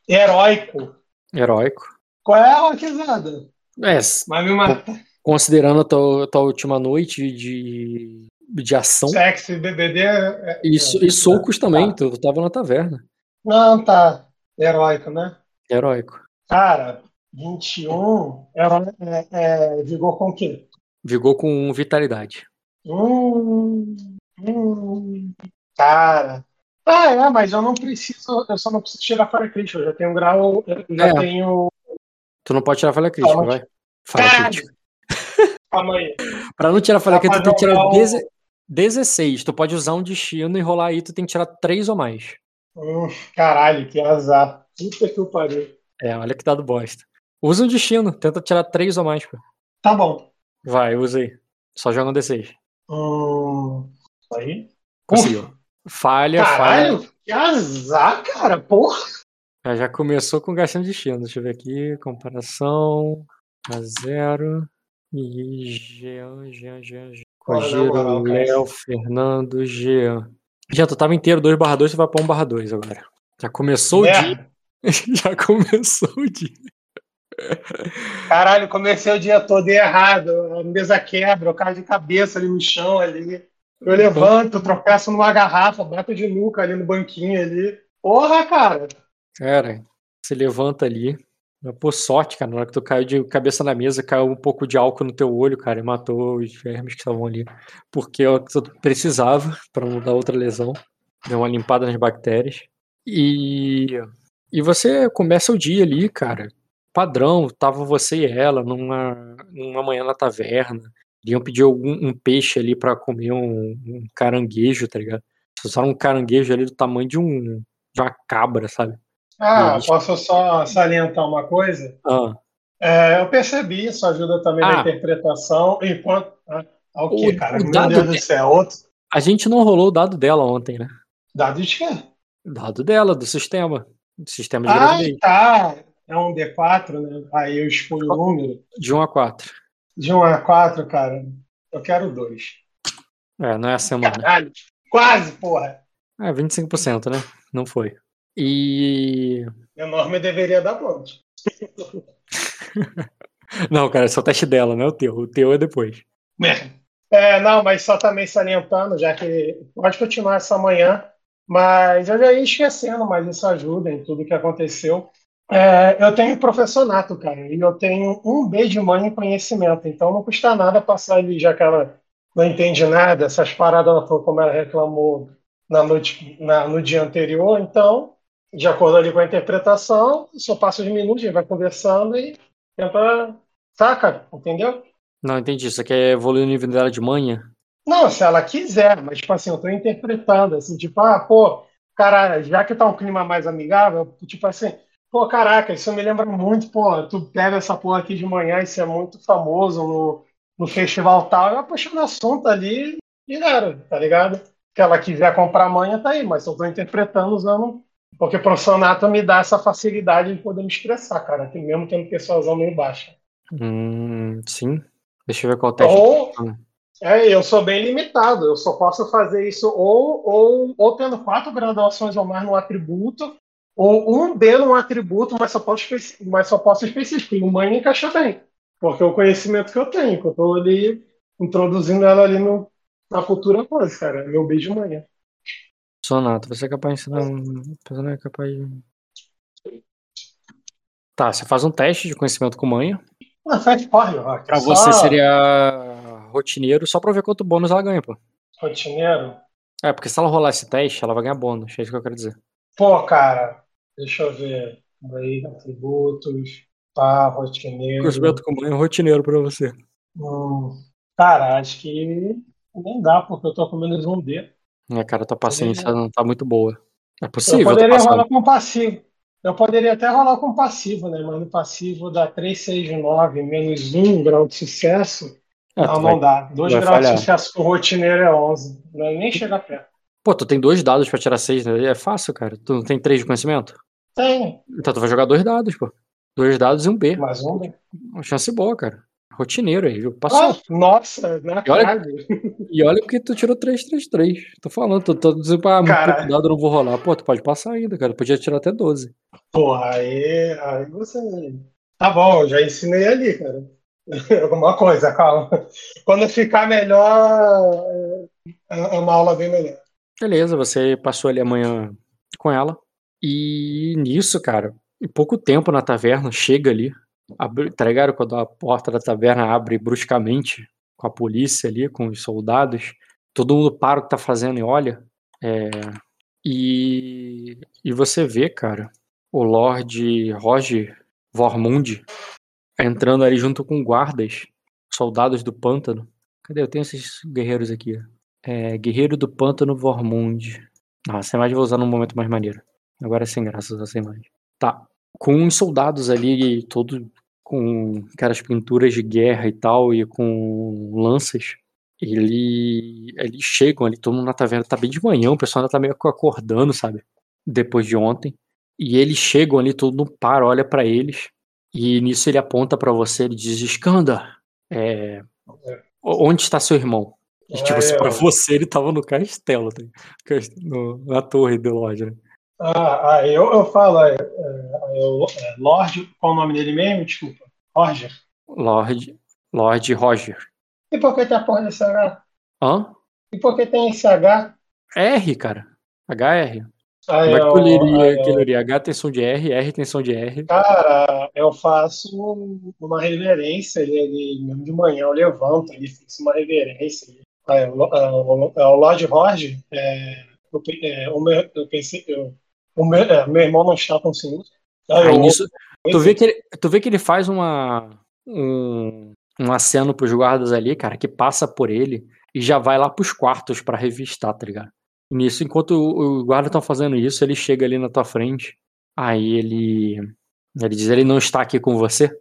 Heróico. Heróico. Qual é a roquizada? É, Vai me matar. considerando a tua, tua última noite de, de ação Sexy, BBD. é- e, é- so- e socos também, Tá. tu, tava na taverna. Não, tá. Heróico, né? Heróico. Cara, 21 herói, é, é vigor com o quê? Vigor com vitalidade. Hum, hum, cara. Ah, é, mas eu não preciso. Eu só não preciso tirar fora crítico. Eu já tenho um grau. Eu já É. tenho. Tu não pode tirar falha crítica, Calma. vai. Falha Caralho. crítica. Aí. Pra não tirar falha crítica, tu tem que tirar jogar o- deze- 16. Tu pode usar um destino e rolar aí, tu tem que tirar 3 ou mais. Hum, caralho, que azar. Puta que eu pariu. É, olha que dado bosta. Usa um destino, tenta tirar 3 ou mais, pô. Tá bom. Vai, usa aí. Só joga um D6. Hum, aí. Conseguiu. Falha, falha. Caralho, que azar, cara. Porra. Ah, Já começou com gastando destino. Deixa eu ver aqui. Comparação. A zero. E Jean, Jean, Jean, Jean. Na Cogiro, cara. Léo, Fernando, Jean. Já tu tava inteiro 2 barra 2, tu vai pra 1 barra 2 agora. Já começou o dia. Merda. Já começou o dia. Caralho, comecei o dia todo errado. A mesa quebra, eu caio de cabeça ali no chão ali. Eu levanto, tropeço numa garrafa, bato de nuca ali no banquinho ali. Porra, cara. Cara, você levanta ali. Por sorte, cara, na hora que tu caiu de cabeça na mesa, caiu um pouco de álcool no teu olho, cara, e matou os vermes que estavam ali. Porque é tu precisava pra não dar outra lesão. Deu uma limpada nas bactérias. E, e você começa o dia ali, cara. Padrão, tava você e ela numa, numa manhã na taverna. Iam pedir algum um peixe ali pra comer um, um caranguejo, tá ligado? Usaram um caranguejo ali do tamanho de um de uma cabra, sabe? Ah, posso só salientar uma coisa? Ah, É, eu percebi, isso ajuda também na Ah. interpretação. Enquanto. Ah, ah, o cara? o Meu dado Deus do céu, outro. a gente não rolou o dado dela ontem, né? Dado de quê? Dado dela, do sistema. Do sistema de Ah, gravidez. tá. É um D4, né? Aí eu escolho o número. De 1 a 4. De 1 a 4, cara, eu quero 2. É, não é a semana. Caralho, quase, porra. É, 25%, né? Não foi. E. Enorme deveria dar ponto. Não, cara, é o teste dela, não é o teu. O teu é depois. É, não, mas só também salientando, já que pode continuar essa manhã, mas eu já ia esquecendo, mas isso ajuda em tudo que aconteceu. É, eu tenho professonato, cara, e eu tenho um B de mãe em conhecimento, então não custa nada passar ali, já que ela não entende nada, essas paradas, ela falou como ela reclamou na noite, na- no dia anterior, então, de acordo ali com a interpretação, só passa os minutos, a gente vai conversando e tenta, saca, entendeu? Não, entendi. Isso aqui é evoluir o nível dela de manhã. Não, se ela quiser, mas tipo assim, eu tô interpretando, assim, tipo, ah, pô, cara, já que tá um clima mais amigável, tipo assim, pô, caraca, isso me lembra muito, pô, tu pega essa porra aqui de manhã, isso é muito famoso no, no festival tal, eu puxando assunto ali e era, tá ligado? Se ela quiser comprar amanhã, tá aí, mas eu tô interpretando usando, porque profissionato me dá essa facilidade de poder me expressar, cara, que mesmo tendo persuasão meio baixa. Hum, sim. Deixa eu ver qual teste. Ou, é, eu sou bem limitado, eu só posso fazer isso ou, ou, ou tendo quatro graduações ou mais no atributo, ou um B num atributo, mas só posso, mas só posso especificar. O mãe encaixa bem, porque é o conhecimento que eu tenho, que eu estou ali introduzindo ela ali no, na cultura coisa, cara. É meu B de manhã. Sonato, você é capaz de ensinar um. Você não é capaz de. Tá, você faz um teste de conhecimento com manha. Ah, faz corre, Rock. Pra Só você seria rotineiro, só pra ver quanto bônus ela ganha, pô. rotineiro. É, porque se ela rolar esse teste, ela vai ganhar bônus. É isso que eu quero dizer. Pô, cara, deixa eu ver. Aí, atributos, pá, rotineiro. Conhecimento com manha é rotineiro pra você. Hum, cara, acho que nem dá, porque eu tô com menos um D. É, cara, tua paciência Poderia- não tá muito boa. É Eu possível, tá poderia passando. rolar com passivo. Eu poderia até rolar com passivo, né? Mas no passivo dá 3, 6, 9, menos 1 grau de sucesso. É, não, não vai- dá. 2 vai graus falhar. de sucesso com o rotineiro é 11. Não é nem chega perto. Pô, tu tem dois dados pra tirar seis, né? É fácil, cara. Tu não tem três de conhecimento? Tem, Então tu vai jogar dois dados, pô. Dois dados e um B. mais um. né? Uma chance boa, cara. Rotineiro aí, viu? Passou. Ah, nossa, na E olha- trave. E olha que tu tirou 3, 3, 3. Tô falando, tô, tô dizendo, ah, muito Caralho. pouco dado, eu não vou rolar. Pô, tu pode passar ainda, cara. Podia tirar até 12. Porra, aí, aí você. Tá bom, já ensinei ali, cara. Alguma coisa, calma. Quando ficar melhor, é é uma aula bem melhor. Beleza, você passou ali amanhã com ela. E nisso, cara, em pouco tempo na taverna, chega ali. Abre, tá ligado? Quando a porta da taverna abre bruscamente, com a polícia ali, com os soldados, todo mundo para o que tá fazendo e olha. É, e, e você vê, cara, o Lorde Roger Vormund entrando ali junto com guardas, soldados do pântano. Cadê? Eu tenho esses guerreiros aqui. É, Guerreiro do Pântano Vormund. Ah, essa imagem eu vou usar num momento mais maneiro. Agora é sem graça usar essa imagem. Tá. Com uns soldados ali, todo com aquelas pinturas de guerra e tal, e com lanças. Ele, eles chegam ali, todo mundo na taverna tá bem de manhã, o pessoal ainda tá meio acordando, sabe? Depois de ontem. E eles chegam ali, todo mundo para, olha pra eles. E nisso ele aponta pra você, ele diz: Skanda, é, onde está seu irmão? E, tipo assim, pra ó. você ele tava no castelo, tá? no- na torre do Lorde, né? Ah, ah, eu, eu falo, é, é, eu- é, Lorde, qual o nome dele mesmo? Desculpa. Roger. Lord, Lord Roger. E por que tem a porra desse H? Hã? E por que tem esse H? R, cara. HR. Aí Como é que eu- leria, aí que eu- leria? H tem som de R, R tem som de R. Cara, eu faço uma reverência ele, ele- mesmo de manhã, eu levanto, ele fixa uma reverência. Aí, o, é, o, é, o Lord Roger, é, eu, é, o meu, eu pensei, eu, o meu, é, meu irmão não está com ciúme. Aí, Aí eu- nisso, tu vê que ele, tu vê que ele faz uma um, um aceno pros guardas ali, cara, que passa por ele e já vai lá pros quartos pra revistar, tá ligado? E nisso, enquanto os guardas estão fazendo isso, ele chega ali na tua frente. Aí ele ele diz: "Ele não está aqui com você?"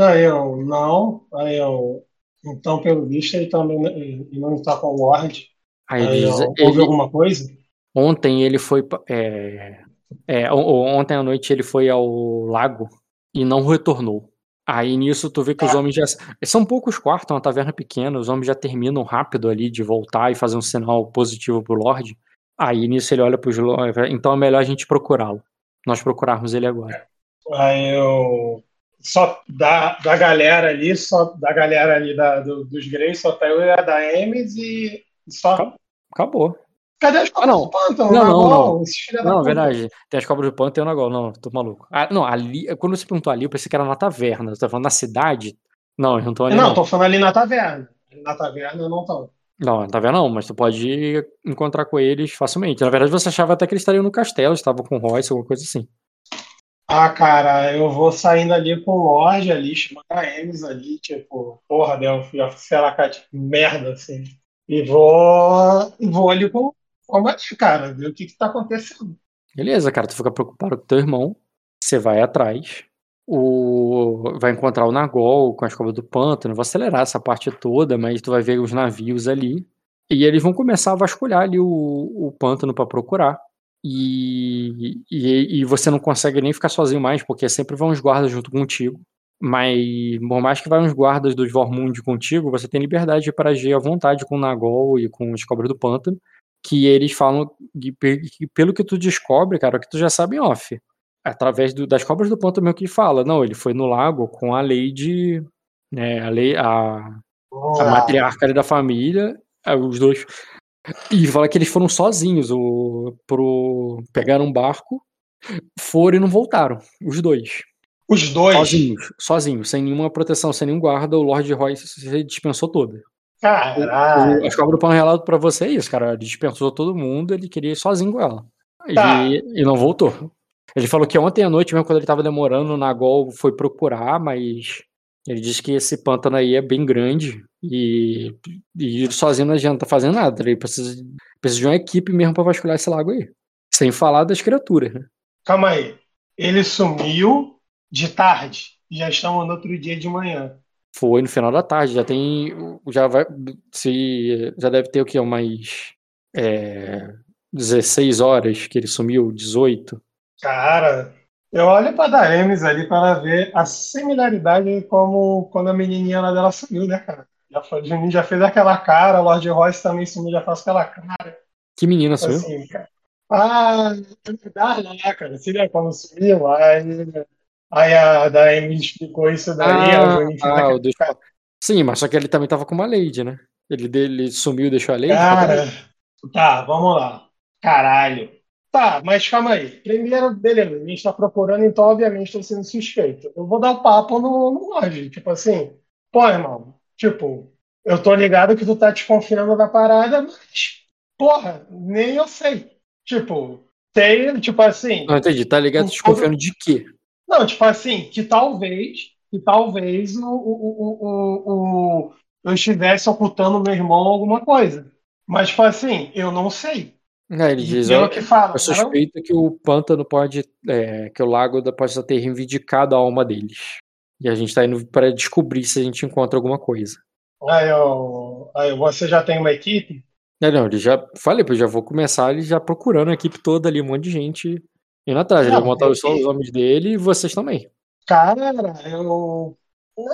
Aí eu, não, aí eu, então pelo visto ele também ele não está com o Lord. Aí Aí ele eu, diz: houve ele, alguma coisa? Ontem ele foi. É, é, ontem à noite ele foi ao lago e não retornou. Aí nisso tu vê que os Ah. homens já. São poucos quartos, é uma taverna pequena, os homens já terminam rápido ali de voltar e fazer um sinal positivo pro Lorde. Aí nisso ele olha pros Lorde. Então é melhor a gente procurá-lo. Nós procurarmos ele agora. Aí eu. Só da, da galera ali, só da galera ali da, do- dos Greys, só tá eu e a da Ames e só. Acabou. Cadê as Ah, não. do pântano? Não, não, não. da Não, puta. verdade. Tem as cobras do pano, tem o Nagol. Não, tô maluco. Ah, não, ali. Quando você perguntou ali, eu pensei que era na taverna. Você tá falando na cidade? Não, eles não estão ali. Não, não. tô falando ali na taverna. Na taverna não estão. Não, tá vendo? Não, mas tu pode encontrar com eles facilmente. Na verdade, você achava até que eles estariam no castelo, estavam com o Royce, alguma coisa assim. Ah, cara, eu vou saindo ali com o Lorde ali, chamando a Ames ali, tipo, porra, deu, já cara, tipo, merda, assim. E vou, vou ali com, com a cara, ver o que que tá acontecendo. Beleza, cara, tu fica preocupado com teu irmão, você vai atrás, o... vai encontrar o Nagol com a escova do pântano, vou acelerar essa parte toda, mas tu vai ver os navios ali, e eles vão começar a vasculhar ali o, o pântano pra procurar. E, e, e você não consegue nem ficar sozinho mais, porque sempre vão os guardas junto contigo. Mas, por mais que vá uns guardas dos Vormund contigo, você tem liberdade para agir à vontade com o Nagol e com os cobras do pântano, que eles falam, que, que pelo que tu descobre, cara, que tu já sabe em off, através do- das cobras do pântano mesmo que fala, não, ele foi no lago com a Lady, né, a, lei, a, a matriarca ali da família, os dois. E fala que eles foram sozinhos, o, pro, pegaram um barco, foram e não voltaram, os dois. Os dois, Sozinhos, sozinhos, sem nenhuma proteção, sem nenhum guarda, o Lord Royce se dispensou todo. caralho. O, as cobras do pano relato pra você é isso, cara. Ele dispensou todo mundo, ele queria ir sozinho com ela. E, Tá. e não voltou. Ele falou que ontem à noite, mesmo quando ele tava demorando, o Nagol foi procurar, mas ele disse que esse pântano aí é bem grande e, e sozinho não adianta fazer nada. Ele precisa, precisa de uma equipe mesmo pra vasculhar esse lago aí. Sem falar das criaturas, né? Calma aí. Ele sumiu de tarde. e Já estamos no outro dia de manhã. Foi no final da tarde, já tem. Já vai. Se, já deve ter o quê? Umas. É, 16 horas que ele sumiu, 18. Cara, eu olho pra Daemis ali para ver a similaridade como quando a menininha lá dela sumiu, né, cara? Já foi, Juninho já fez aquela cara, o Lord Royce também sumiu, já faz aquela cara, Que menina sumiu? assim, cara. Ah, é verdade, né, cara? Se lembra quando sumiu? Aí, aí a Daemis explicou isso daí, Ah, ah, aquela o dos- cara. Sim, mas só que ele também tava com uma Lady, né? Ele, dele sumiu, deixou a Lady. Cara, tá, vamos lá. Caralho. Tá, mas calma aí. Primeiro, beleza, a gente tá procurando, então obviamente estou sendo suspeito. Eu vou dar o papo no, no tipo assim, pô, irmão, tipo, eu tô ligado que tu tá desconfiando da parada, mas, porra, nem eu sei. Tipo, sei, tipo assim, Não entendi, tá ligado? Desconfiando de quê? não, tipo assim, que talvez, que talvez o, o, o, o- eu estivesse ocultando meu irmão alguma coisa. Mas, tipo assim, eu não sei. É, ele diz, ó, que fala, eu suspeito que o pântano pode, é, que o lago da- pode ter reivindicado a alma deles. E a gente tá indo para descobrir se a gente encontra alguma coisa. Aí, eu, aí você já tem uma equipe? Não, não, ele já. Falei, eu já vou começar ele já procurando a equipe toda ali, um monte de gente indo atrás. Ele Não, vai montar eu- só os homens dele e vocês também. Cara, eu.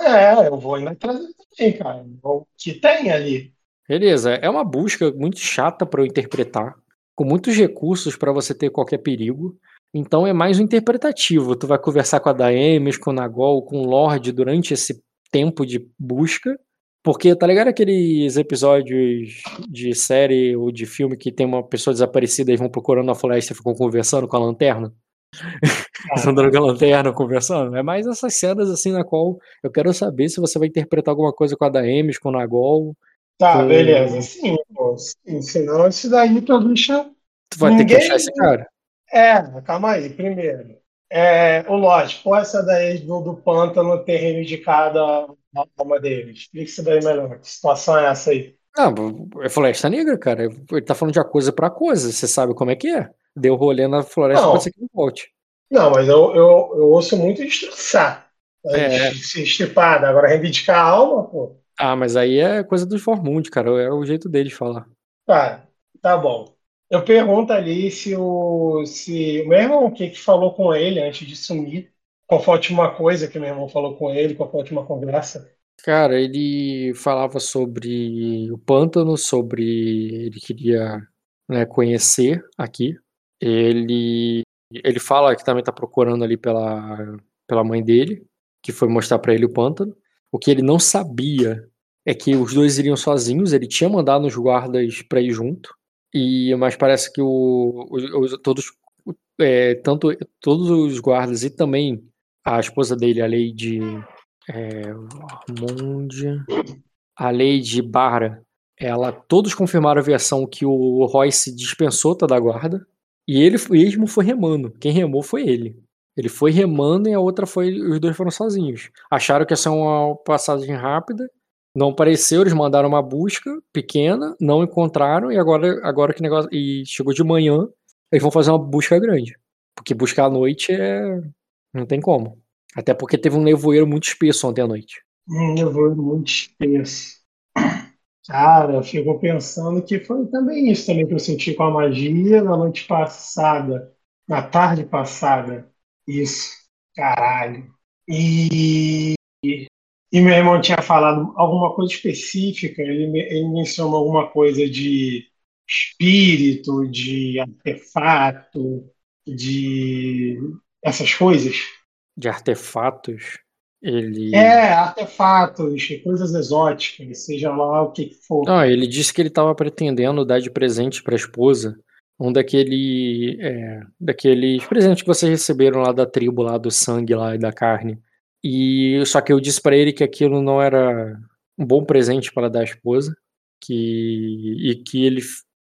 É, eu vou indo atrás também, cara. O que tem ali? Beleza, é uma busca muito chata para eu interpretar, com muitos recursos para você ter qualquer perigo. Então é mais um interpretativo. Tu vai conversar com a Daemis, com o Nagol, com o Lorde durante esse tempo de busca. Porque, tá ligado aqueles episódios de série ou de filme que tem uma pessoa desaparecida e vão procurando a floresta e ficam conversando com a lanterna? Eles andando com a lanterna, conversando. É mais essas cenas assim na qual eu quero saber se você vai interpretar alguma coisa com a Daemis, com o Nagol. Tá, com- beleza. Sim, pô. Sim, senão esse daí pra bicha. Tu vai ter que Ninguém- achar esse cara. É, calma aí. Primeiro, é, o Lorde, qual essa daí do, do pântano ter reivindicado a a alma deles? Explica isso daí melhor. Que situação é essa aí? Não, é Floresta Negra, cara. Ele tá falando de uma coisa pra coisa. Você sabe como é que é. Deu rolê na floresta, Não. pode ser que não volte. Não, mas eu, eu, eu ouço muito destroçar. É. Se estipada. Agora, reivindicar a alma, pô. Ah, mas aí é coisa dos Formund, cara. É o jeito deles falar. Tá, tá bom. Eu pergunto ali se o, se o meu irmão, o que que falou com ele antes de sumir? Qual foi a última coisa que meu irmão falou com ele? Qual foi a última conversa? Cara, ele falava sobre o pântano, sobre ele queria né, conhecer aqui. Ele ele fala que também tá procurando ali pela, pela mãe dele, que foi mostrar pra ele o pântano. O que ele não sabia é que os dois iriam sozinhos. Ele tinha mandado os guardas pra ir junto. E mas parece que o, os- os- todos é, tanto todos os guardas e também a esposa dele, a Lady é, Armond, a Lady Barra, ela todos confirmaram a versão que o Royce dispensou toda a guarda e ele mesmo foi remando. Quem remou foi ele. Ele foi remando e a outra foi os dois foram sozinhos. Acharam que ia ser uma passagem rápida, não apareceu, eles mandaram uma busca pequena, não encontraram e agora agora que negócio e chegou de manhã, eles vão fazer uma busca grande. Porque buscar à noite é não tem como. Até porque teve um nevoeiro muito espesso ontem à noite. Um nevoeiro muito espesso. Cara, eu fico pensando que foi também isso também que eu senti com a magia na noite passada, na tarde passada. Isso, caralho. E, e meu irmão tinha falado alguma coisa específica, ele, ele mencionou alguma coisa de espírito, de artefato, de essas coisas. De artefatos, ele. É, artefatos, coisas exóticas, seja lá o que for. Ah, ele disse que ele estava pretendendo dar de presente para a esposa um daquele, é, daqueles presentes que vocês receberam lá da tribo, lá do sangue lá e da carne. E só que eu disse para ele que aquilo não era um bom presente para dar à esposa, que e que ele,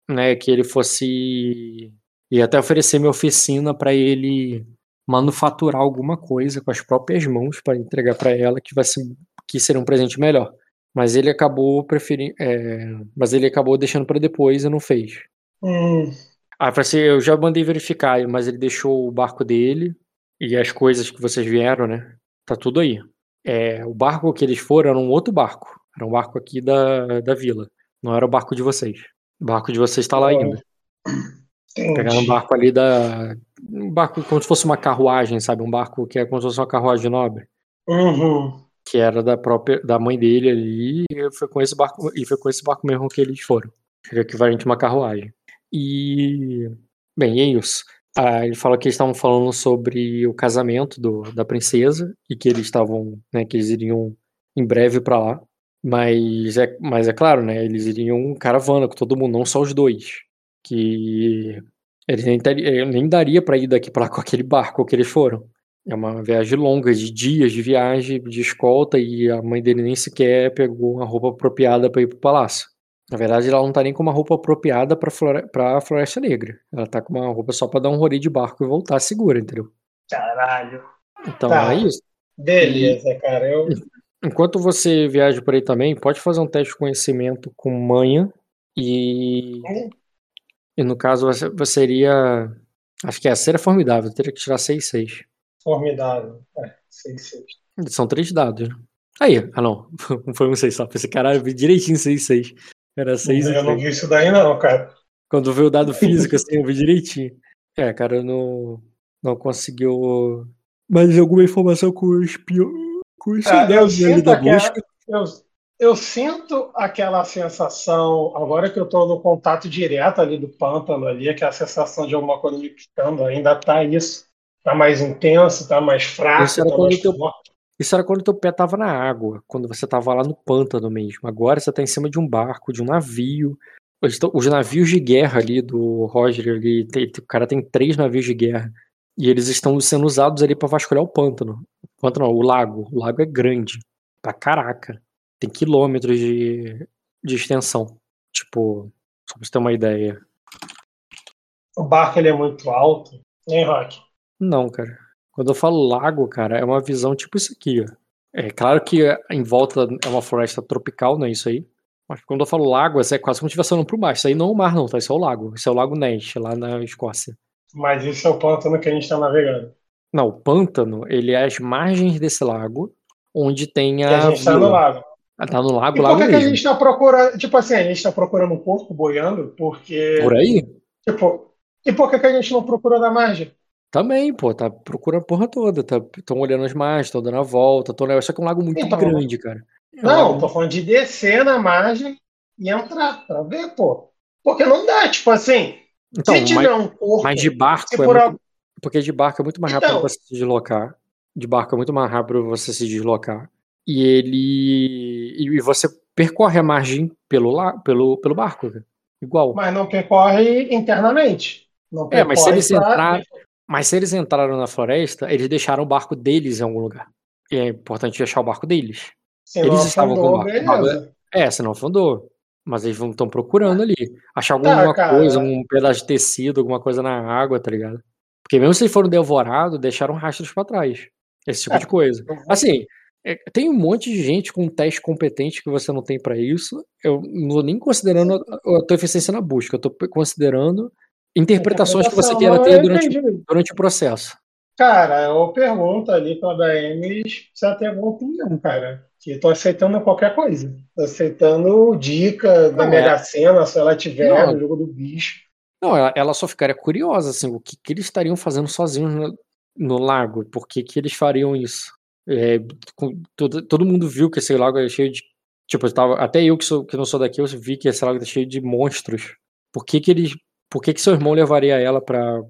né, que ele fosse e até oferecer minha oficina para ele manufaturar alguma coisa com as próprias mãos para entregar para ela que vai ser que seria um presente melhor. Mas ele acabou preferindo, mas ele acabou deixando para depois e não fez. Hum, Ah, assim, eu já mandei verificar, mas ele deixou o barco dele e as coisas que vocês vieram, né? Tá tudo aí. É, o barco que eles foram era um outro barco. Era um barco aqui da, da vila. Não era o barco de vocês. O barco de vocês tá lá ainda. Pegaram um entendi. barco ali da. Um barco como se fosse uma carruagem, sabe? Um barco que é como se fosse uma carruagem nobre. Uhum. Que era da própria. da mãe dele ali. E foi com esse barco. E foi com esse barco mesmo que eles foram. Seria equivalente a uma carruagem. E. Bem, é isso. Ah, ele fala que eles estavam falando sobre o casamento do, da princesa e que eles estavam, né, que eles iriam em breve pra lá. Mas é, mas é claro, né, eles iriam caravana com todo mundo, não só os dois. Que eles nem, tari- nem daria pra ir daqui pra lá com aquele barco que eles foram. É uma viagem longa, de dias de viagem, de escolta, e a mãe dele nem sequer pegou uma roupa apropriada pra ir pro palácio. Na verdade, ela não tá nem com uma roupa apropriada pra, flore pra Floresta Negra. Ela tá com uma roupa só pra dar um rolê de barco e voltar segura, entendeu? Caralho. Então Tá. é isso. Beleza, cara. Eu... Enquanto você viaja por aí também, pode fazer um teste de conhecimento com manha e. E no caso você, você iria. Acho que é a cera formidável, teria que tirar 6 6. Formidável. É, sei, sei. São três dados, né? Aí, ah não, não foi um 6 só. Pensei, caralho, vi direitinho 6 6. Era 6 e Eu não 3. vi isso daí, não, cara. Quando veio o dado físico, assim, eu vi direitinho. É, cara, eu não, não conseguiu mais alguma informação com o espião. Com os Ah, eu sinto aquela-. Eu, eu sinto aquela sensação, agora que eu estou no contato direto ali do pântano ali, aquela sensação de alguma coisa me picando, ainda tá isso. Tá mais intenso, tá mais fraco, Isso era tá quando mais teu- forte. Isso era quando teu pé tava na água, quando você tava lá no pântano mesmo. Agora você tá em cima de um barco, de um navio. Os navios de guerra ali do Roger, ali, o cara tem três navios de guerra. E eles estão sendo usados ali pra vasculhar o pântano. O pântano, não, o lago. O lago é grande. Pra caraca. Tem quilômetros de, de extensão. Tipo, só pra você ter uma ideia. O barco ele é muito alto, hein, Rock? Não, cara. Quando eu falo lago, cara, é uma visão tipo isso aqui, ó. É claro que em volta é uma floresta tropical, não é isso aí? Mas quando eu falo lago, é quase como se estivesse olhando pro mar. Isso aí não é o mar, não, tá? Isso é o lago. Isso é o Lago Ness, lá na Escócia. Mas isso é o pântano que a gente está navegando. Não, o pântano, ele é as margens desse lago, onde tem E a. a gente está no vila. lago. Ah, Tá no lago, E por lago que, que a gente está procurando, tipo assim, a gente está procurando um corpo boiando, porque, Por aí? tipo, e por que, que a gente não procura na margem? Também, pô, tá procurando a porra toda. Estão olhando as margens, estão dando a volta. Tão... Isso aqui é um lago muito Então, grande, cara. É um Não, lago- tô falando de descer na margem e entrar pra ver, pô. Porque não dá, tipo assim, Então, se mas, tiver um corpo, mas de barco é muito Porque de barco é muito mais rápido Então. você se deslocar. De barco é muito mais rápido você se deslocar. E ele. E você percorre a margem pelo, la... pelo, pelo barco. cara. Igual. mas não percorre internamente. Não É, mas se percorre eles pra- entrarem. Mas se eles entraram na floresta, eles deixaram o barco deles em algum lugar. E é importante achar o barco deles. Se eles estavam com o barco. beleza. É, senão afundou. Mas eles estão procurando ali. Achar Tá, alguma cara. coisa, um pedaço de tecido, alguma coisa na água, tá ligado? Porque mesmo se eles foram devorados, deixaram rastros pra trás. Esse tipo É, de coisa. Assim, é, tem um monte de gente com um teste competente que você não tem pra isso. Eu não tô nem considerando a, a tua eficiência na busca. Eu tô considerando interpretações que você queira ter durante, eu durante o processo. Cara, eu pergunto ali pra DM se ela tem alguma opinião, cara. Que tô aceitando qualquer coisa. Tô aceitando dica da Mega é. Sena, se ela tiver Não. no jogo do bicho. Não, ela, ela só ficaria curiosa, assim, o que, que eles estariam fazendo sozinhos no, no lago, por que, que eles fariam isso? É, com- todo, todo mundo viu que esse lago é cheio de. Tipo, eu tava, até eu que, sou, que não sou daqui, eu vi que esse lago é cheio de monstros. Por que, que eles. Por que, que seu irmão levaria ela pra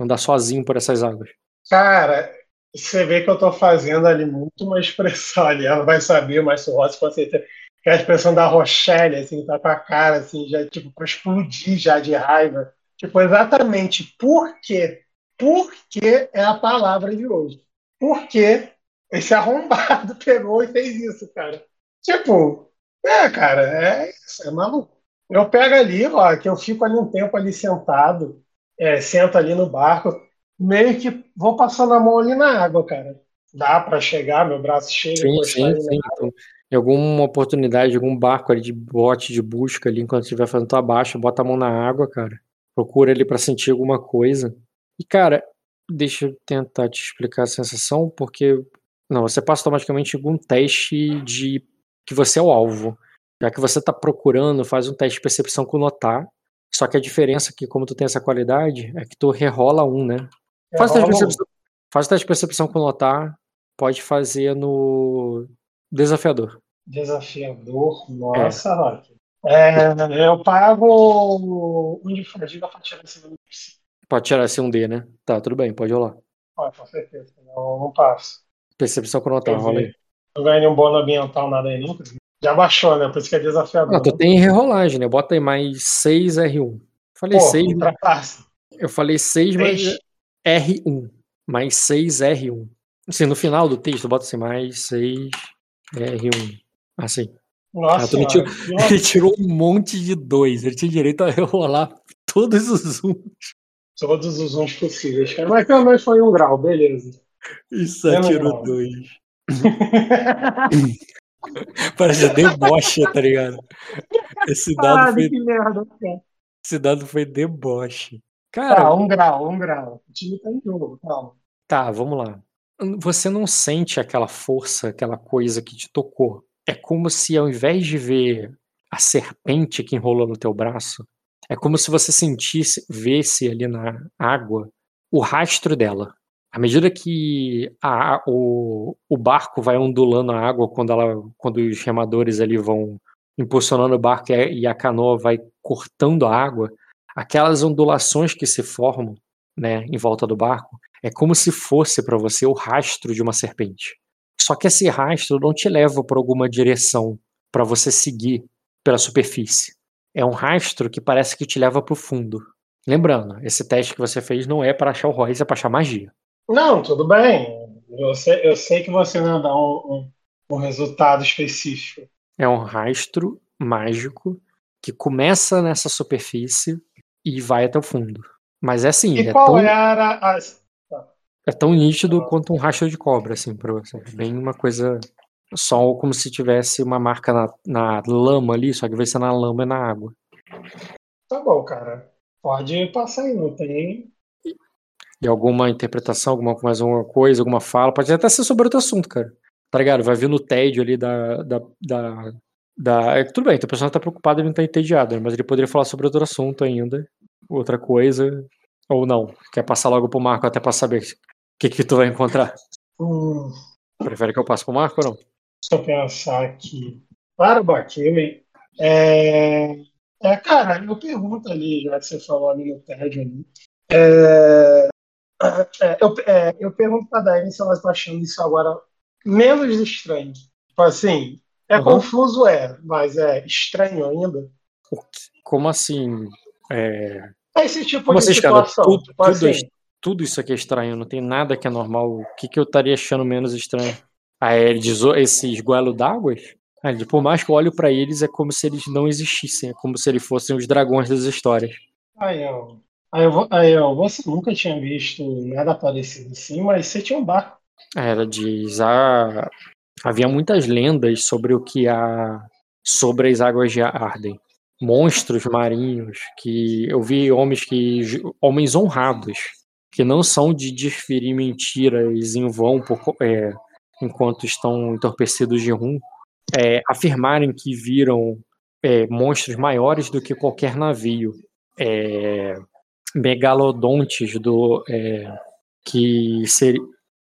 andar sozinho por essas águas? Cara, você vê que eu tô fazendo ali muito uma expressão ali. Ela vai saber, mas o Rossi com certeza. Que é a expressão da Rochelle, assim, tá com a cara, assim, já, tipo, pra explodir já de raiva. Tipo, exatamente por quê? Por que é a palavra de hoje? Por que esse arrombado pegou e fez isso, cara? Tipo, é, cara, é é maluco. Eu pego ali, ó, que eu fico ali um tempo ali sentado, é, sento ali no barco, meio que vou passando a mão ali na água, cara. Dá pra chegar, meu braço chega, Sim, sim, sim. Então, em alguma oportunidade, algum barco ali de bote de busca ali, enquanto estiver fazendo tua baixa, bota a mão na água, cara. Procura ali pra sentir alguma coisa. E, cara, deixa eu tentar te explicar a sensação, porque. Não, você passa automaticamente algum teste de que você é o alvo. Já que você tá procurando, faz um teste de percepção com notar. Só que a diferença é que, como tu tem essa qualidade, é que tu rerola um, né? Faz o teste de Rola um. percepção, faz o teste de percepção com notar. Pode fazer no desafiador. Desafiador, nossa, Rock. É, eu pago um de fadiga pra tirar esse número. Pode tirar esse um D, né? Tá, tudo bem, pode rolar. Ó, com certeza, não, não passo. Percepção com notar, rola aí. Não ganhei nenhum bônus ambiental, nada aí, nunca. Já baixou, né? Por isso que é desafiador. Ah, tu tem rerolagem, né? Bota aí mais 6 R1. Falei Pô, 6, ultrapassa. eu falei 6 mais Três. R1. Mais 6 R1. Assim, no final do texto, bota assim, mais 6 R1. Assim. Nossa, Ah, me tirou- Ele tirou um monte de 2. Ele tinha direito a rerolar todos os 1. Todos os uns possíveis, cara. Mas pelo menos foi um grau, beleza. Só Menos tirou. 2. Parece deboche, tá ligado? Esse dado, Caralho, foi, que merda, cara. esse dado foi deboche. Tá, Cara, um grau, um grau. O time tá em jogo, calma. Tá, vamos lá. Você não sente aquela força, aquela coisa que te tocou. É como se ao invés de ver a serpente que enrolou no teu braço, é como se você sentisse, vesse ali na água o rastro dela. À medida que a, o, o barco vai ondulando a água, quando, ela, quando os remadores ali vão impulsionando o barco e a canoa vai cortando a água, aquelas ondulações que se formam né, em volta do barco, é como se fosse para você o rastro de uma serpente. Só que esse rastro não te leva para alguma direção para você seguir pela superfície. É um rastro que parece que te leva para o fundo. Lembrando, esse teste que você fez não é para achar o Royce, é para achar magia. Não, tudo bem. Eu sei, eu sei que você não dá um, um, um resultado específico. É um rastro mágico que começa nessa superfície e vai até o fundo. Mas é assim. E é qual tão, era a. é tão nítido quanto um rastro de cobra, assim, pra você. É Bem uma coisa. Só como se tivesse uma marca na, na lama ali, só que vai ser na lama e na água. Tá bom, cara. Pode passar aí, não tem. E alguma interpretação, alguma mais alguma coisa, alguma fala, pode até ser sobre outro assunto, cara. Tá ligado? Vai vir no tédio ali da. da, da, da... é, tudo bem, então o personagem tá preocupado, ele não tá entediado, né? mas ele poderia falar sobre outro assunto ainda, outra coisa, ou não. Quer passar logo pro Marco até pra saber o que, que tu vai encontrar. Hum, Prefere que eu passe pro Marco ou não? eu pensar aqui. Claro, Baquele. É... é, cara, eu pergunto ali, já que você falou ali no TED ali. É, é, eu, é, eu pergunto pra Daiane se ela tá achando isso agora menos estranho. Tipo assim, é Uhum. confuso, é, mas é estranho ainda. Como assim? É, É esse tipo Como de assim, cara? situação. Tudo, tipo tudo, assim, é- tudo isso aqui é estranho, não tem nada que é normal. O que, que eu estaria achando menos estranho? Ah, é, ele diz, "Ô, esses goelos d'água? Ah, por mais que eu olho pra eles, é como se eles não existissem, é como se eles fossem os dragões das histórias. Aí, ó. Aí, eu, vou- aí, ó, você nunca tinha visto nada parecido assim, mas você tinha um barco. Ela diz, ah, havia muitas lendas sobre o que há sobre as águas de Arden. Monstros marinhos que eu vi homens que homens honrados que não são de desferir mentiras em vão por, é, enquanto estão entorpecidos de rum, é, afirmarem que viram é, monstros maiores do que qualquer navio, é, megalodontes do é, que ser,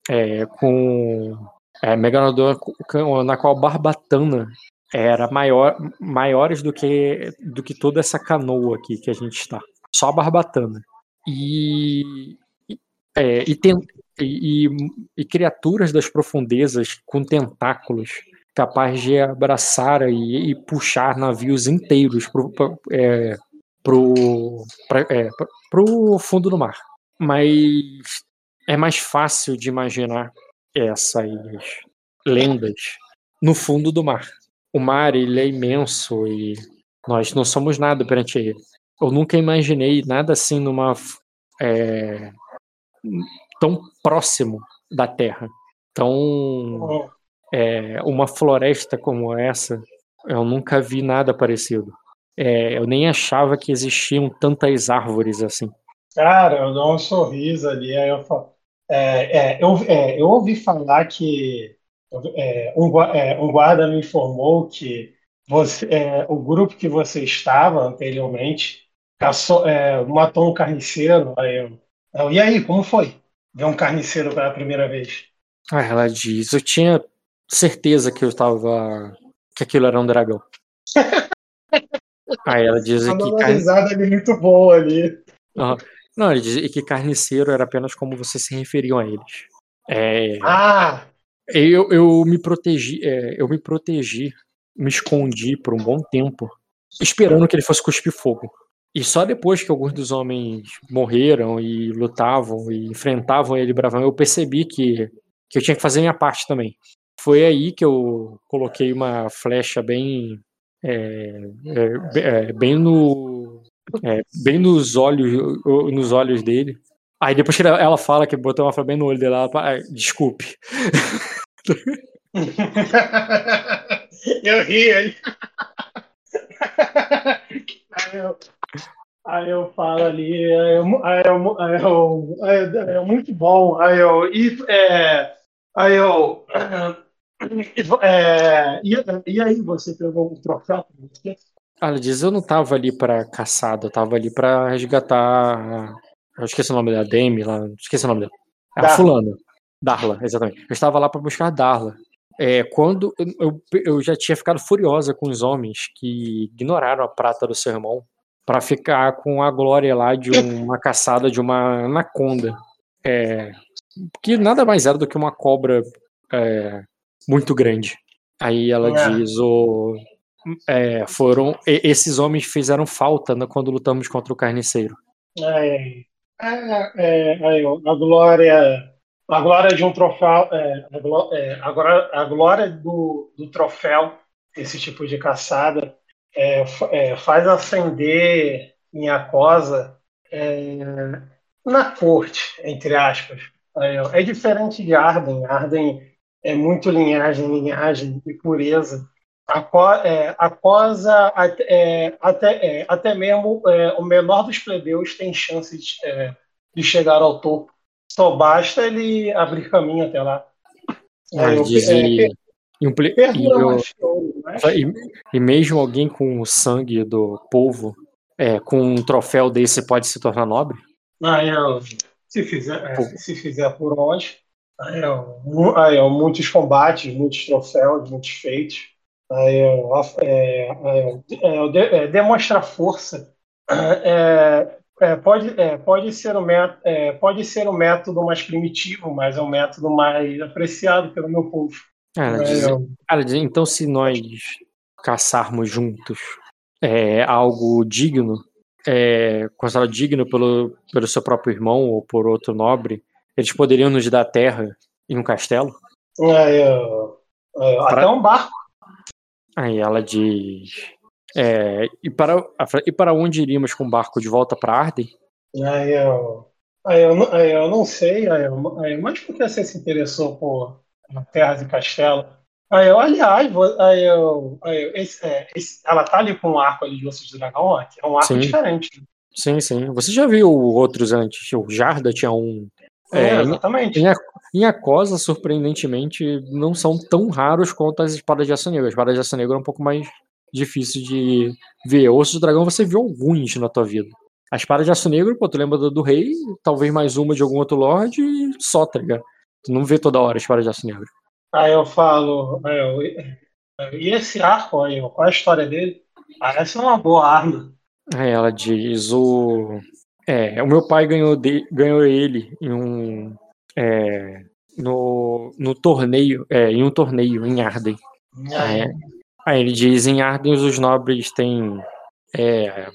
é, com é, megalodon na qual Barbatana era maior, maiores do que do que toda essa canoa aqui que a gente está. Só a Barbatana. E é, e, ten- e- e- criaturas das profundezas com tentáculos capazes de abraçar e, e puxar navios inteiros pro, é, pro, pra- é, pro- fundo do mar. Mas é mais fácil de imaginar essas lendas no fundo do mar. O mar ele é imenso e nós não somos nada perante ele. Eu nunca imaginei nada assim numa é, tão próximo da Terra. Tão é, uma floresta como essa, eu nunca vi nada parecido. É, eu nem achava que existiam tantas árvores assim. Cara, eu dou um sorriso ali, aí eu falo. É, é, eu, é, eu ouvi falar que é, um, é, um guarda me informou que você, é, o grupo que você estava anteriormente caçou, matou um carniceiro. Aí eu, eu, e aí, como foi? Ver um carniceiro pela primeira vez? Ah, ela diz, eu tinha certeza que eu estava que aquilo era um dragão. Aí ela diz Tá que carne... ali muito boa ali. Aham. não, ele diz que carniceiro era apenas como vocês se referiam a eles. É, Ah, eu, eu me protegi, é, eu me protegi, me escondi por um bom tempo, esperando que ele fosse cuspir fogo. E só depois que alguns dos homens morreram e lutavam e enfrentavam ele bravamente, eu percebi que, que eu tinha que fazer minha parte também. Foi aí que eu coloquei uma flecha bem é, é, é, bem no é, bem nos olhos nos olhos dele. Aí depois que ela- fala que botou uma flecha bem no olho dele, ela fala, "Ah, desculpe. eu ri. Aí eu, aí eu falo ali, aí eu, aí eu, aí eu, aí eu- é muito bom. Aí eu, e, é, aí eu, é, e, e aí você pegou um troféu? Ah, Ela diz, eu não tava ali pra caçada, eu tava ali pra resgatar. Eu esqueci o nome dela, Dame lá, esqueci o nome dela. A Darla. fulana. Darla, exatamente. Eu estava lá para buscar Darla. É, quando eu, eu já tinha ficado furiosa com os homens que ignoraram a prata do seu irmão para ficar com a glória lá de uma caçada de uma anaconda. É, que nada mais era do que uma cobra é, muito grande. Aí ela É. diz: o, é, foram esses homens fizeram falta né, quando lutamos contra o carniceiro. É, é, a glória, a glória de um troféu, é, a, é, a glória, a glória do, do troféu, esse tipo de caçada, é, fa- faz acender minha cosa é, na corte, entre aspas. É diferente de Arden. Arden é muito linhagem, linhagem e pureza. A, co- é, a cosa, até, é, até, é, até mesmo é, o menor dos plebeus tem chance de, é, de chegar ao topo. Só basta ele abrir caminho até lá. Ah, Aí, eu- diz é, e, e um ple- e ouro, mas- E, e mesmo alguém com o sangue do povo, é, com um troféu desse, pode se tornar nobre? Aí, ó, se fizer, é, Pô. se fizer por onde, aí, ó, aí, ó, muitos combates, muitos troféus, muitos feitos. Aí, ó, é, é, é, é, demonstra força. É, é, pode, pode, ser o mé- é, pode ser o método mais primitivo, mas é o método mais apreciado pelo meu povo. Diz, ela diz, então, se nós caçarmos juntos é, algo digno, é, considerado digno pelo, pelo seu próprio irmão ou por outro nobre, eles poderiam nos dar terra e um castelo? aí, ó, Pra- até um barco. Aí ela diz. é, e, para, e para onde iríamos com o barco de volta para Arden? Aí eu, aí eu, não- aí eu não sei, aí eu, aí, mas por que você se interessou por terras e castelo? Aí eu, aliás, aí eu, aí eu- esse- é, esse- ela tá ali com um arco ali de osso de dragão, ó, que é um arco Sim. diferente. Sim, sim. Você já viu outros antes? O Jarda tinha um. É, É, exatamente. Em, em Acosa, surpreendentemente, não são tão raros quanto as espadas de aço negro. As espadas de aço negro é um pouco mais difícil de ver. Ossos do dragão você viu alguns na tua vida. A espada de aço negro, pô, tu lembra do, do rei, talvez mais uma de algum outro lord e só, tá ligado? Tu não vê toda hora a espada de aço negro. Aí eu falo, eu, e esse arco aí, qual é a história dele? Parece uma boa arma. Aí ela diz: o. É, o meu pai ganhou, de, ganhou ele em um. É, no, no torneio, é, em um torneio em Arden. Aí, É. Aí ele diz: em Arden os nobres têm. É,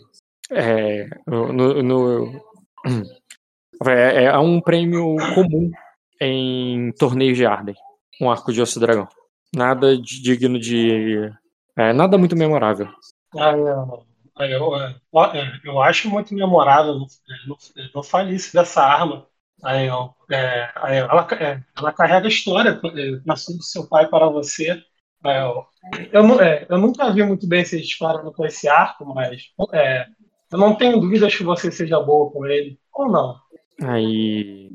é, no, no- é, é um prêmio comum em torneios de Arden. Um arco de osso dragão. Nada de- digno de. é, nada muito memorável. Aí, eu, aí eu, é, ó, é, eu acho muito memorável, não, não, não fale isso dessa arma. Aí, eu, é, aí ela, é, ela carrega a história é, nasceu do seu pai para você. Aí, eu, eu, é, eu nunca vi muito bem se disparando com esse arco, mas é, eu não tenho dúvidas que você seja boa com ele, ou não. Aí.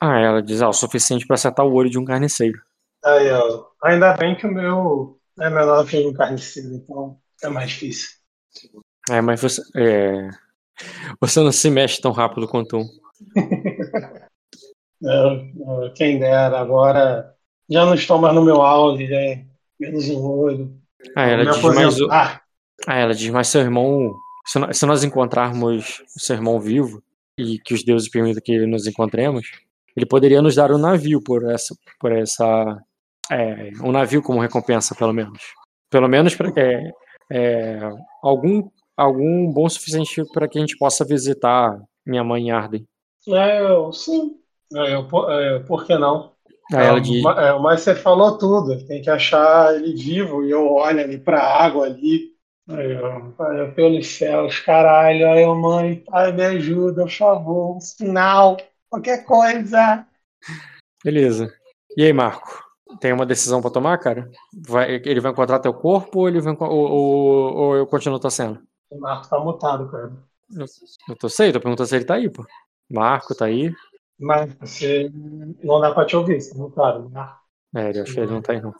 Ah, ela diz: ah, o suficiente pra acertar o olho de um carniceiro. Aí, eu, ainda bem que o meu é menor que um carniceiro, então é mais difícil. É, mas você. é, Você não se mexe tão rápido quanto um. Quem dera, agora já não estou mais no meu auge, né? menos um olho. Ah, ela diz mais. o-. Ah, ela diz, mas seu irmão. Se nó- se nós encontrarmos o seu irmão vivo, e que os deuses permitam que nos encontremos, ele poderia nos dar um navio por essa. Por essa é, um navio como recompensa, pelo menos. Pelo menos pra, é, é, algum, algum bom suficiente para que a gente possa visitar minha mãe em Arden. É, eu, sim. É, eu, é, por que não? É, ela diz. é, mas você falou tudo. Tem que achar ele vivo e eu olho ali pra água ali. Aí, eu, aí, eu, pelos céus, caralho. Aí, eu, mãe, pai, me ajuda, por favor. Um sinal, qualquer coisa. Beleza. E aí, Marco? Tem uma decisão pra tomar, cara? Vai- ele vai encontrar teu corpo ou, ele vai, ou, ou, ou eu continuo torcendo? O Marco tá mutado, cara. Eu tô sei, tô perguntando se ele tá aí, pô. Marco tá aí. Mas você não dá pra te ouvir, você tá mutado. Marco. É, eu acho que ele não tá aí, não.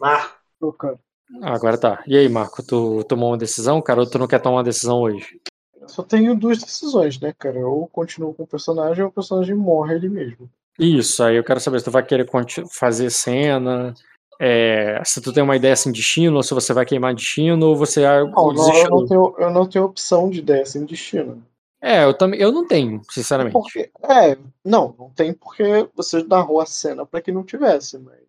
Marco. Cara. Agora tá. E aí, Marco, tu tomou uma decisão, cara, ou tu não quer tomar uma decisão hoje? Eu só tenho duas decisões, né, cara? Ou continuo com o personagem ou o personagem morre ele mesmo. Isso, aí eu quero saber se tu vai querer fazer cena, é, se tu tem uma ideia assim de destino, ou se você vai queimar destino, ou você ah, Não, não, eu, não tenho, eu não tenho opção de ideia sem destino. É, eu também, eu não tenho, sinceramente. Porque, é, não, não tem porque você narrou a cena para que não tivesse, mas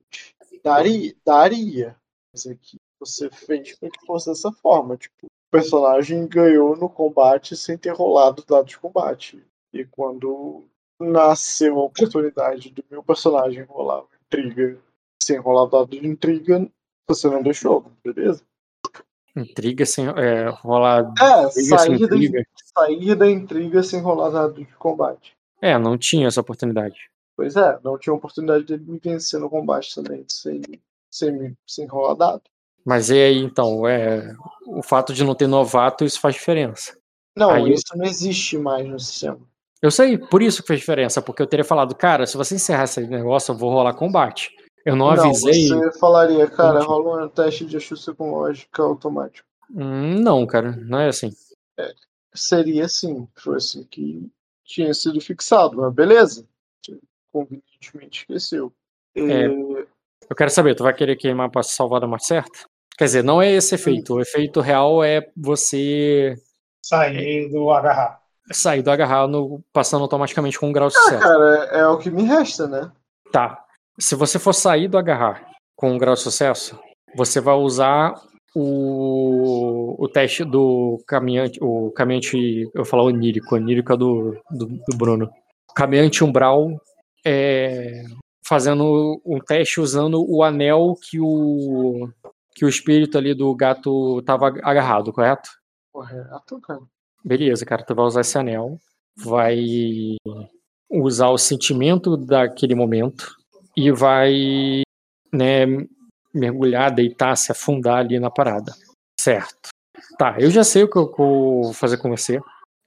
daria, daria. Mas é que você fez para que fosse dessa forma. Tipo, o personagem ganhou no combate sem ter rolado o dado de combate. E quando nasceu a oportunidade do meu personagem rolar uma intriga sem rolar dado de intriga, você não deixou, beleza? Intriga sem é, rolar É, intriga sair da, intriga. sair da intriga sem rolar dado de combate. É, não tinha essa oportunidade. Pois é, não tinha oportunidade dele me vencer no combate também, sem, sem, sem rolar dado. Mas e aí, então, é, o fato de não ter novato, isso faz diferença. Não, Aí eu- isso não existe mais no sistema. Eu sei, por isso que fez diferença, porque eu teria falado, cara, se você encerrar esse negócio, eu vou rolar combate. Eu não, avisei. você falaria, cara, rola um teste de ajuste com lógica automático. Hum, não, cara, não é assim. Seria assim, foi assim que tinha sido fixado, mas beleza. Convenientemente esqueceu. É. É, Eu quero saber, tu vai querer queimar pra salvar da morte certa? Quer dizer, não é esse efeito. O efeito real é você Sair do agarrar. Sair do agarrar no, passando automaticamente com um grau de Ah, sucesso. cara, é o que me resta, né? Tá. Se você for sair do agarrar com um grau de sucesso, você vai usar o, o teste do caminhante. O caminhante. Eu falar onírico, onírico é do, do, do Bruno. O caminhante umbral é, fazendo um teste usando o anel que o, que o espírito ali do gato tava agarrado, correto? Correto, cara. Beleza, cara, tu vai usar esse anel, vai usar o sentimento daquele momento e vai, né, mergulhar, deitar, se afundar ali na parada. Certo. Tá, eu já sei o que eu vou fazer com você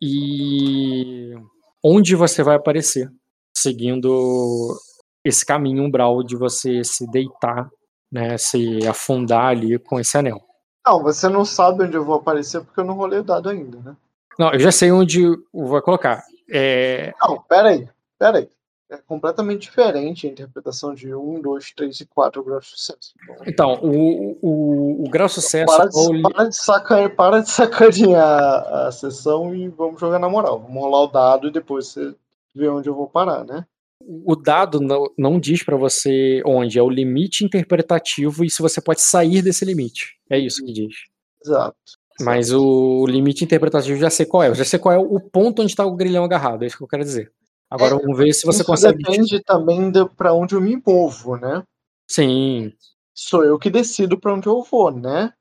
e onde você vai aparecer, seguindo esse caminho umbral de você se deitar, né, se afundar ali com esse anel. Não, você não sabe onde eu vou aparecer porque eu não rolei o dado ainda, né? Não, eu já sei onde vou colocar. É, Não, pera aí, pera aí. É completamente diferente a interpretação de 1, 2, 3 e 4 graus de sucesso. Então, o, o, o grau sucesso para, ou de, li- para, de saca, para de sacanear a sessão e vamos jogar na moral. Vamos rolar o dado e depois você vê onde eu vou parar, né? o dado não, não diz pra você onde, é o limite interpretativo e se você pode sair desse limite. É isso que diz. Exato. Mas o limite interpretativo já sei qual é. Eu já sei qual é o ponto onde está o grilhão agarrado, é isso que eu quero dizer. Agora É, vamos ver se você Isso consegue. depende também de, para onde eu me movo, né? Sim. Sou eu que decido para onde eu vou, né?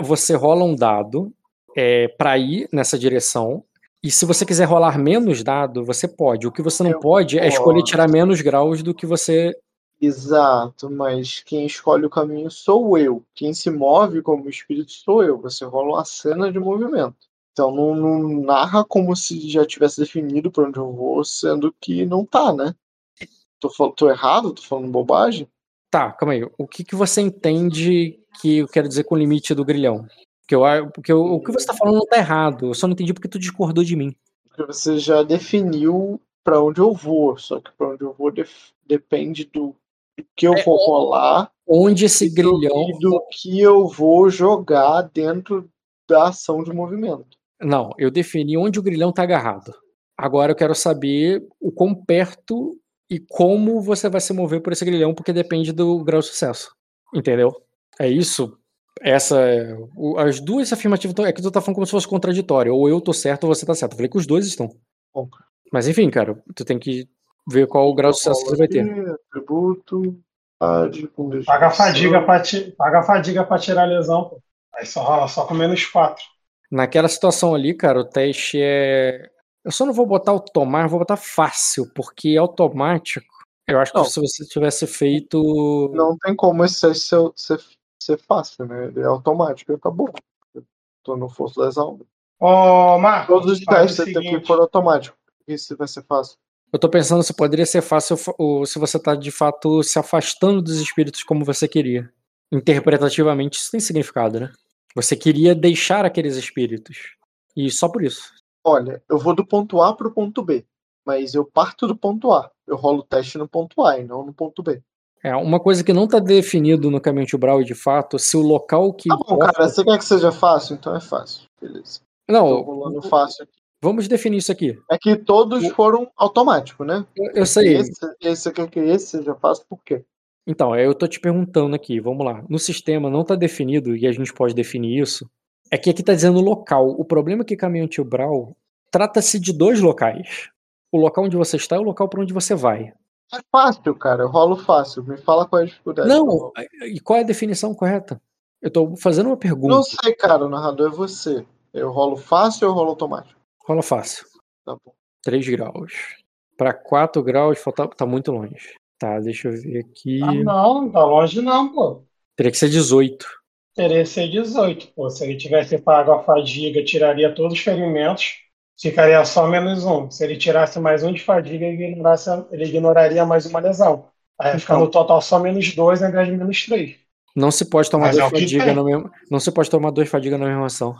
Você rola um dado é, para ir nessa direção. E se você quiser rolar menos dado, você pode. O que você não Eu pode é escolher posso. tirar menos graus do que você Exato, mas quem escolhe o caminho sou eu. Quem se move como espírito sou eu. Você rola uma cena de movimento. Então não, não narra como se já tivesse definido para onde eu vou, sendo que não tá, né? Tô, tô errado? Tô falando bobagem? Tá, calma aí. O que, que você entende que eu quero dizer com o limite do grilhão? Porque, eu, porque o, o que você tá falando não tá errado. Eu só não entendi porque tu discordou de mim. Porque você já definiu para onde eu vou. Só que para onde eu vou depende do que eu É, vou rolar Onde esse e do, grilhão. e do que eu vou jogar dentro da ação de movimento. Não, eu defini onde o grilhão tá agarrado. Agora eu quero saber o quão perto e como você vai se mover por esse grilhão, porque depende do grau de sucesso. Entendeu? É isso. Essa é- as duas afirmativas é que tu tá falando como se fosse contraditório. Ou eu tô certo ou você tá certo. Eu falei que os dois estão. Bom. Mas enfim, cara, tu tem que ver qual o grau de sucesso que você vai ter. Com Paga a fadiga pra, ti- paga a fadiga pra tirar a lesão, pô. Aí só rola só com menos 4. Naquela situação ali, cara, o teste é. Eu só não vou botar automático, vou botar fácil, porque automático. Eu acho que Não. se você tivesse feito. Não tem como esse ser, ser, ser, ser fácil, né? Ele é automático e acabou. Eu tô no forço das almas. Ô, Marcos, Todos os o testes aqui seguinte, foram automáticos. Isso vai ser fácil. Eu tô pensando se poderia ser fácil ou se você tá de fato se afastando dos espíritos como você queria. Interpretativamente, isso tem significado, né? Você queria deixar aqueles espíritos. E só por isso. Olha, eu vou do ponto A pro ponto B, mas eu parto do ponto A. Eu rolo o teste no ponto A e não no ponto B. É, uma coisa que não está definido no caminho de Brawl de fato, se o local que. Tá bom, cara, você quer que seja fácil? Então é fácil. Beleza. Tô Não, rolando fácil aqui. Vamos definir isso aqui. É que todos foram automáticos, né? Eu, eu sei. Esse, esse quer que esse seja fácil por quê? Então, eu tô te perguntando aqui, vamos lá. No sistema não está definido, e a gente pode definir isso, é que aqui está dizendo local. O problema é que caminho de Brawl trata-se de dois locais. O local onde você está e o local para onde você vai. É fácil, cara. Eu rolo fácil. Me fala qual é a dificuldade. eu Não, e qual é a definição correta? Eu tô fazendo uma pergunta. Não sei, cara. O narrador é você. Eu rolo fácil ou eu rolo automático? Rola fácil. Tá bom. 3 graus. Para 4 graus, falta, tá muito longe. Tá, deixa eu ver aqui. Ah, não, tá longe não, pô. Teria que ser 18. Teria que ser 18, pô. Se ele tivesse pago a fadiga, tiraria todos os ferimentos, ficaria só menos um. Se ele tirasse mais um de fadiga, ele, ignorasse, ele ignoraria mais uma lesão. Aí ia ficar Então. no total só menos dois ao invés de menos três. Não se pode tomar Mas é que fadigas tem. na mesma. Não se pode tomar duas fadigas na mesma ação.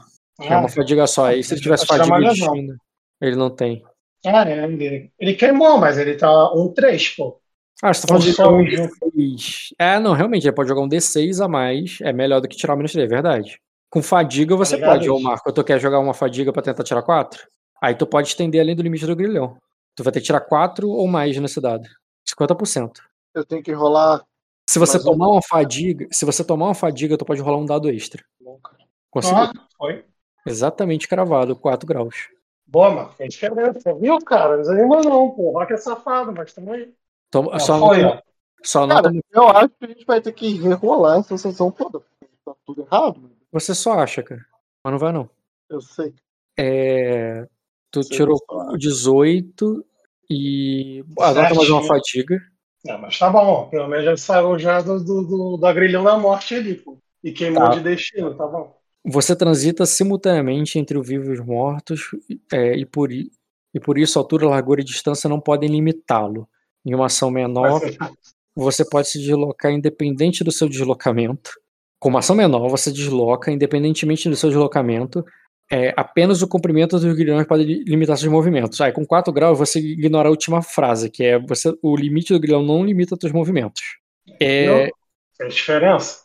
É uma fadiga só. Aí se ele tivesse tirar fadiga lesão. distinta, ele não tem. ah, é, ele, ele queimou, mas ele tá um 3, pô. Ah, você tá falando de um um junto. D6. É, não, realmente, ele pode jogar um D6 a mais. É melhor do que tirar o menos 3, é verdade. Com fadiga você ligado pode, ô? Marco. Tu quer jogar uma fadiga pra tentar tirar 4? Aí tu pode estender além do limite do grilhão. Tu vai ter que tirar 4 ou mais nesse dado. 50%. Eu tenho que rolar. Se você Mais um. tomar uma fadiga, se você tomar uma fadiga, tu pode rolar um dado extra. Bom, cara. Conseguiu. Ah, foi. Exatamente cravado, 4 graus. Boa, mano. Fez diferença. Viu, cara? Não desanima não, pô. O Rock é safado, mas também. Toma- Ah, só foi, ó. só não Cara, eu acho que a gente vai ter que rerolar essa sessão toda. Tá tudo errado. mano. Você só acha, cara. Mas não vai não. Eu sei. É, tu Sei tirou que eu 18 e. Agora mais uma fadiga. Não, mas tá bom. Pelo menos já saiu já do, do, do, do agrilhão da morte ali, pô. E queimou Tá. de destino, tá bom. Você transita simultaneamente entre o vivo e os mortos, é, e, por, i- e por isso altura, largura e distância não podem limitá-lo. Em uma ação menor, você pode se deslocar independente do seu deslocamento. Com uma ação menor, você desloca independentemente do seu deslocamento. É, apenas o comprimento dos grilhões pode li- limitar seus movimentos. Aí, com 4 graus, você ignora a última frase, que é você, o limite do grilhão não limita seus movimentos. É, Não. Fez diferença?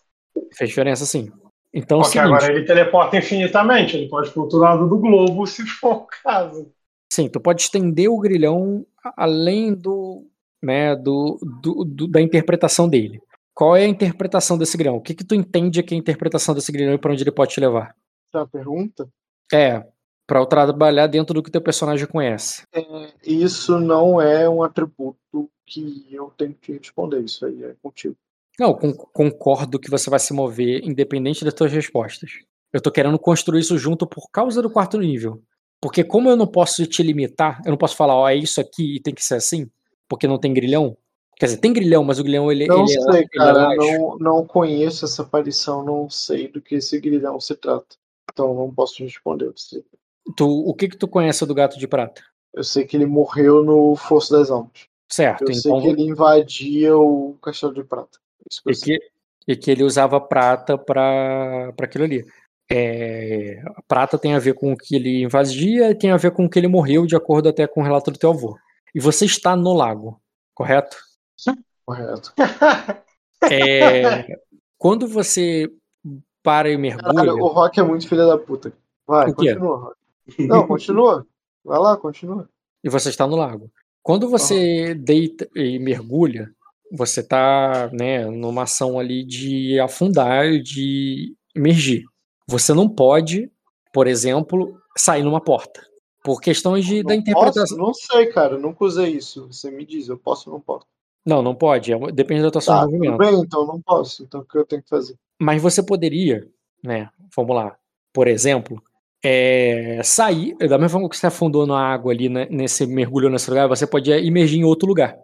fez diferença, sim. Então, é Porque seguinte, agora ele teleporta infinitamente. Ele pode ir pro outro lado do globo, se for o caso. Sim, tu pode estender o grilhão além do, né, do, do- do- da interpretação dele. Qual é a interpretação desse grilhão? O que que tu entende que é a interpretação desse grilhão e para onde ele pode te levar? Essa é a pergunta. É, para trabalhar dentro do que teu personagem conhece. É, isso não é um atributo que eu tenho que responder. Isso aí é contigo. Não, con- concordo que você vai se mover independente das tuas respostas. Eu tô querendo construir isso junto por causa do quarto nível. Porque como eu não posso te limitar, eu não posso falar, ó, é isso aqui e tem que ser assim, porque não tem grilhão. Quer dizer, tem grilhão, mas o grilhão ele, Não ele é- sei, é cara. laxo. Não, não conheço essa aparição. Não sei do que esse grilhão se trata. Então não posso responder você. Tu, o que que tu conhece do gato de prata? Eu sei que ele morreu no Fosso das Almas. Certo, Eu sei então que ele invadia o Castelo de Prata. E que, e que ele usava prata para aquilo ali. É, a prata tem a ver com o que ele invadia e tem a ver com o que ele morreu, de acordo até com o relato do teu avô. E você está no lago, correto? Correto. É, quando você para e mergulha, Caralho, o Rock é muito filho da puta. Vai, continua, Rock. Não, continua. Vai lá, continua. e você está no lago. Quando você deita e mergulha, você está né, numa ação ali de afundar, de emergir. Você não pode, por exemplo, sair numa porta. Por questões de, da interpretação. posso? Não sei, cara. Nunca usei isso. Você me diz, eu posso ou não posso? Não, não pode. é depende da atuação Tá, do movimento. bem, então não posso. Então o que eu tenho que fazer? Mas você poderia, né? Vamos lá. Por exemplo, é, sair, da mesma forma que você afundou na água ali, né, nesse mergulho nesse lugar, você podia emergir em outro lugar.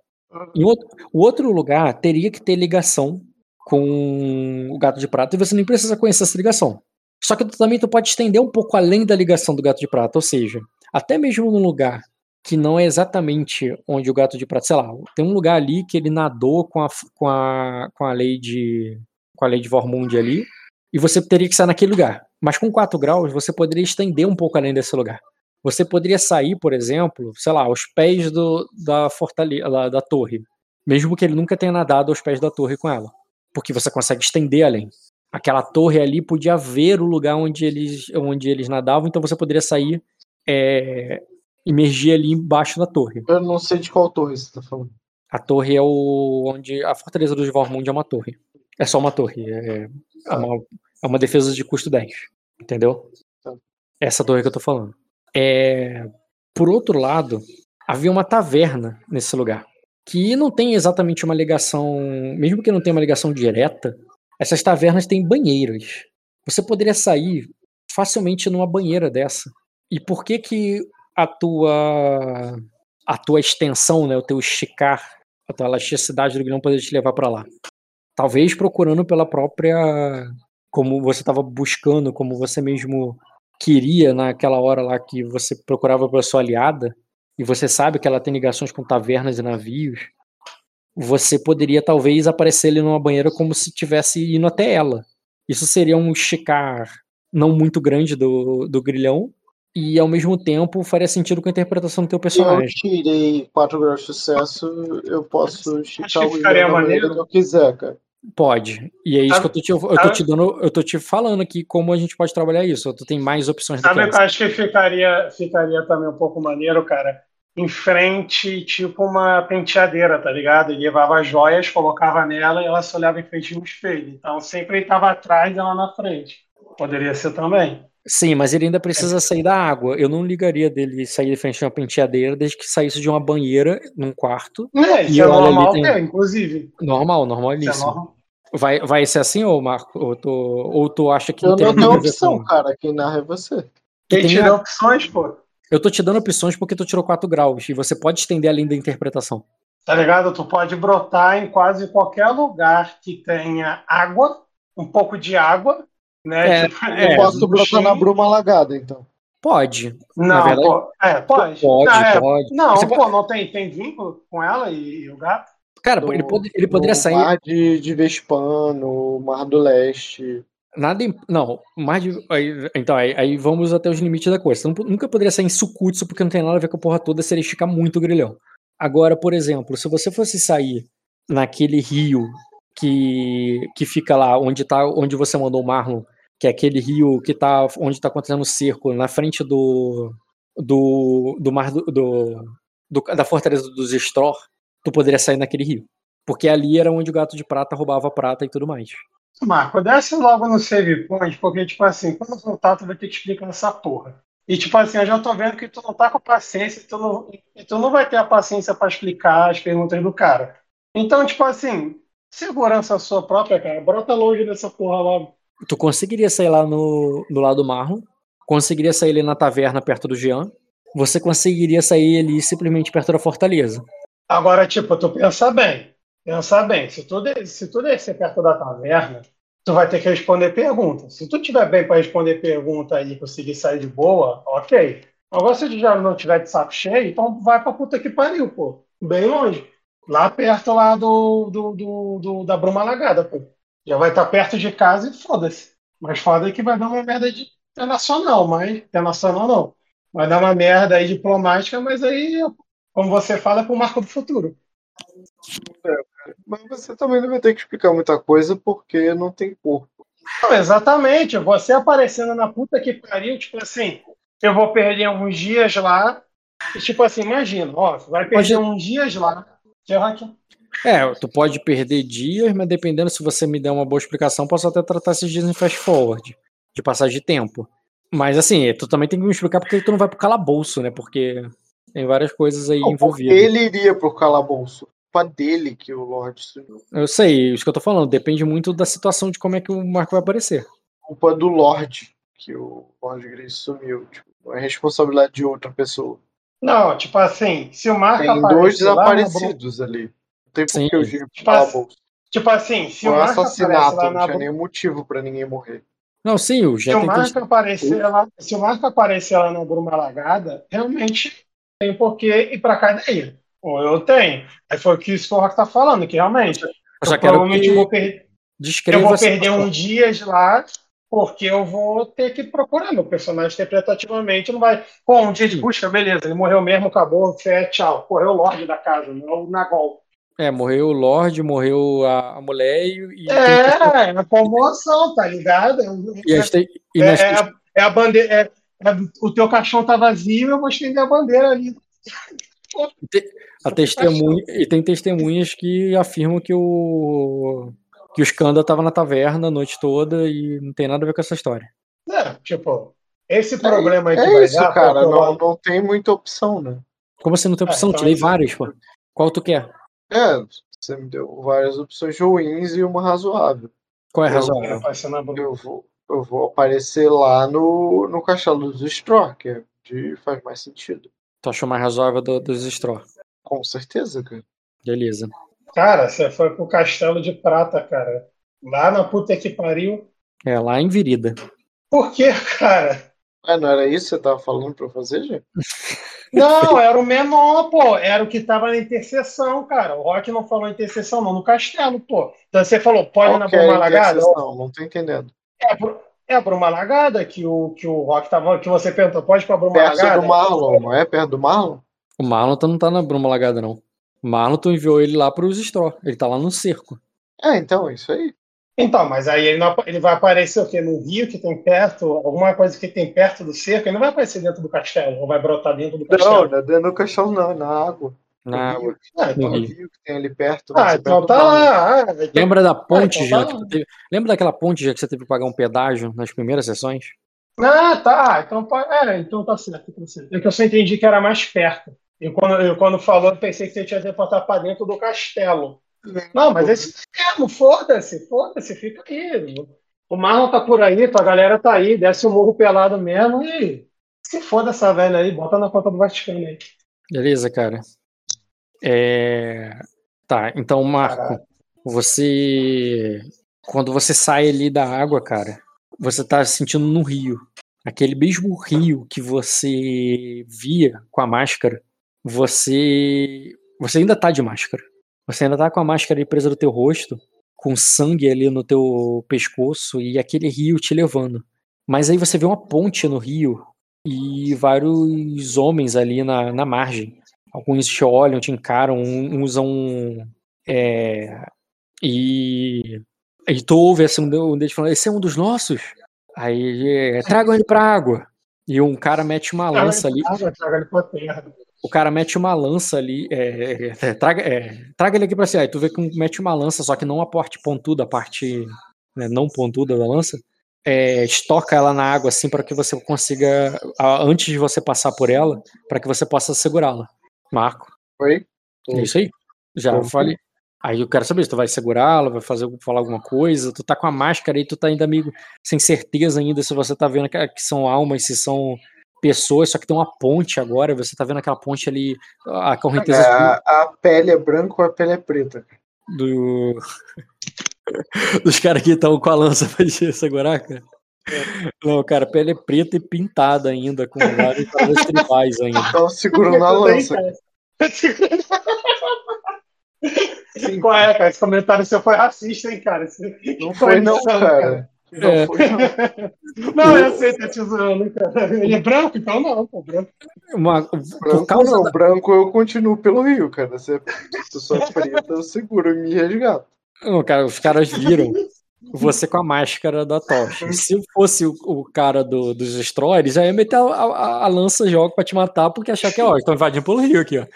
Outro, o outro lugar teria que ter ligação com o gato de prata e você nem precisa conhecer essa ligação. Só que também tu pode estender um pouco além da ligação do gato de prata, ou seja, até mesmo num lugar que não é exatamente onde o gato de prata, sei lá, tem um lugar ali que ele nadou com a, com a, com a lei de com a lei de Vormund ali, e você teria que estar naquele lugar. Mas com 4 graus, você poderia estender um pouco além desse lugar. Você poderia sair, por exemplo, sei lá, aos pés do, da fortaleza, da, da torre, mesmo que ele nunca tenha nadado aos pés da torre com ela, porque você consegue estender além. Aquela torre ali podia ver o lugar onde eles, onde eles nadavam, então você poderia sair, é, emergir ali embaixo da torre. Eu não sei de qual torre você tá falando. A torre é o onde a fortaleza do Vormund é uma torre. É só uma torre. É, é uma, é uma defesa de custo 10. Entendeu? Tá. Essa torre que eu tô falando. É, por outro lado, havia uma taverna nesse lugar. Que não tem exatamente uma ligação. Mesmo que não tenha uma ligação direta, essas tavernas têm banheiras. Você poderia sair facilmente numa banheira dessa. E por que que a tua a tua extensão, né, o teu esticar, a tua elasticidade do grilhão poderia te levar para lá? Talvez procurando pela própria como você estava buscando, como você mesmo queria naquela hora lá que você procurava pela sua aliada, e você sabe que ela tem ligações com tavernas e navios, você poderia talvez aparecer ali numa banheira como se tivesse indo até ela. Isso seria um esticar não muito grande do, do grilhão, e ao mesmo tempo faria sentido com a interpretação do teu Se eu personagem. tirei 4 graus de sucesso, eu posso esticar o grilhão da maneira que eu quiser, cara. Pode. E é isso Sabe- que eu tô, te, eu tô sabe- te dando, eu tô te falando aqui como a gente pode trabalhar isso. Tu tem mais opções do Sabe que acho que ficaria, ficaria também um pouco maneiro, cara? Em frente, tipo uma penteadeira, tá ligado? Ele levava as joias, colocava nela e ela se olhava em frente no espelho. Então sempre ele estava atrás e ela na frente. Poderia ser também. Sim, mas ele ainda precisa sair da água. Eu não ligaria dele sair de frente de uma penteadeira desde que saísse de uma banheira num quarto. É, E isso é normal, tem- é, inclusive. Normal, Isso é normalíssimo. Vai, vai ser assim, ou Marco? Ou tu, ou tu acha que Eu não tem não tenho a opção, cara. Quem narra é você. Que Quem tem te a- deu opções, pô. Eu tô te dando opções porque tu tirou 4 graus e você pode estender além da interpretação. Tá ligado? Tu pode brotar em quase qualquer lugar que tenha água, um pouco de água, né? É, Tipo, é, Eu posso brotar na bruma alagada, então. Pode. Não, verdade- pô, é, pode. Pode, não, é, pode. Não, Você pô, não tem, tem vínculo com ela e, e o gato? Cara, No- ele, pode, ele poderia sair. Mar de, de Vespano, Mar do Leste. Nada. Não, mais de. aí- então, aí, aí vamos até os limites da coisa. Você não nunca poderia sair em Sukutsu porque não tem nada a ver com a porra toda se ele esticar muito o grilhão. Agora, por exemplo, se você fosse sair naquele rio que, que fica lá onde, tá, onde você mandou o Marlon, que é aquele rio que tá onde tá acontecendo o cerco, na frente do. do, do mar do, do- do- da fortaleza dos Stror, tu poderia sair naquele rio. Porque ali era onde o gato de prata roubava prata e tudo mais. Marco, desce logo no save point, porque, tipo assim, quando voltar, tu vai ter que explicar essa porra. E, tipo assim, eu já tô vendo que tu não tá com paciência, tu não, e tu não vai ter a paciência pra explicar as perguntas do cara. Então, tipo assim, segurança sua própria, cara, brota longe dessa porra logo. Tu conseguiria sair lá no, do lado do Marlon, conseguiria sair ali na taverna perto do Jean, você conseguiria sair ali simplesmente perto da fortaleza. Agora, tipo, tu pensa bem. Pensa bem. Se tu, de- se tu descer perto da taverna, tu vai ter que responder pergunta. Se tu tiver bem para responder pergunta e conseguir sair de boa, ok. Agora, se tu já não tiver de saco cheio, então vai pra puta que pariu, pô. Bem longe. Lá perto lá do, do, do, do- da Bruma Alagada, pô. Já vai estar perto de casa e foda-se. Mas foda que vai dar uma merda de internacional, mas internacional não. Vai dar uma merda aí diplomática, mas aí, como você fala, é pro marco do futuro. Mas você também não vai ter que explicar muita coisa porque não tem corpo. Não, exatamente. Você aparecendo na puta que pariu, tipo assim, eu vou perder alguns dias lá. E, tipo assim, imagina, ó, você vai perder Pode- uns dias lá. É, tu pode perder dias, mas dependendo se você me der uma boa explicação, posso até tratar esses dias em fast forward, de passagem de tempo. Mas assim, tu também tem que me explicar porque tu não vai pro calabouço, né? Porque tem várias coisas aí Não, porque envolvidas. ele iria pro calabouço. Culpa dele que o Lorde sumiu. Eu sei, isso que eu tô falando, depende muito da situação de como é que o Marco vai aparecer. Culpa do Lorde que o Lorde Grace sumiu. Tipo, não é responsabilidade de outra pessoa. Não, tipo assim, se o Marco Tem dois aparecer lá desaparecidos ali. Não tem por Sim. que eu giro pro Tipo assim, calabouço. Tipo assim, se Foi o Marco assassinato, lá não na tinha Bru- nenhum motivo pra ninguém morrer. Não, sim, o Se Jet o tem Marco aparecer lá, se o Marco aparecer lá na Bruma Alagada, realmente tem por que ir pra cadeia. Ou eu tenho. Aí foi o que o Rock tá falando, que realmente Eu só eu provavelmente que vou, per- eu vou perder uns dias lá, Porque eu vou ter que procurar meu personagem interpretativamente. Não vai. Pô, um dia de busca, beleza, ele morreu mesmo, acabou, fé, tchau. Correu o Lorde da casa, não é o Nagol. É, morreu o Lorde, morreu a, mulher e. e É, é a comoção, tá ligado? e as te- e É, nas- é a- é a bandeira. é- é- o teu caixão tá vazio, eu vou estender a bandeira ali. a testemunha, e tem testemunhas que afirmam que o. que o Skanda tava na taverna a noite toda e não tem nada a ver com essa história. É, tipo, esse problema aí que É vai isso, dar, cara. Não, não tem muita opção, né? Como você não tem Ah, opção? então Tirei isso- várias, pô. Qual tu quer? É, você me deu várias opções ruins e uma razoável. Qual é a Eu- razoável? vai ser na boa. Eu vou, eu vou aparecer lá no, no castelo dos Straw, que é de, faz mais sentido. Tu achou mais razoável do- dos Straw? Com certeza, cara. Beleza. Cara, você foi pro Castelo de Prata, cara. Lá na puta que pariu. É, lá em Virida. Por quê, cara? Ah, não era isso que você tava falando pra eu fazer, gente? Não, era o menor, pô. Era o que tava na interseção, cara. O Rock não falou interseção, não, no castelo, pô. Então você falou, pode ir na Qual que é Bruma a Lagada? interseção? Não tô entendendo. É, pro- é a Bruma Lagada que o, que o Rock tava. Que você perguntou, pode ir pra Bruma Perto Lagada? do Marlon, não é? Perto do Marlon? O Marlon tá- não tá na Bruma Lagada, não. O Marlon, tu enviou ele lá pros Straw. Ele tá lá no cerco. É, então, é isso aí. Então, mas aí ele, não ele vai aparecer o quê? No rio que tem perto, alguma coisa que tem perto do cerco, ele não vai aparecer dentro do castelo, ou vai brotar dentro do Não, castelo. não é dentro do castelo, não, é na água. Na rio, Ah, no então, no rio. rio que tem ali perto. ah, então perto tá lá. Ah, então- Lembra da ponte, então já tá que lá. tu teve... Lembra daquela ponte já que você teve que pagar um pedágio nas primeiras sessões? Ah, tá. Então, é, então tá certo, tá certo. É que eu só entendi que era mais perto. E quando, eu, quando falou, eu pensei que você tinha que botar pra dentro do castelo. Não, mas esse mesmo, foda-se, foda-se, fica aí. O Marlon tá por aí, tua galera tá aí, desce o morro pelado mesmo e se foda essa velha aí, bota na conta do Vaticano aí. Beleza, cara. É... Tá, então, Marco, você. Quando você sai ali da água, cara, você tá sentindo no rio. Aquele mesmo rio que você via com a máscara, você. Você ainda tá de máscara. Você ainda tá com a máscara presa no teu rosto, com sangue ali no teu pescoço e aquele rio te levando. Mas aí você vê uma ponte no rio e vários homens ali na, na margem. Alguns te olham, te encaram, usam. É, e, e tu ouve assim, um de- deles falando: Esse é um dos nossos? Aí é, tragam ele pra água. E um cara mete uma lança ali. Traga ele pra terra. O cara mete uma lança ali. é, é, é, traga, é, traga ele aqui pra cima. Aí tu vê que mete uma lança, só que não a parte pontuda, a parte né, não pontuda da lança. É, estoca ela na água assim para que você consiga, antes de você passar por ela, para que você possa segurá-la. Marco, Foi? é isso aí? Já Tô. falei. Aí eu quero saber se tu vai segurá-la, vai fazer falar alguma coisa. Tu tá com a máscara aí, tu tá ainda amigo sem certeza ainda se você tá vendo que, que são almas, se são pessoas, só que tem uma ponte agora, você tá vendo aquela ponte ali, a É, correnteza a, a pele é branca ou a pele é preta? do. Dos caras que estão com a lança pra segurar, cara. Não, cara, a pele é preta e pintada ainda, com vários tribais ainda. Então segurando na lança. Qual é, cara? Esse comentário seu foi racista, hein, cara? Esse- Não foi não, Condição, cara. Não É. foi não. Não, eu sei, tá te zoando, cara. Ele é branco, então não, pô, branco. Uma- Branco causa não, da- branco eu continuo pelo rio, cara. Se tu sou preta, eu seguro e me resgato. Não, cara, os caras viram você com a máscara da tocha. Se fosse o, o cara do, dos destroyers, já ia meter a, a- a lança jogo pra te matar, porque achar que, ó, estão invadindo pelo rio aqui, ó. O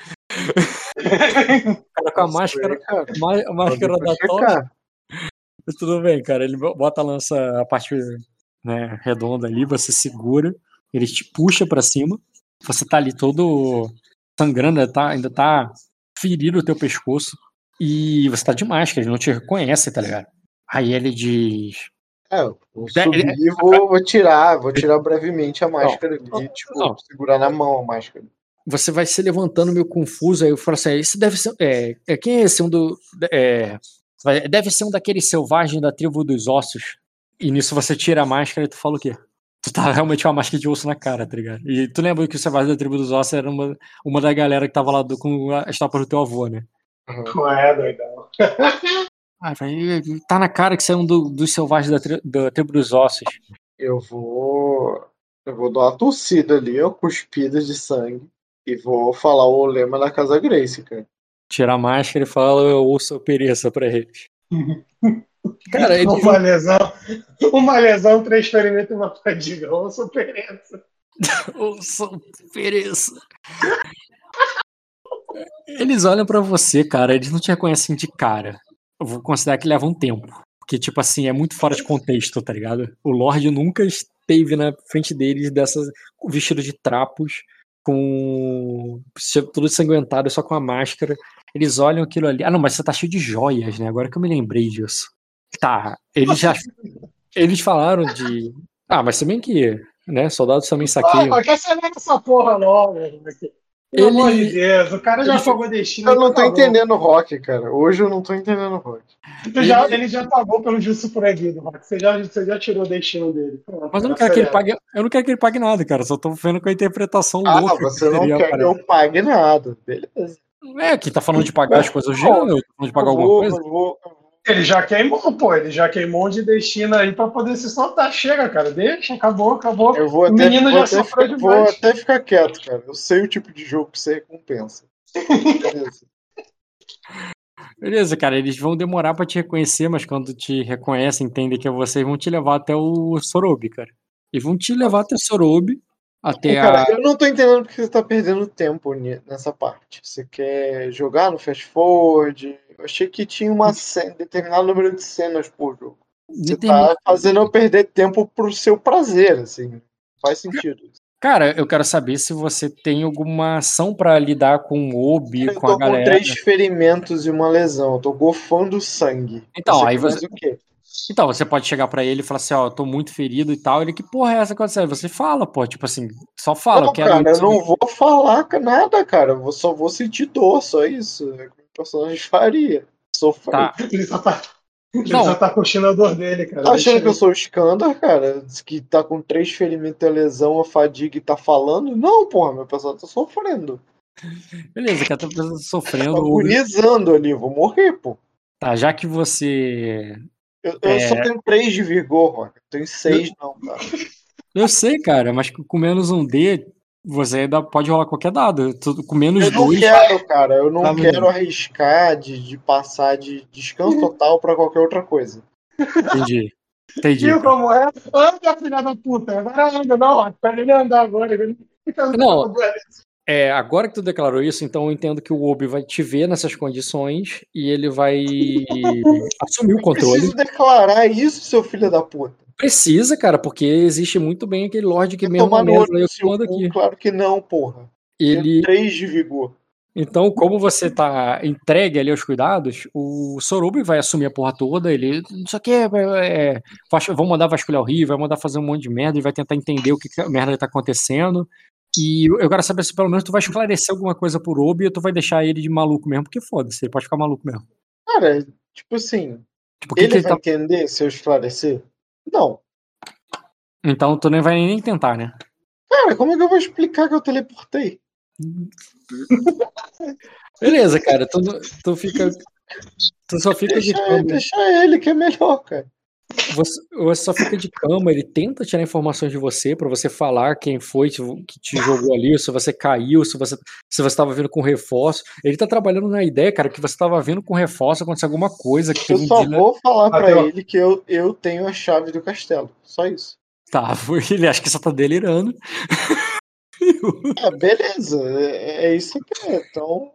cara com a máscara, a máscara da tocha. Tudo bem, cara. Ele bota a lança, a parte né, redonda ali, você segura, ele te puxa pra cima. Você tá ali todo sangrando, ainda tá, ainda tá ferido o teu pescoço. E você tá de máscara, ele não te reconhece, tá ligado? Aí ele diz. É, eu vou É, subir e vou, vou tirar, vou tirar brevemente a máscara não, ali, tipo, não. segurar na mão a máscara. Você vai se levantando meio confuso, aí eu falo assim: esse deve ser. É, é, quem é esse um do. É, deve ser um daqueles selvagens da tribo dos ossos. E nisso você tira a máscara e tu fala o quê? Tu tá realmente com uma máscara de osso na cara, tá ligado? E tu lembra que o selvagem da tribo dos ossos era uma, uma da galera que tava lá do- com a estátua do teu avô, né? Não é, doidão. Ah, vai- tá na cara que você é um do- dos selvagens da, tri- da tribo dos ossos. Eu vou. Eu vou dar uma tossida ali, ó, cuspida de sangue. E vou falar o lema da Casa Grace, cara. Tira a máscara e fala, eu ouço a pereça pra eles. Cara, eles vão, Uma lesão, uma lesão, três ferimentos e uma fadiga. Ou superença. ouço a pereça. Eles olham pra você, cara, eles não te reconhecem de cara. Eu vou considerar que leva um tempo. Porque, tipo assim, é muito fora de contexto, tá ligado? O Lorde nunca esteve na frente deles dessas vestido de trapos, com tudo ensanguentado, só com a máscara. Eles olham aquilo ali. Ah, não, mas você tá cheio de joias, né? Agora que eu me lembrei disso. Tá, eles já. Eles falaram de. Ah, mas se bem que, né? Soldados também Ah, saqueiam. mas quer saber essa porra logo, velho. Pelo Ele- amor de Deus, o cara já ele- pagou destino. Eu não tô acabou. entendendo o rock, cara. Hoje eu não tô entendendo o rock. Ele já, ele já pagou pelo justo proibido, Rock. Você já, você já tirou o destino dele. Pronto, Mas eu não tá quero que ele pague. Eu não quero que ele pague nada, cara. Só tô vendo com a interpretação Ah, louca. você não seria quer que eu pague nada. Beleza. É, que tá falando de pagar as coisas, eu tô falando de pagar eu alguma vou, coisa. eu vou- Ele já queimou, pô. Ele já queimou de destino aí pra poder se soltar. Chega, cara. Deixa, acabou, acabou. eu vou O até, menino vou já sofreu ficar, vou demais. até ficar quieto, cara. Eu sei o tipo de jogo que você recompensa. Beleza. Beleza, cara, eles vão demorar pra te reconhecer, mas quando te reconhecem, entendem que é você, vão te levar até o Sorobi, cara. E vão te levar até o Sorobi, até Cara, a. eu não tô entendendo porque você tá perdendo tempo nessa parte. Você quer jogar no fast forward? Eu achei que tinha uma cena, determinado número de cenas por jogo. Você determin- tá fazendo eu perder tempo pro seu prazer, assim. Faz sentido. Cara, eu quero saber se você tem alguma ação pra lidar com o Obi, Eu com tô a com galera. três ferimentos e uma lesão. Eu tô gofando sangue. Então, aí quer mais você- o quê? Então, você pode chegar pra ele e falar assim, ó, eu tô muito ferido e tal. Ele, que porra é essa que aconteceu? Aí Você fala, pô, tipo assim, só fala, não, eu quero cara, eu não vou falar nada, cara. Eu só vou sentir dor, só isso. É personagem faria. Sofrer. Tá. Ele só tá, ele só tá curtindo a dor dele, cara. Tá achando Deixa que eu sou o Skandar, cara? Diz que tá com três ferimentos e lesão, a fadiga e tá falando? Não, porra, meu personagem tá sofrendo. Beleza, que tá sofrendo. Tá agonizando ali, eu vou morrer, pô. Tá, já que você. Eu, eu É. só tenho três de vigor. Eu tenho seis, não, tá? Eu sei, cara, mas com menos um D, você ainda pode rolar qualquer dado. Com menos Eu não dois. quero, cara. Eu não Tá quero arriscar de, de passar de descanso total pra qualquer outra coisa. Entendi. Entendi. Viu como é? Anda, filha da puta. Agora anda, não. Pra ele andar agora. Ele Não. É, agora que tu declarou isso, então eu entendo que o Obi vai te ver nessas condições e ele vai assumir o controle. Preciso declarar isso, seu filho da puta. Precisa, cara, porque existe muito bem aquele Lorde que mesmo no mesa eu aqui. claro que não, porra. Tenho Ele, três de vigor. então, como você tá entregue ali aos cuidados, o Sorobi vai assumir a porra toda, ele, não sei o que, é, vas- vão mandar vasculhar o rio, vai mandar fazer um monte de merda, ele vai tentar entender o que, que a merda tá acontecendo. E eu quero saber se pelo menos tu vai esclarecer alguma coisa por Obi ou tu vai deixar ele de maluco mesmo, porque foda-se, ele pode ficar maluco mesmo. Cara, tipo assim, Tipo, que ele que ele vai tá... entender se eu esclarecer? Não. Então tu nem vai nem tentar, né? Cara, como é que eu vou explicar que eu teleportei? Beleza, cara, tu, tu fica. Tu só fica de Deixa, cama. deixa ele, que é melhor, cara. Você, você só fica de cama, ele tenta tirar informações de você pra você falar quem foi que te jogou ali, se você caiu, se você se você estava vindo com reforço. Ele tá trabalhando na ideia, cara, que você estava vindo com reforço, aconteceu alguma coisa que Eu um só dia- vou falar pra Até- ele que eu, eu tenho a chave do castelo. Só isso. Tá, ele acha que você tá delirando. Ah, beleza. É, é isso que é. Então,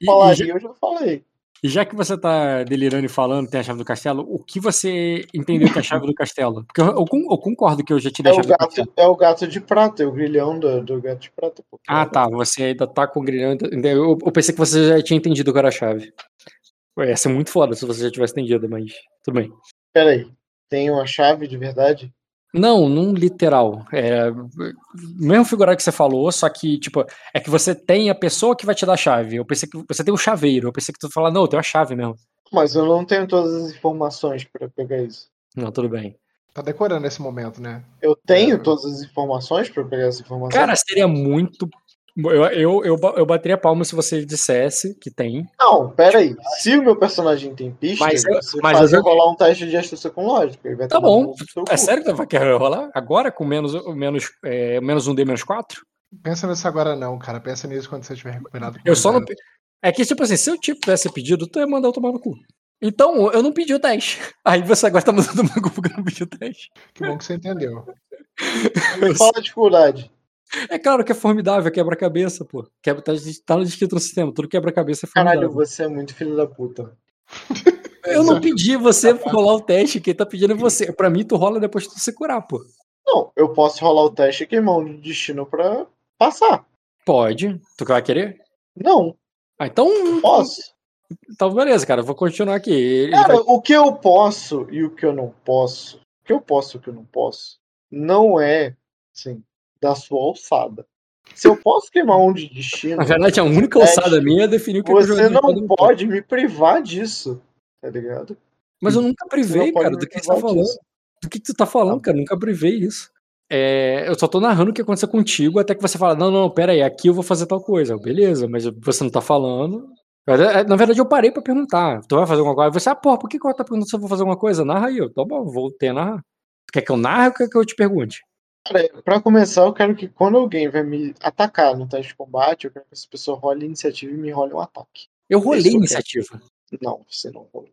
E, e falaria, já, eu já falei. E já que você tá delirando e falando, tem a chave do castelo, o que você entendeu que é a chave do castelo? Porque eu, eu eu concordo que eu já te dei É a o, chave do castelo. gato, é o gato de prata, é o grilhão do, do gato de prata. Ah, tá. Você ainda tá com o grilhão. Eu, eu pensei que você já tinha entendido qual era a chave. Ué, Ia ser muito foda se você já tivesse entendido, mas tudo bem. Peraí. Tem uma chave de verdade? Não, não literal. É, mesmo figurado que você falou, só que, tipo, é que você tem a pessoa que vai te dar a chave. Eu pensei que você tem o chaveiro. Eu pensei que tu falar, não, eu tenho a chave mesmo. Mas eu não tenho todas as informações pra pegar isso. Não, tudo bem. Tá decorando esse momento, né? Eu tenho É. todas as informações pra pegar essa informação? Cara, seria muito Eu, eu, eu, eu bateria palma se você dissesse que tem. Não, pera aí. Se o meu personagem tem pista, Mas eu- você mas faz eu- rolar um teste de astúcia com lógica. Ele vai Tá bom. É sério que vai querer rolar? Agora com menos, menos, é, menos um D menos 4? Pensa nisso agora não, cara. Pensa nisso quando você estiver recuperado. Eu só não. zero. É que, tipo assim, se eu tivesse pedido, tu ia mandar eu tomar no cu. Então, eu não pedi o teste. Aí você agora tá mandando no cu porque eu não pedi o teste. Que bom que você entendeu. Qual a dificuldade? É claro que é formidável, é quebra-cabeça, pô. Quebra, tá, tá descrito no sistema, tudo quebra-cabeça é Caralho, formidável. você é muito filho da puta. Eu não pedi você rolar o teste, quem tá pedindo é você. Pra mim, tu rola depois que tu se curar, pô. Não, eu posso rolar o teste e queimar um de destino pra passar. Pode. Tu vai querer? Não, Ah, então. posso. Então, beleza, cara. eu Vou continuar aqui. Cara, vai- o que eu posso e o que eu não posso, o que eu posso e o que eu não posso, não é, assim, da sua alçada. Se eu posso queimar um de destino, Na verdade, a única teste, alçada minha é definir o que o você jogador não pode- pode me privar disso, tá ligado? Mas eu nunca privei, cara, do que você tá falando. disso. Do que, que tu tá falando, cara? Eu nunca privei isso. É, eu só tô narrando o que aconteceu contigo até que você fala, não, não, pera aí, aqui eu vou fazer tal coisa. Eu, Beleza, mas você não tá falando. É, Na verdade, eu parei pra perguntar. Tu vai fazer alguma coisa? Você, ah, porra, por que que eu tá perguntando se eu vou fazer alguma coisa? Narra aí. Eu, tá bom, voltei a narrar. Tu quer que eu narre ou quer que eu te pergunte? Cara, pra começar, eu quero que quando alguém vai me atacar no teste de combate, eu quero que essa pessoa role a iniciativa e me role um ataque. Eu rolei Isso eu iniciativa. Não, você não rolou.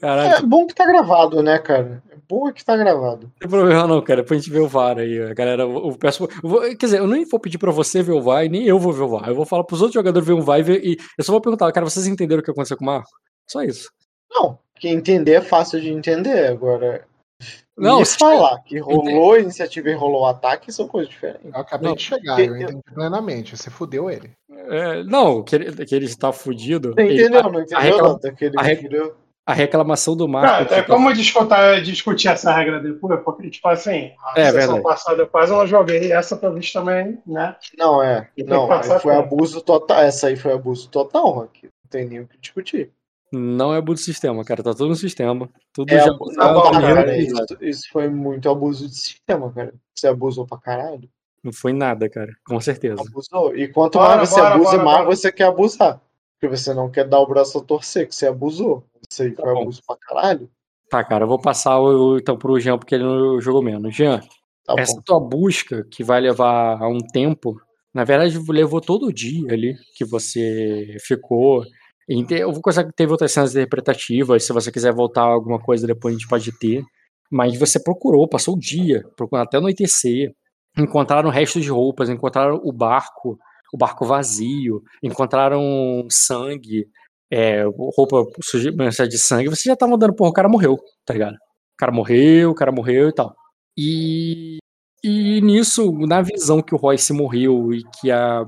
Caralho, É bom que tá gravado, né, cara? É bom que tá gravado. Não tem problema não, cara. Depois a gente vê o VAR aí. A galera, eu peço, eu vou- quer dizer, eu nem vou pedir pra você ver o VAR nem eu vou ver o VAR. Eu vou falar pros outros jogadores ver o VAR e, ver, e eu só vou perguntar, cara, vocês entenderam o que aconteceu com o Marco? Só isso. Não, que entender é fácil de entender. Agora, Não, falar que rolou a iniciativa e rolou o ataque são coisas diferentes. Eu acabei Não, de chegar, que- eu entendi plenamente. Você fudeu ele. É, não, que ele, que ele está fudido. Você ele- entendeu? Não entendeu, reclama- Nata? Que ele a re- a reclamação do Marco. Cara, é tipo, como discutir, discutir essa regra depois, porque, tipo assim, a É, sessão verdade. passada eu quase não joguei, essa visto também, né? Não, é. Não, aí foi abuso total. Essa aí foi abuso total, Rock. Não tem nem o que discutir. Não é abuso do sistema, cara. Tá tudo no sistema. Tudo É, já. tá bom, cara, cara, isso, isso foi muito abuso de sistema, cara. Você abusou pra caralho. Não foi nada, cara. Com certeza. Abusou. E quanto Bora, mais você bora, abusa, bora, mais bora. você quer abusar. Porque você não quer dar o braço a torcer, que você abusou. Isso aí Tá foi bom. abuso pra caralho. Tá, cara, eu vou passar o, então pro Jean, porque ele não jogou menos. Jean, Tá essa bom. tua busca, que vai levar a um tempo, na verdade levou todo o dia ali que você ficou. Eu vou considerar que teve outras cenas interpretativas, se você quiser voltar alguma coisa depois a gente pode ter. Mas você procurou, passou o dia, procurando até anoitecer. Encontraram restos de roupas, encontraram o barco, o barco vazio, encontraram sangue, é, roupa manchada de sangue. Você já tava andando, porra, o cara morreu, tá ligado? O cara morreu, o cara morreu e tal. E, e nisso, na visão que o Royce morreu e que a,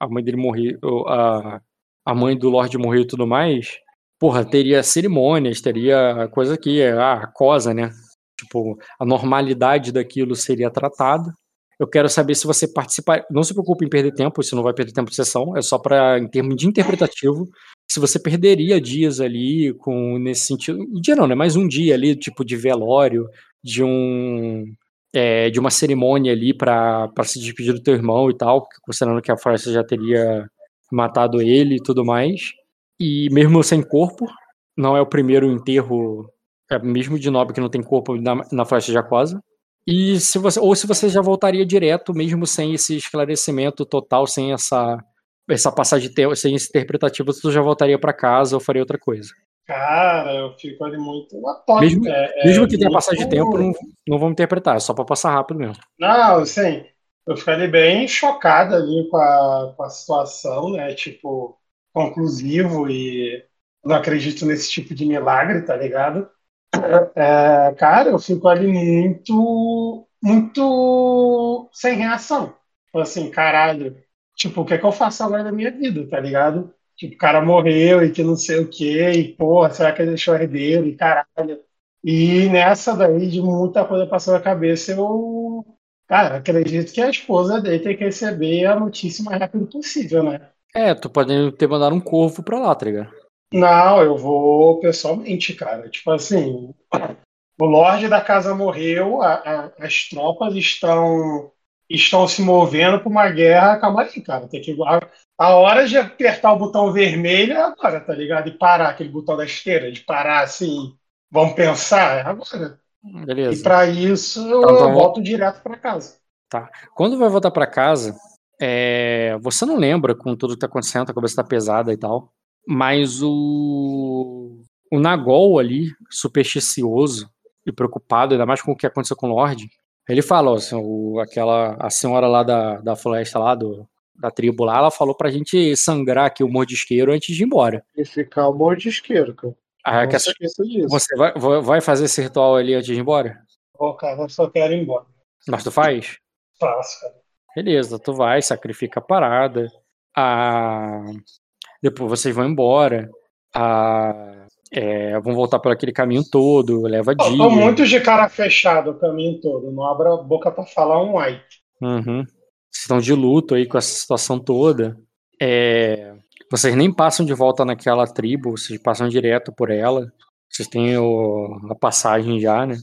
a mãe dele morreu, a, a mãe do Lorde morreu e tudo mais, porra, teria cerimônias, teria coisa que, a cosa, né? Tipo, a normalidade daquilo seria tratada. Eu quero saber se você participar. Não se preocupe em perder tempo, você não vai perder tempo de sessão, é só para em termos de interpretativo. Se você perderia dias ali com nesse sentido, dia não, né? Mais um dia ali, tipo de velório, de um é, de uma cerimônia ali para se despedir do teu irmão e tal, considerando que a Força já teria matado ele e tudo mais. E mesmo sem corpo, não é o primeiro enterro, é, mesmo de nobre que não tem corpo na, na Floresta de. E se você, ou se você já voltaria direto, mesmo sem esse esclarecimento total, sem essa essa passagem de tempo, sem esse interpretativo, tu já voltaria para casa ou faria outra coisa. Cara, eu fico ali muito. Mesmo, é, mesmo é que tenha muito- passagem de tempo, não, não vamos interpretar, é só para passar rápido mesmo. Não, assim, eu ficaria bem chocado ali com a, com a situação, né? Tipo, conclusivo e não acredito nesse tipo de milagre, tá ligado? É, cara, eu fico ali muito, muito sem reação. Assim, caralho, tipo, o que é que eu faço agora da minha vida, tá ligado? Tipo, o cara morreu e que não sei o quê, e porra, será que ele deixou herdeiro e caralho. E nessa daí, de muita coisa passando na cabeça, eu, cara, acredito que a esposa dele tem que receber a notícia o mais rápido possível, né? É, tu pode ter mandado um corvo pra lá, tá ligado? Não, eu vou pessoalmente, cara. Tipo assim, o Lorde da Casa morreu, a- a- as tropas estão estão se movendo para uma guerra, calma aí, cara. Tem que. A, a hora de apertar o botão vermelho é agora, tá ligado? E parar aquele botão da esteira, de parar assim, vamos pensar, é agora. E Beleza. para isso eu Então, vamos- volto direto para casa. Quando vai voltar pra casa, é, você não lembra com tudo que tá acontecendo, a cabeça tá pesada e tal. Mas o. O Nagol ali, supersticioso e preocupado, ainda mais com o que aconteceu com o Lorde, ele fala, ó, assim, o- aquela, a senhora lá da, da floresta lá, do, da tribo lá, ela falou pra gente sangrar aqui o mordisqueiro antes de ir embora. E ficar o mordisqueiro, cara. Ah, Não quer se sa- esqueça disso. você vai, vai fazer esse ritual ali antes de ir embora? Pô, cara, eu só quero ir embora. Mas tu faz? Faço, cara. Beleza, tu vai, sacrifica a parada. A... Depois vocês vão embora. A... é, vão voltar por aquele caminho todo, leva dia. tô muito de cara fechada o caminho todo. Não abro a boca para falar um ai. Uhum. Vocês estão de luto aí com essa situação toda. É, Vocês nem passam de volta naquela tribo, vocês passam direto por ela. Vocês têm o- a passagem já, né?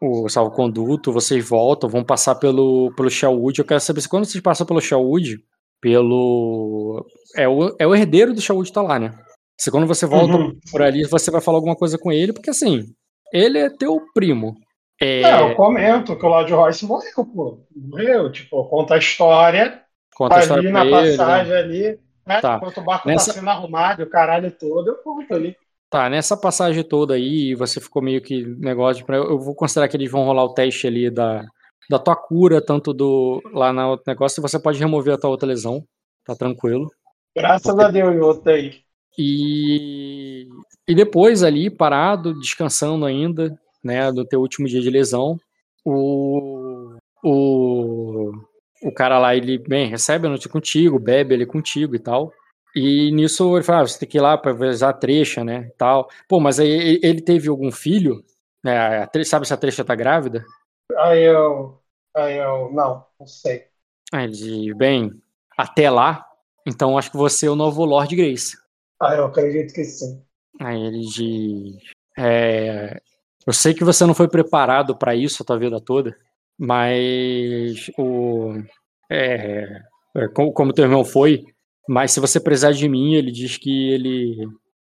O salvo-conduto, vocês voltam, vão passar pelo, pelo Shellwood. Eu quero saber se quando vocês passam pelo Shellwood, pelo. É o, é o herdeiro do Shellwood tá lá, né? Se quando você volta Uhum. por ali, você vai falar alguma coisa com ele, porque assim, ele é teu primo. É, É, eu comento que o Lord Royce morreu, pô. Morreu, tipo, conta a história conta a história ali na ele, né? passagem ali. Né? Tá. Enquanto o barco Nessa- tá sendo arrumado, o caralho todo, eu conto ali. Tá, nessa passagem toda aí, você ficou meio que negócio pra. Eu vou considerar que eles vão rolar o teste ali da, da tua cura, tanto do lá no outro negócio, você pode remover a tua outra lesão. Tá tranquilo. Graças Porque- a Deus, outro aí. E, e depois ali, parado, descansando ainda, né, no teu último dia de lesão, o, o, o cara lá, ele, bem, recebe a noite contigo, bebe ali contigo e tal. E nisso ele fala, ah, você tem que ir lá pra avisar a trecha, né, tal. Pô, mas aí ele- ele teve algum filho? É, a Tre- sabe se a trecha tá grávida? Aí eu. Aí eu. Não, não sei. Aí ele diz, bem, até lá, então acho que você é o novo Lord Grace. Ah, eu acredito que sim. Aí ele diz: é, Eu sei que você não foi preparado para isso a tua vida toda, mas o. É, é, como, como teu irmão foi, mas se você precisar de mim, ele diz que ele.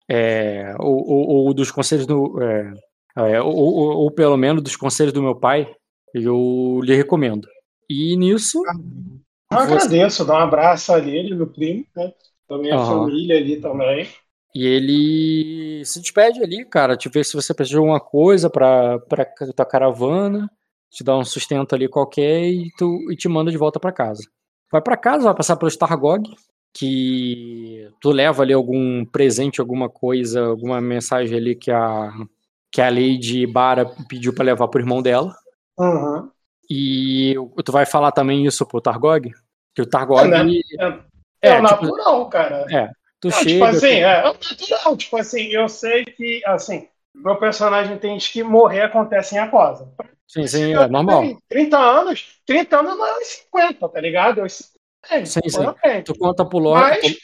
É, ou, ou- ou dos conselhos do. é, é, ou, ou- ou pelo menos dos conselhos do meu pai, eu lhe recomendo. E nisso. Eu Você- agradeço, dá um abraço ali, ele, meu primo, né? Da minha Aham. família ali também. E ele se despede ali, cara, te ver se você precisa de alguma coisa pra, pra tua caravana, te dá um sustento ali qualquer e, tu, e te manda de volta pra casa. Vai pra casa, vai passar pelo Stargog, que tu leva ali algum presente, alguma coisa, alguma mensagem ali que a, que a Lady Bara pediu pra levar pro irmão dela. Uhum. E tu vai falar também isso pro Targog? Que o Targog. É? É, É, tipo, natural, cara. tu Não, chega. tipo assim, tu- é, é natural. Tipo assim, eu sei que, assim, meu personagem entende que morrer acontece em após. Sim, sim, é normal. 30 anos, 30 anos não é os 50, tá ligado? É os 50, Sim, sim. Tu conta pro Lorde. Mas,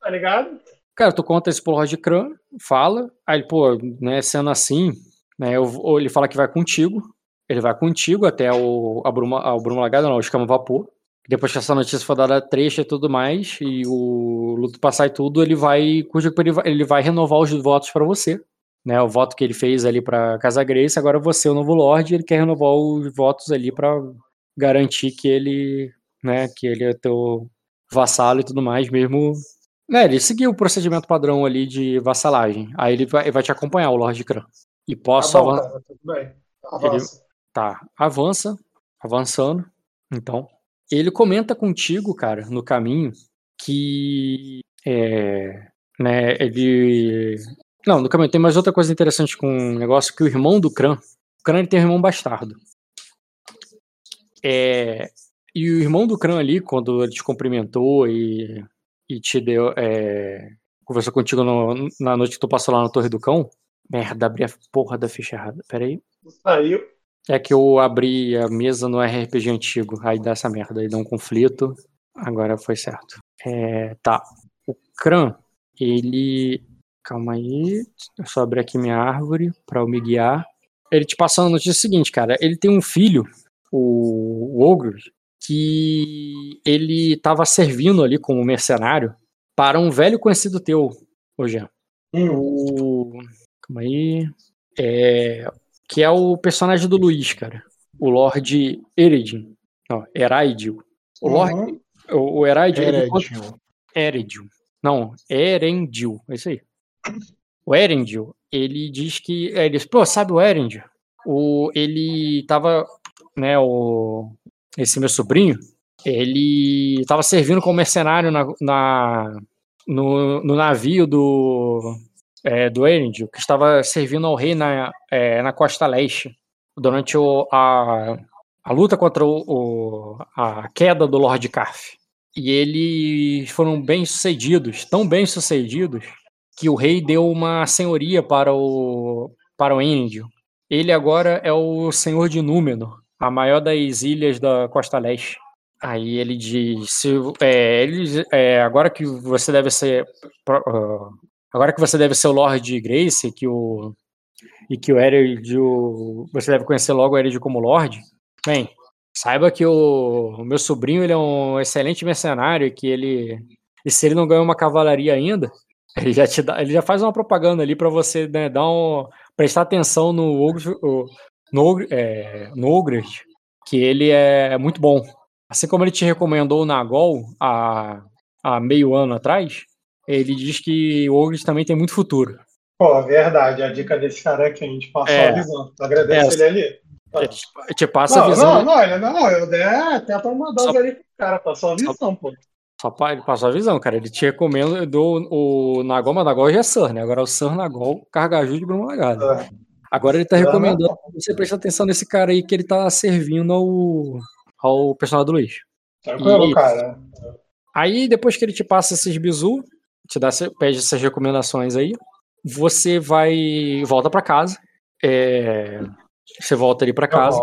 tá ligado? Cara, tu conta isso pro Lord Kran, fala, aí, pô, né, sendo assim, né, eu, ele fala que vai contigo, ele vai contigo até o, a Bruma, a Bruma Lagada, não, o Escama Vapor. Depois que essa notícia for dada trecha e tudo mais, e o luto passar e tudo, ele vai, ele vai, ele vai renovar os votos pra você. Né, o voto que ele fez ali pra Casa Grace, agora você é o novo Lorde, ele quer renovar os votos ali pra garantir que ele, né, que ele é teu vassalo e tudo mais, mesmo é, ele seguiu o procedimento padrão ali de vassalagem. Aí ele vai, vai te acompanhar, o Lorde Kran. E posso Tá avançar. bem. Avança. Tá, avança, avançando. Então, ele comenta contigo, cara, no caminho, que é, né, ele não, no caminho tem mais outra coisa interessante com um negócio que o irmão do Kran, o Kran ele tem um irmão bastardo. É, e o irmão do Kran ali, quando ele te cumprimentou e, e te deu, é, conversou contigo no- na noite que tu passou lá na Torre do Cão, merda, abri a porra da ficha errada, peraí. Saiu. É que eu abri a mesa no RPG antigo, aí dá essa merda, aí dá um conflito. Agora foi certo. É, tá. O Kran, ele. Calma aí. Eu só abri aqui minha árvore pra eu me guiar. Ele te passou a notícia seguinte, cara. Ele tem um filho, o, o Ogre, que ele estava servindo ali como mercenário para um velho conhecido teu, hoje. Hum. O. Calma aí. É, que é o personagem do Luiz, cara. O Lord Eredin. Não, Eraidil. O. Uhum. O, o Eraidil. Heredil. Erendil. Não, Erendil. É isso aí. O Erendil, ele diz que. é, Ele, pô, sabe o Erendil? O, ele tava. Né, o, esse meu sobrinho, ele tava servindo como mercenário na, na- no, no navio do. É, do Erendil, que estava servindo ao rei na, é, na costa leste durante o, a, a luta contra o, o- a queda do Lord Carf. E eles foram bem sucedidos, tão bem sucedidos, que o rei deu uma senhoria para o para o Endio. Ele agora é o senhor de Númenor, a maior das ilhas da costa leste. Aí ele diz, se, é, ele é, agora que você deve ser ah, agora que você deve ser o Lord Grace, que o e que o Eredio, você deve conhecer logo o Eredio como Lord. Bem, saiba que o, o meu sobrinho ele é um excelente mercenário que ele e se ele não ganhou uma cavalaria ainda, ele já te dá, ele já faz uma propaganda ali para você né, dar um, prestar atenção no ogre, no ogre, é, no Ogred, que ele é muito bom. Assim como ele te recomendou o Nagol há, há meio ano atrás, ele diz que o Ogred também tem muito futuro. Pô, verdade. A dica desse cara é que a gente passou É. a visão. Agradece É. ele ali. É, te, te passa a Não, visão. não, não, não, eu der, tenta uma dose Só- ali pro cara, passou a visão, pô. Só pa- ele passou a visão, cara. Ele te recomenda do o Nagol, mas Nagol já é Sir, né? Agora é o Sir Nagol, Cargaju de Bruno Lagado. É. Agora ele tá recomendando que você preste atenção nesse cara aí que ele tá servindo ao, ao personagem do Luiz. Tranquilo, E- cara. Aí, depois que ele te passa esses bizu, te dá, pede essas recomendações aí, você vai. volta pra casa. É, você volta ali pra Eu casa.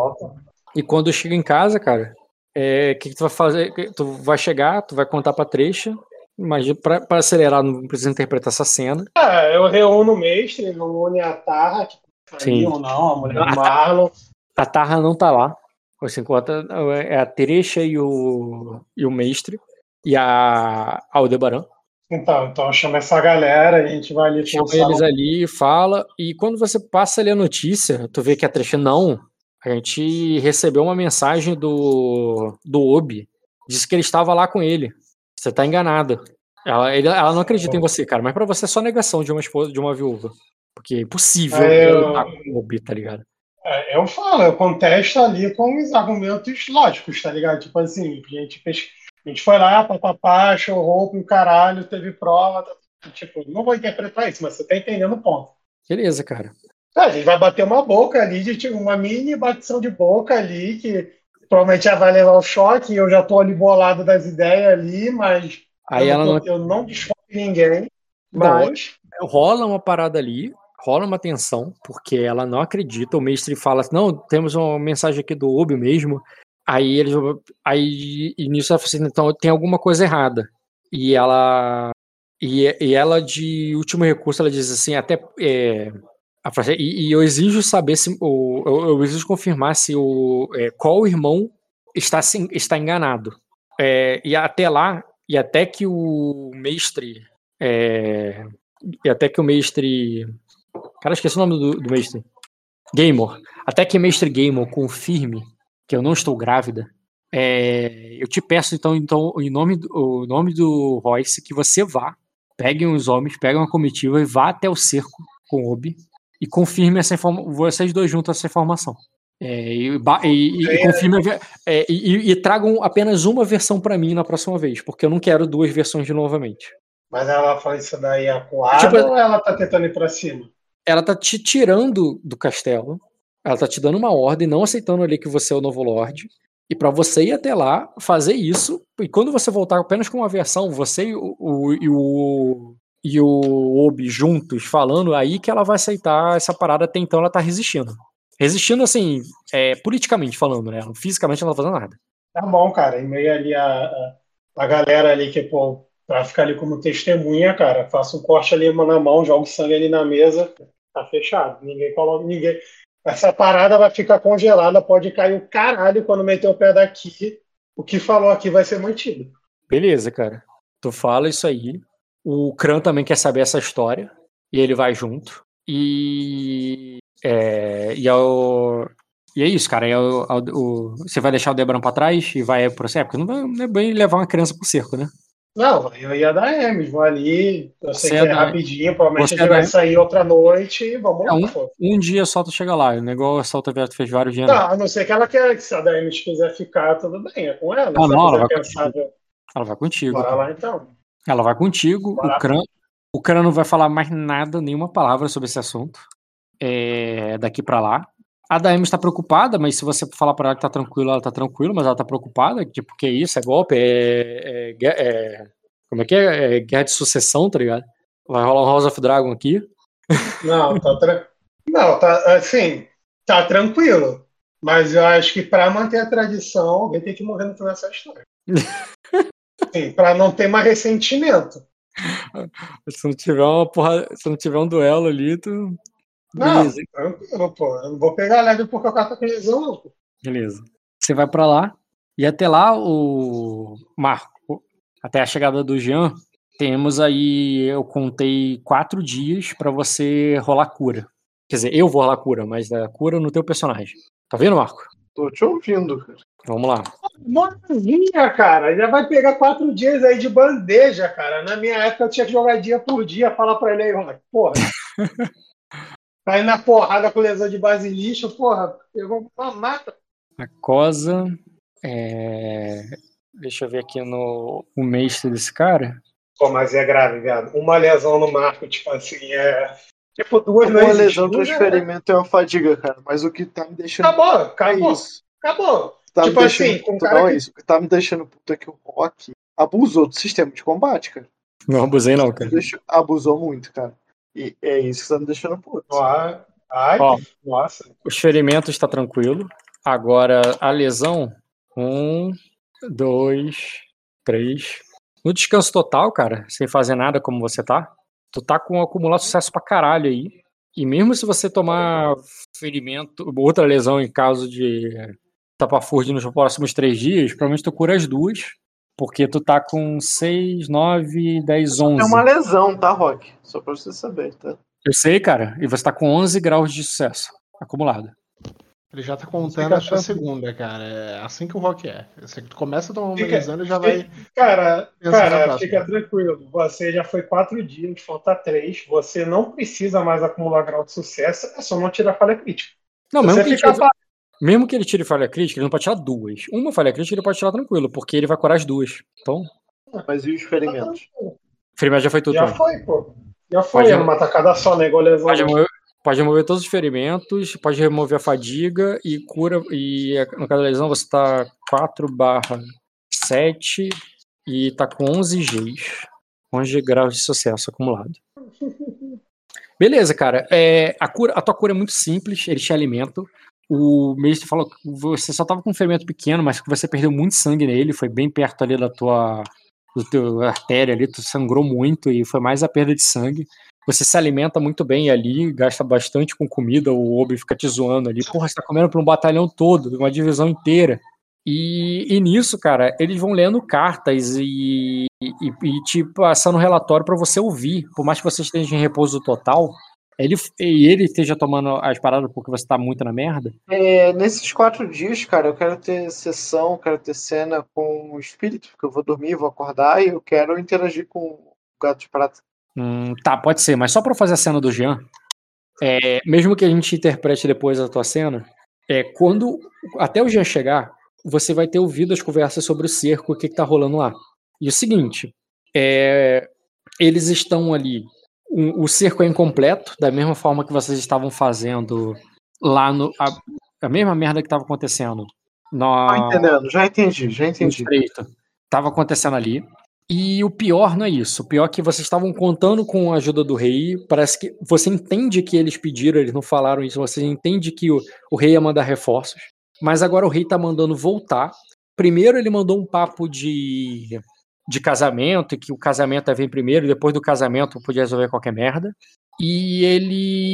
E quando chega em casa, cara, é, o que, que tu vai fazer? Tu vai chegar, tu vai contar pra Trecha. Imagina, pra, pra acelerar, não precisa interpretar essa cena. É, eu reúno o mestre, une a Tarra, que Sim. saiu ou não, a mulher do Marlon. A Tarra não tá lá. Você encontra é a Terecha e o, e o mestre. E a Aldebaran. Então, então chama essa galera, a gente vai ali Chama eles ali, fala. E quando você passa ali a notícia, tu vê que a Trecha não. A gente recebeu uma mensagem do, do Obi. Disse que ele estava lá com ele. Você tá enganada. Ela, ele- ela não acredita em você, cara. Mas pra você é só negação de uma esposa, de uma viúva. Porque é impossível É, eu- lutar com o Obi, tá ligado? É, eu falo, eu contesto ali com os argumentos lógicos, tá ligado? Tipo assim, a gente fez. A gente foi lá, papapá, achou roupa, um caralho, teve prova. tá- Tipo, não vou interpretar isso, mas você tá entendendo o ponto. Beleza, cara. É, a gente vai bater uma boca ali, de uma mini batição de boca ali, que provavelmente já vai levar o choque, e eu já tô ali bolado das ideias ali, mas Aí eu, ela não, não eu não desconto de ninguém. Não, Mas rola uma parada ali, rola uma tensão, porque ela não acredita. O mestre fala assim: não, temos uma mensagem aqui do Obi mesmo. Aí eles. Aí e nisso ela fala assim, então tem alguma coisa errada. E ela. E, e ela, de último recurso, ela diz assim, até. é, a frase, e, e eu exijo saber se. O, eu, eu exijo confirmar se o. é, qual irmão está, se- está enganado. É, e até lá, e até que o mestre. é, e até que o mestre. Cara, esqueci o nome do, do mestre. Gamer. Até que o mestre Gamer confirme que eu não estou grávida. é, eu te peço, então, então em nome do, o nome do Royce, que você vá, pegue uns homens, pegue uma comitiva e vá até o cerco com o Obi e confirme essa informação. Vocês dois juntam essa informação. É, e, e- e- confirme é, e, e- tragam apenas uma versão pra mim na próxima vez, porque eu não quero duas versões de novamente. Mas ela faz isso daí acuada Tipo- ou ela tá tentando ir pra cima? ela tá te tirando do castelo, ela tá te dando uma ordem, não aceitando ali que você é o novo Lorde. E pra você ir até lá, fazer isso, e quando você voltar apenas com uma versão, você e o, o- e o, e o Obi juntos falando, aí que ela vai aceitar essa parada, até então ela tá resistindo. Resistindo, assim, é, politicamente falando, né? Fisicamente ela não tá fazendo nada. Tá bom, cara. E meio ali a, a, a galera ali que, pô, pra ficar ali como testemunha, cara, faça um corte ali na mão, joga o sangue ali na mesa, tá fechado. Ninguém coloca, ninguém. Essa parada vai ficar congelada, pode cair o caralho quando meter o pé daqui. o que falou aqui vai ser mantido. Beleza, cara. Tu fala isso aí. O Kran também quer saber essa história. E ele vai junto. E. É, e, é o, e é isso, cara. É o, o, você vai deixar o Debran pra trás e vai pro cerco? Porque não, vai, não é bem levar uma criança pro cerco, né? Não, eu ia dar Hermes, vou ali, eu sei Você que é é da- rapidinho, provavelmente Você a gente é da- vai sair outra noite e vamos É, lá. pô. Um dia só tu chega lá. O negócio, vez tu fez vários dias. Tá, a não ser que ela quer, que se a Hermes quiser ficar, tudo bem, é com ela. Ah, não, ela vai pensar, Ela vai contigo. bora lá então. Ela vai contigo. O Kran, o Kran não vai falar mais nada, nenhuma palavra sobre esse assunto. É, daqui pra lá. A Daemi está preocupada, mas se você falar pra ela que tá tranquilo, ela tá tranquila, mas ela tá preocupada, tipo, que isso? É golpe? É, é, gue- é- como é que é? É guerra de sucessão, tá ligado? Vai rolar um House of Dragon aqui. Não, tá tra... Não, tá assim, tá tranquilo. Mas eu acho que para manter a tradição, alguém tem que morrer no final dessa história. Sim, para não ter mais ressentimento. Se não tiver uma porra, se não tiver um duelo ali, tu. Não, Beleza. tranquilo, pô. Eu não vou pegar leve porque o cara tá com lesão, não. pô. Beleza. Você vai pra lá e até lá o Marco, até a chegada do Jean, temos aí eu contei quatro dias pra você rolar cura. Quer dizer, eu vou rolar cura, mas a cura no teu personagem. Tá vendo, Marco? Tô te ouvindo, cara. Vamos lá. Maravilha, cara. Já vai pegar quatro dias aí de bandeja, cara. Na minha época eu tinha que jogar dia por dia, falar pra ele aí, Ronald, porra. tá aí na porrada com lesão de base lixo, porra. Pegou uma mata. A Cosa. é, Deixa eu ver aqui no o mestre desse cara. Pô, mas é grave, viado. Uma lesão no marco, tipo assim, é. Tipo, duas Uma não existe. lesão, Duas é- transferimento é uma fadiga, cara. Mas o que tá me deixando. Acabou, é acabou, isso. acabou. Tá Tipo me assim, deixando puto, cara não é que- isso. O que tá me deixando puto é que o Rock abusou do sistema de combate, cara. Não abusei, não, cara. Deixou- abusou muito, cara. E é isso que tá me deixando puto. Ó, Ai, Ó. nossa. Os ferimentos está tranquilo. Agora a lesão. Um, dois, três. No descanso total, cara, sem fazer nada como você tá, tu tá com acumular sucesso pra caralho aí. E mesmo se você tomar ferimento, outra lesão em caso de tapafúrdia nos próximos três dias, provavelmente tu cura as duas. Porque tu tá com 6, 9, 10, 11. É uma lesão, tá, Rock? Só pra você saber, tá? Eu sei, cara. E você tá com 11 graus de sucesso acumulado. Ele já tá contando a sua tranquilo. segunda, cara. É assim que o rock é. Você tu começa a tomar uma Fica- lesão, ele já vai. Cara, cara, fica tranquilo. Você já foi quatro dias, falta três. Você não precisa mais acumular grau de sucesso, é só não tirar falha crítica. Não, mesmo que, tire, mesmo que ele tire falha crítica, ele não pode tirar duas. Uma falha crítica ele pode tirar tranquilo, porque ele vai curar as duas. Então, Mas e os ferimentos? o ferimento já foi tudo. Já também. foi, pô. Já foi, é numa tacada só, né? Igual lesão. Remover, pode remover todos os ferimentos, pode remover a fadiga e cura. E no caso da lesão você tá 4 barra 7 e tá com 11 Gs. 11 graus de sucesso acumulado. Beleza, cara. É, a, cura, a tua cura é muito simples, eles te alimentam. O mestre falou que você só tava com um ferimento pequeno, mas que você perdeu muito sangue nele, foi bem perto ali da tua do teu artéria ali, tu sangrou muito e foi mais a perda de sangue. Você se alimenta muito bem ali, gasta bastante com comida, o Obi fica te zoando ali. Porra, você tá comendo pra um batalhão todo, uma divisão inteira. E, e nisso, cara, eles vão lendo cartas e, e, e te passando relatório pra você ouvir. Por mais que você esteja em repouso total, ele, e ele esteja tomando as paradas porque você tá muito na merda. É, nesses quatro dias, cara, eu quero ter sessão, quero ter cena com o espírito, porque eu vou dormir, vou acordar e eu quero interagir com o gato de prata. Hum, tá, pode ser, mas só pra fazer a cena do Jean, é, mesmo que a gente interprete depois a tua cena, é, quando até o Jean chegar, você vai ter ouvido as conversas sobre o cerco, o que, que tá rolando lá. E o seguinte, é, eles estão ali, o, o cerco é incompleto, da mesma forma que vocês estavam fazendo lá no. A, a mesma merda que tava acontecendo na, Tô entendendo, já entendi, já no entendi. estreito. Tava acontecendo ali. E o pior não é isso. O pior é que vocês estavam contando com a ajuda do rei. Parece que você entende que eles pediram, eles não falaram isso. Você entende que o, o rei ia mandar reforços. Mas agora o rei tá mandando voltar. Primeiro ele mandou um papo de, de casamento, que o casamento ia vir primeiro, depois do casamento podia resolver qualquer merda. E ele.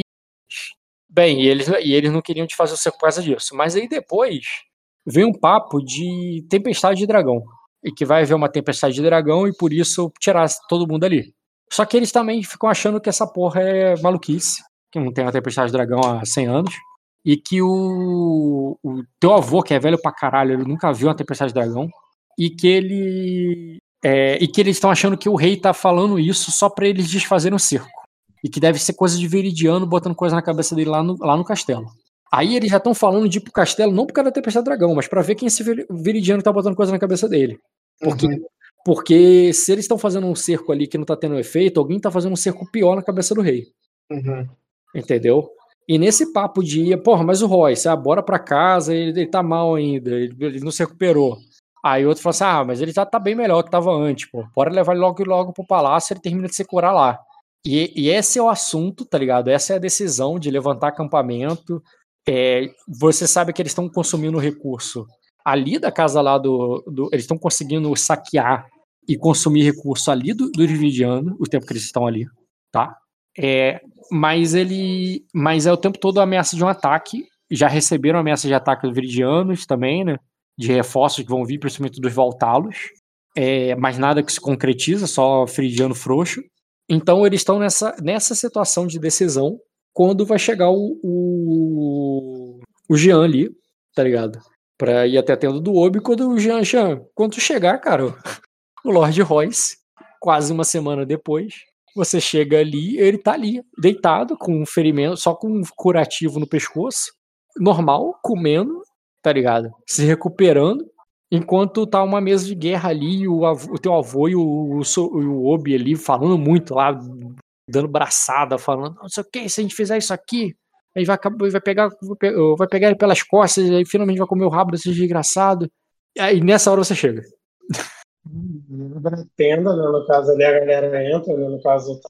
Bem, e eles, e eles não queriam te fazer o cerco por causa disso. Mas aí depois vem um papo de tempestade de dragão. E que vai haver uma tempestade de dragão e por isso tirar todo mundo ali. Só que eles também ficam achando que essa porra é maluquice, que não tem uma tempestade de dragão há 100 anos. E que o, o teu avô, que é velho pra caralho, ele nunca viu uma tempestade de dragão. E que ele. é, e que eles estão achando que o rei tá falando isso só pra eles desfazerem o circo. E que deve ser coisa de veridiano botando coisa na cabeça dele lá no, lá no castelo. Aí eles já estão falando de ir pro castelo, não por causa da tempestade de dragão, mas pra ver quem é esse que tá botando coisa na cabeça dele. Porque, porque se eles estão fazendo um cerco ali que não tá tendo efeito, alguém tá fazendo um cerco pior na cabeça do rei. Uhum. Entendeu? E nesse papo de, porra, mas o Royce, ah, bora pra casa, ele, ele tá mal ainda, ele, ele não se recuperou. Aí o outro fala assim: ah, mas ele já tá bem melhor que tava antes, pô. Bora levar ele logo e logo pro palácio, ele termina de se curar lá. E, e esse é o assunto, tá ligado? Essa é a decisão de levantar acampamento. É, você sabe que eles estão consumindo recurso ali da casa lá do. do- eles estão conseguindo saquear e consumir recurso ali do, do Iridiano, o tempo que eles estão ali, tá? É, mas ele. Mas é o tempo todo a ameaça de um ataque. Já receberam ameaça de ataque dos Viridianos também, né? De reforços que vão vir, principalmente dos Voltalos. É, mas nada que se concretiza, só Fridiano frouxo. Então eles estão nessa, nessa situação de decisão quando vai chegar o, o, o Jean ali, tá ligado? Pra ir até a tenda do Obi, quando o Jean, Jean, quando chegar, cara, o Lord Royce, quase uma semana depois, você chega ali, ele tá ali, deitado, com um ferimento, só com um curativo no pescoço, normal, comendo, tá ligado? Se recuperando, enquanto tá uma mesa de guerra ali, o, avô- o teu avô e o, o, o Obi ali falando muito lá, dando braçada, falando, não sei o que, se a gente fizer isso aqui, aí vai, acabar- vai, pegar, vai pegar ele pelas costas, aí finalmente vai comer o rabo desse desgraçado. E aí nessa hora você chega. A tenda, né? No caso ali a galera entra, né? No caso.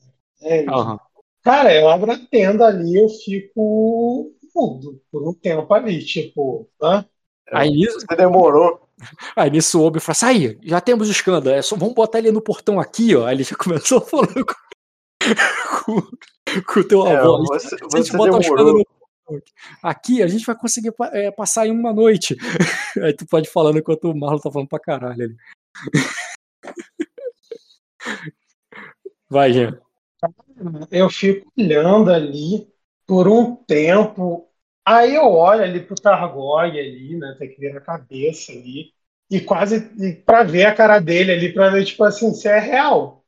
É, Aham. Cara, eu abro a tenda ali, eu fico mudo por um tempo ali, tipo, hã? Aí nisso, Você demorou. aí nisso o Obi fala assim, aí, já temos o escândalo, é só, vamos botar ele no portão aqui, ó. Aí ele já começou falando com, o teu É, avô. você, a gente você escândalo demorou. no aqui, a gente vai conseguir é, passar em uma noite. Aí tu pode falando enquanto o Marlon tá falando pra caralho ali. Vai, Jean. Eu fico olhando ali por um tempo. Aí eu olho ali pro Targoy ali, né? Tem que ver a cabeça ali. E quase e pra ver a cara dele ali, pra ver, tipo assim, se é real.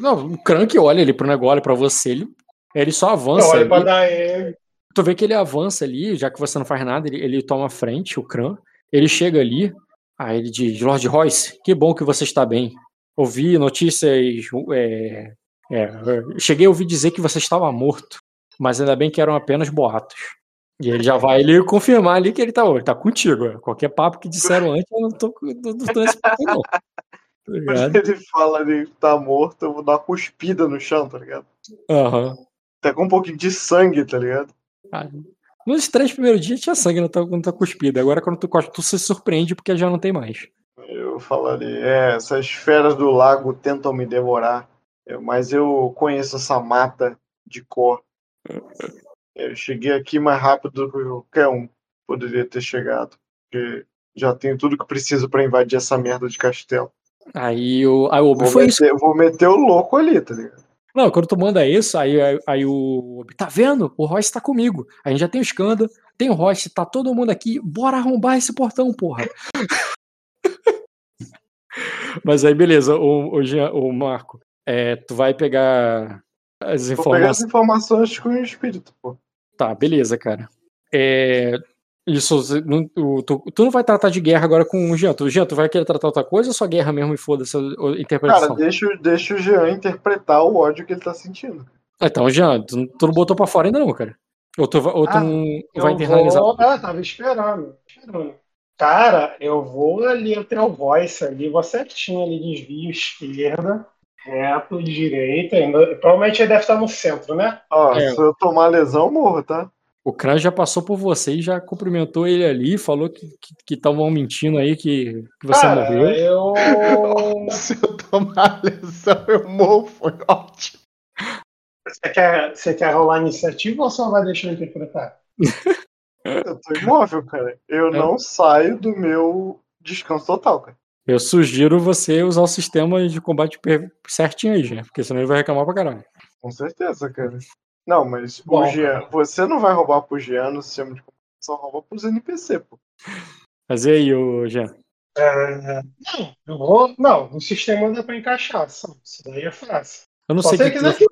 Não, o Crank olha ali pro negócio, olha pra você, ele, ele só avança. olho ali. pra dar ele. Tu vê que ele avança ali, já que você não faz nada, ele, ele toma frente, o Kran. Ele chega ali, aí ele diz: Lord Royce, que bom que você está bem. Ouvi notícias. É, é, cheguei a ouvir dizer que você estava morto, mas ainda bem que eram apenas boatos. E ele já vai ele confirmar ali que ele tá, ele tá contigo. é. Qualquer papo que disseram antes, eu não tô, não, não tô nesse papo, não. Tá ligado? Ele fala ali que tá morto, eu vou dar uma cuspida no chão, tá ligado? Aham. Até com um pouquinho de sangue, tá ligado? Ah, Nos três primeiros dias tinha sangue na tua, na tua cuspida. Agora, quando tu cospe, tu se surpreende porque já não tem mais. Eu falaria, é, essas feras do lago tentam me devorar, é, mas eu conheço essa mata de cor. Eu cheguei aqui mais rápido do que qualquer um poderia ter chegado, porque já tenho tudo que preciso pra invadir essa merda de castelo. Aí o, aí o Obi Vou foi isso. meter, vou meter o louco ali, tá ligado? Não, quando tu manda isso, aí, aí, aí o Obi, tá vendo? O Royce tá comigo. A gente já tem o escândalo, tem o Royce, tá todo mundo aqui. Bora arrombar esse portão, porra. Mas aí, beleza, o, o, Jean- o Marco, é, tu vai pegar as Vou pegar informações. as informações com o espírito, pô. Tá, beleza, cara. É, isso, você não- o- tu, tu não vai tratar de guerra agora com o Jean. Tu, Jean, tu vai querer tratar outra coisa ou só guerra mesmo e foda-se a interpretação? Cara, deixa, o- deixa o Jean interpretar o ódio que ele tá sentindo. Então, Jean, tu, tu não botou pra fora ainda não, cara. Ou tu, vai- ou tu Ah, não vai internalizar. vou... Ah, tava esperando, esperando. Cara, eu vou ali até o voice ali, vou certinho ali, desvio esquerda, reto, direita. Ainda... Provavelmente ele deve estar no centro, né? Ó, É. se eu tomar lesão, morro, tá? O Kran já passou por você e já cumprimentou ele ali, falou que estavam mentindo aí que, que você Cara, morreu. eu. Se eu tomar lesão, eu morro, foi ótimo. Você quer, você quer rolar iniciativa ou só vai deixar eu interpretar? Eu tô imóvel, cara. Eu É. não saio do meu descanso total, cara. Eu sugiro você usar o sistema de combate certinho aí, já, porque senão ele vai reclamar pra caralho. Com certeza, cara. Não, mas Bom, o Jean, você não vai roubar pro Jean no sistema de combate, só rouba pros NPC, pô. Mas e aí, ô Jean? É, não, eu vou. Não, no sistema dá pra encaixar. só. Isso daí é fácil. Eu não Só sei o se que, que, tu o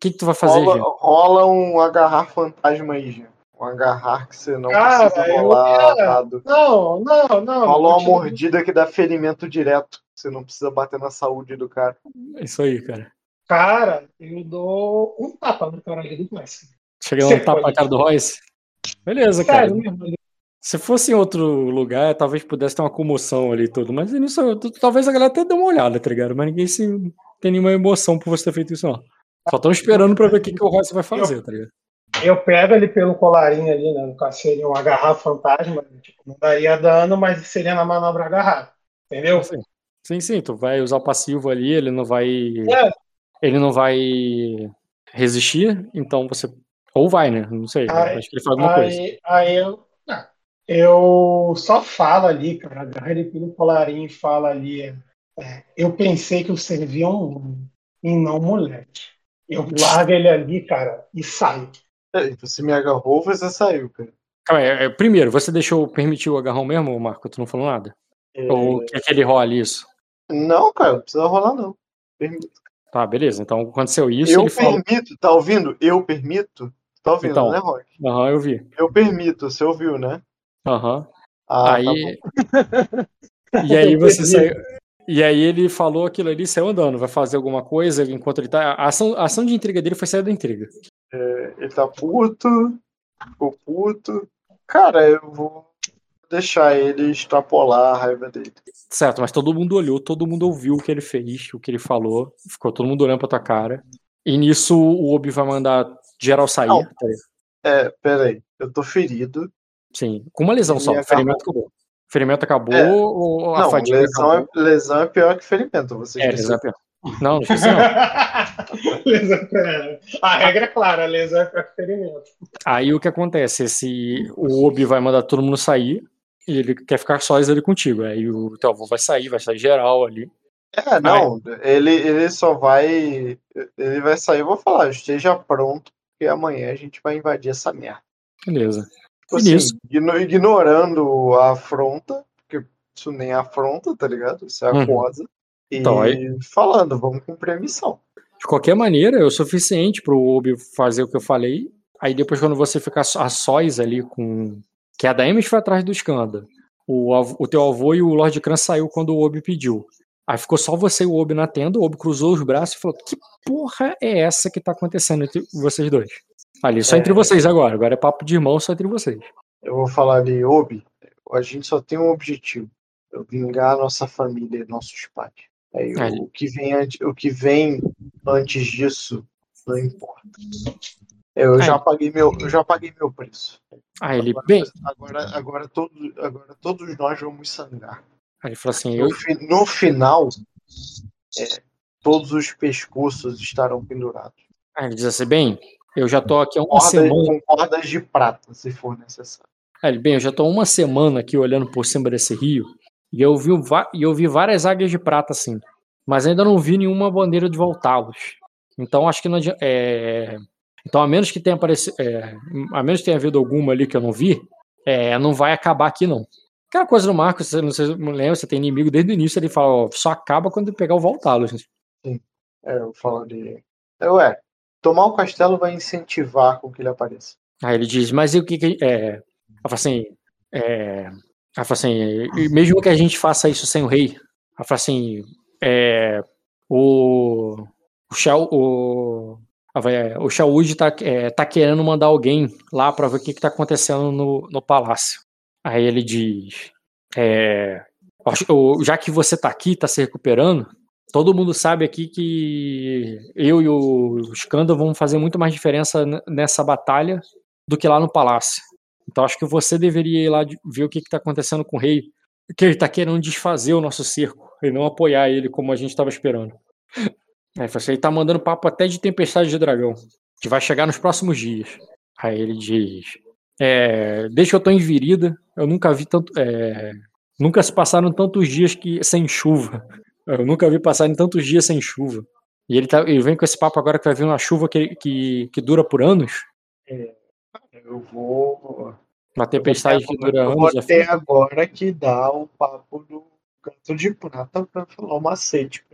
que que tu vai fazer, Rola, Jean. rola um agarrar fantasma aí, Jean. Um agarrar que você não Cara, precisa eu rolar dado. Não, não, não. Rola uma mordida que dá ferimento direto. Você não precisa bater na saúde do cara. É Isso aí, cara. Cara, eu dou um tapa na cara dele começa. Chega um tapa na cara do Royce. Beleza, cara. Sério Se fosse em outro lugar, talvez pudesse ter uma comoção ali e tudo. Mas nisso, talvez a galera até dê uma olhada, tá ligado? Mas ninguém se, tem nenhuma emoção por você ter feito isso, não. Só estão esperando pra ver o que, que o Royce vai fazer, tá ligado? Eu pego ele pelo colarinho ali, né? No caso seria um agarrar fantasma. Tipo, não daria dano, mas seria na manobra agarrar. Entendeu? Assim, sim, sim, tu vai usar o passivo ali, ele não vai. É. Ele não vai resistir, então você. Ou vai, né? Não sei. Aí- acho que ele faz alguma coisa. Aí, aí eu. eu só falo ali, cara. Agarro ele pelo colarinho e falo ali. é, eu pensei que eu servia um homem e não um moleque. Eu largo ele ali, cara, e saio. É, Você me agarrou, você saiu, cara. Calma aí, é, primeiro, você deixou, permitiu o agarrão mesmo, Marco? Tu não falou nada? É, Ou quer que ele role isso? Não, cara, não precisa rolar, não. Permito. Tá, beleza. Então aconteceu isso, eu ele falou. permito, tá ouvindo? Eu permito? Tá ouvindo, Então. né, Rock? Aham, eu vi. Eu permito, você ouviu, né? Aham. Ah, aí. tá e aí você saiu. E aí ele falou aquilo ali, saiu andando, vai fazer alguma coisa enquanto ele tá. A ação, a ação de intriga dele foi sair da intriga. Ele tá puto, ficou puto. Cara, eu vou deixar ele extrapolar a raiva dele. Certo, mas todo mundo olhou, todo mundo ouviu o que ele fez, o que ele falou, ficou todo mundo olhando pra tua cara. E nisso o Obi vai mandar geral sair. Não. tá? É, peraí, eu tô ferido. Sim, com uma lesão só. Ferimento acabou. Ferimento acabou É. ou a Não, fadiga lesão acabou? é, lesão é pior que ferimento, você É, lesão é pior. Não, não esqueci não. lesão é- A regra é clara, lesão é para ferimento. Aí o que acontece? Esse, o Obi vai mandar todo mundo sair e ele quer ficar só ali contigo. Aí o teu avô vai sair, vai sair geral ali. É, não, ele, ele só vai. Ele vai sair, eu vou falar, esteja pronto, porque amanhã a gente vai invadir essa merda. Beleza. Tipo assim, ignorando a afronta, porque isso nem é afronta, tá ligado? Isso é Uhum. aquosa. E Então, aí- falando, vamos cumprir a missão. De qualquer maneira, é o suficiente pro Obi fazer o que eu falei. Aí depois, quando você ficar a sós ali com. Que a Daemis foi atrás do Skanda. O, o teu avô e o Lord Kran saiu quando o Obi pediu. Aí ficou só você e o Obi na tenda, o Obi cruzou os braços e falou: Que porra é essa que tá acontecendo entre vocês dois? Ali, só É. entre vocês agora. Agora é papo de irmão só entre vocês. Eu vou falar ali, Obi, a gente só tem um objetivo. É vingar a nossa família, nossos pais. Aí, É. o, que vem, o que vem antes disso não importa. Eu já paguei meu, eu já paguei meu preço. Aí ele, Agora, bem, agora, agora, todos, agora todos nós vamos sangrar. aí ele falou assim: eu, No, fi- no final, é, todos os pescoços estarão pendurados. Aí ele diz assim: bem, eu já tô aqui há uma Cordas, semana. com cordas de prata, se for necessário. Aí ele, bem, eu já tô uma semana aqui olhando por cima desse rio e eu vi, e eu vi várias águias de prata assim, mas ainda não vi nenhuma bandeira de voltá-los. Então acho que não adianta. é, Então, a menos que tenha aparecido. é, A menos que tenha havido alguma ali que eu não vi, é, não vai acabar aqui, não. Aquela coisa do Marcos, você não, sei, não lembra, você tem inimigo desde o início, ele fala, ó, só acaba quando ele pegar o voltá-los. É, eu falo de. É, ué, tomar o castelo vai incentivar com que ele apareça. Aí ele diz, mas e o que que. É... Ela fala assim. É... Ela fala assim, mesmo que a gente faça isso sem o rei, ela fala assim, é... o. O Shao. O. vai, é, O Shaoud tá, é, tá querendo mandar alguém lá pra ver o que, que tá acontecendo no, no palácio. Aí ele diz. É, já que você tá aqui, tá se recuperando, todo mundo sabe aqui que eu e o Skanda vamos fazer muito mais diferença nessa batalha do que lá no palácio. Então acho que você deveria ir lá ver o que está acontecendo com o rei, que ele está querendo desfazer o nosso cerco e não apoiar ele como a gente estava esperando. Aí você está mandando papo até de tempestade de dragão, que vai chegar nos próximos dias. Aí ele diz: É, desde que eu tô em Virida, eu nunca vi tanto. é, nunca se passaram tantos dias que sem chuva. Eu nunca vi passarem tantos dias sem chuva. E ele, tá, ele vem com esse papo agora que vai vir uma chuva que, que, que dura por anos. Eu vou. Uma tempestade que dura eu vou anos. ter afim. agora que dar o papo do canto de prata pra falar o macete.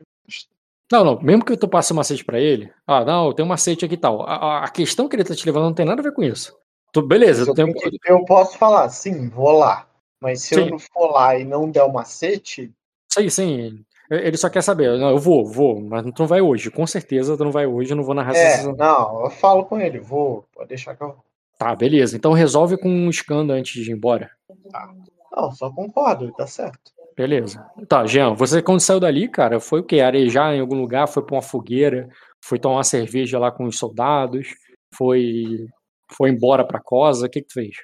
Não, não. Mesmo que tu passe um macete pra ele. Ah, não, tem um macete aqui e tal. A, a- questão que ele tá te levando não tem nada a ver com isso. Tu, beleza, Eu, um- tenho eu posso falar, sim, vou lá. Mas se Sim. eu não for lá e não der o macete, Sim, sim. Ele só quer saber. Não, eu vou, vou, mas tu não vai hoje. Com certeza tu não vai hoje, eu não vou narrar é, essa não, eu falo com ele, vou, pode deixar que eu vou. Tá, beleza. Então resolve com um escândalo antes de ir embora. Não, só concordo, tá certo. Beleza. Tá, Jean, você quando saiu dali, cara, foi o quê? Arejar em algum lugar? Foi pra uma fogueira? Foi tomar uma cerveja lá com os soldados? Foi foi embora pra Cosa? O que que tu fez?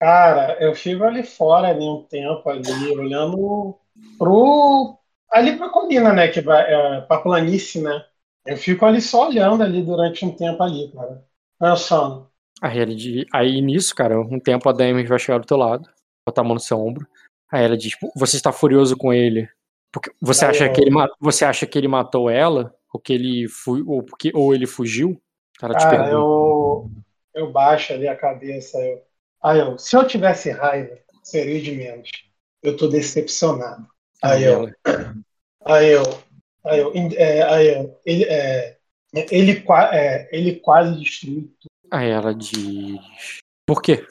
Cara, eu fico ali fora ali um tempo ali, olhando pro ali pra colina, né, que vai é, pra planície, né? Eu fico ali só olhando ali durante um tempo ali, cara. Pensando. Aí, aí nisso, cara, um tempo a Demi vai chegar do teu lado, botar a mão no seu ombro. Aí ela diz: "Pô, Você está furioso com ele? Porque você acha que ele você acha que ele matou ela? Ou que ele fu ou, porque, ou ele fugiu? Cara, pergunta. eu eu baixo ali a cabeça, eu. Aí eu, se eu tivesse raiva, seria de menos. Eu tô decepcionado. Aí eu, Aí eu, aí eu, é, aí eu, ele, é, ele, é, ele quase destruiu. tudo. aí ela diz: Por quê?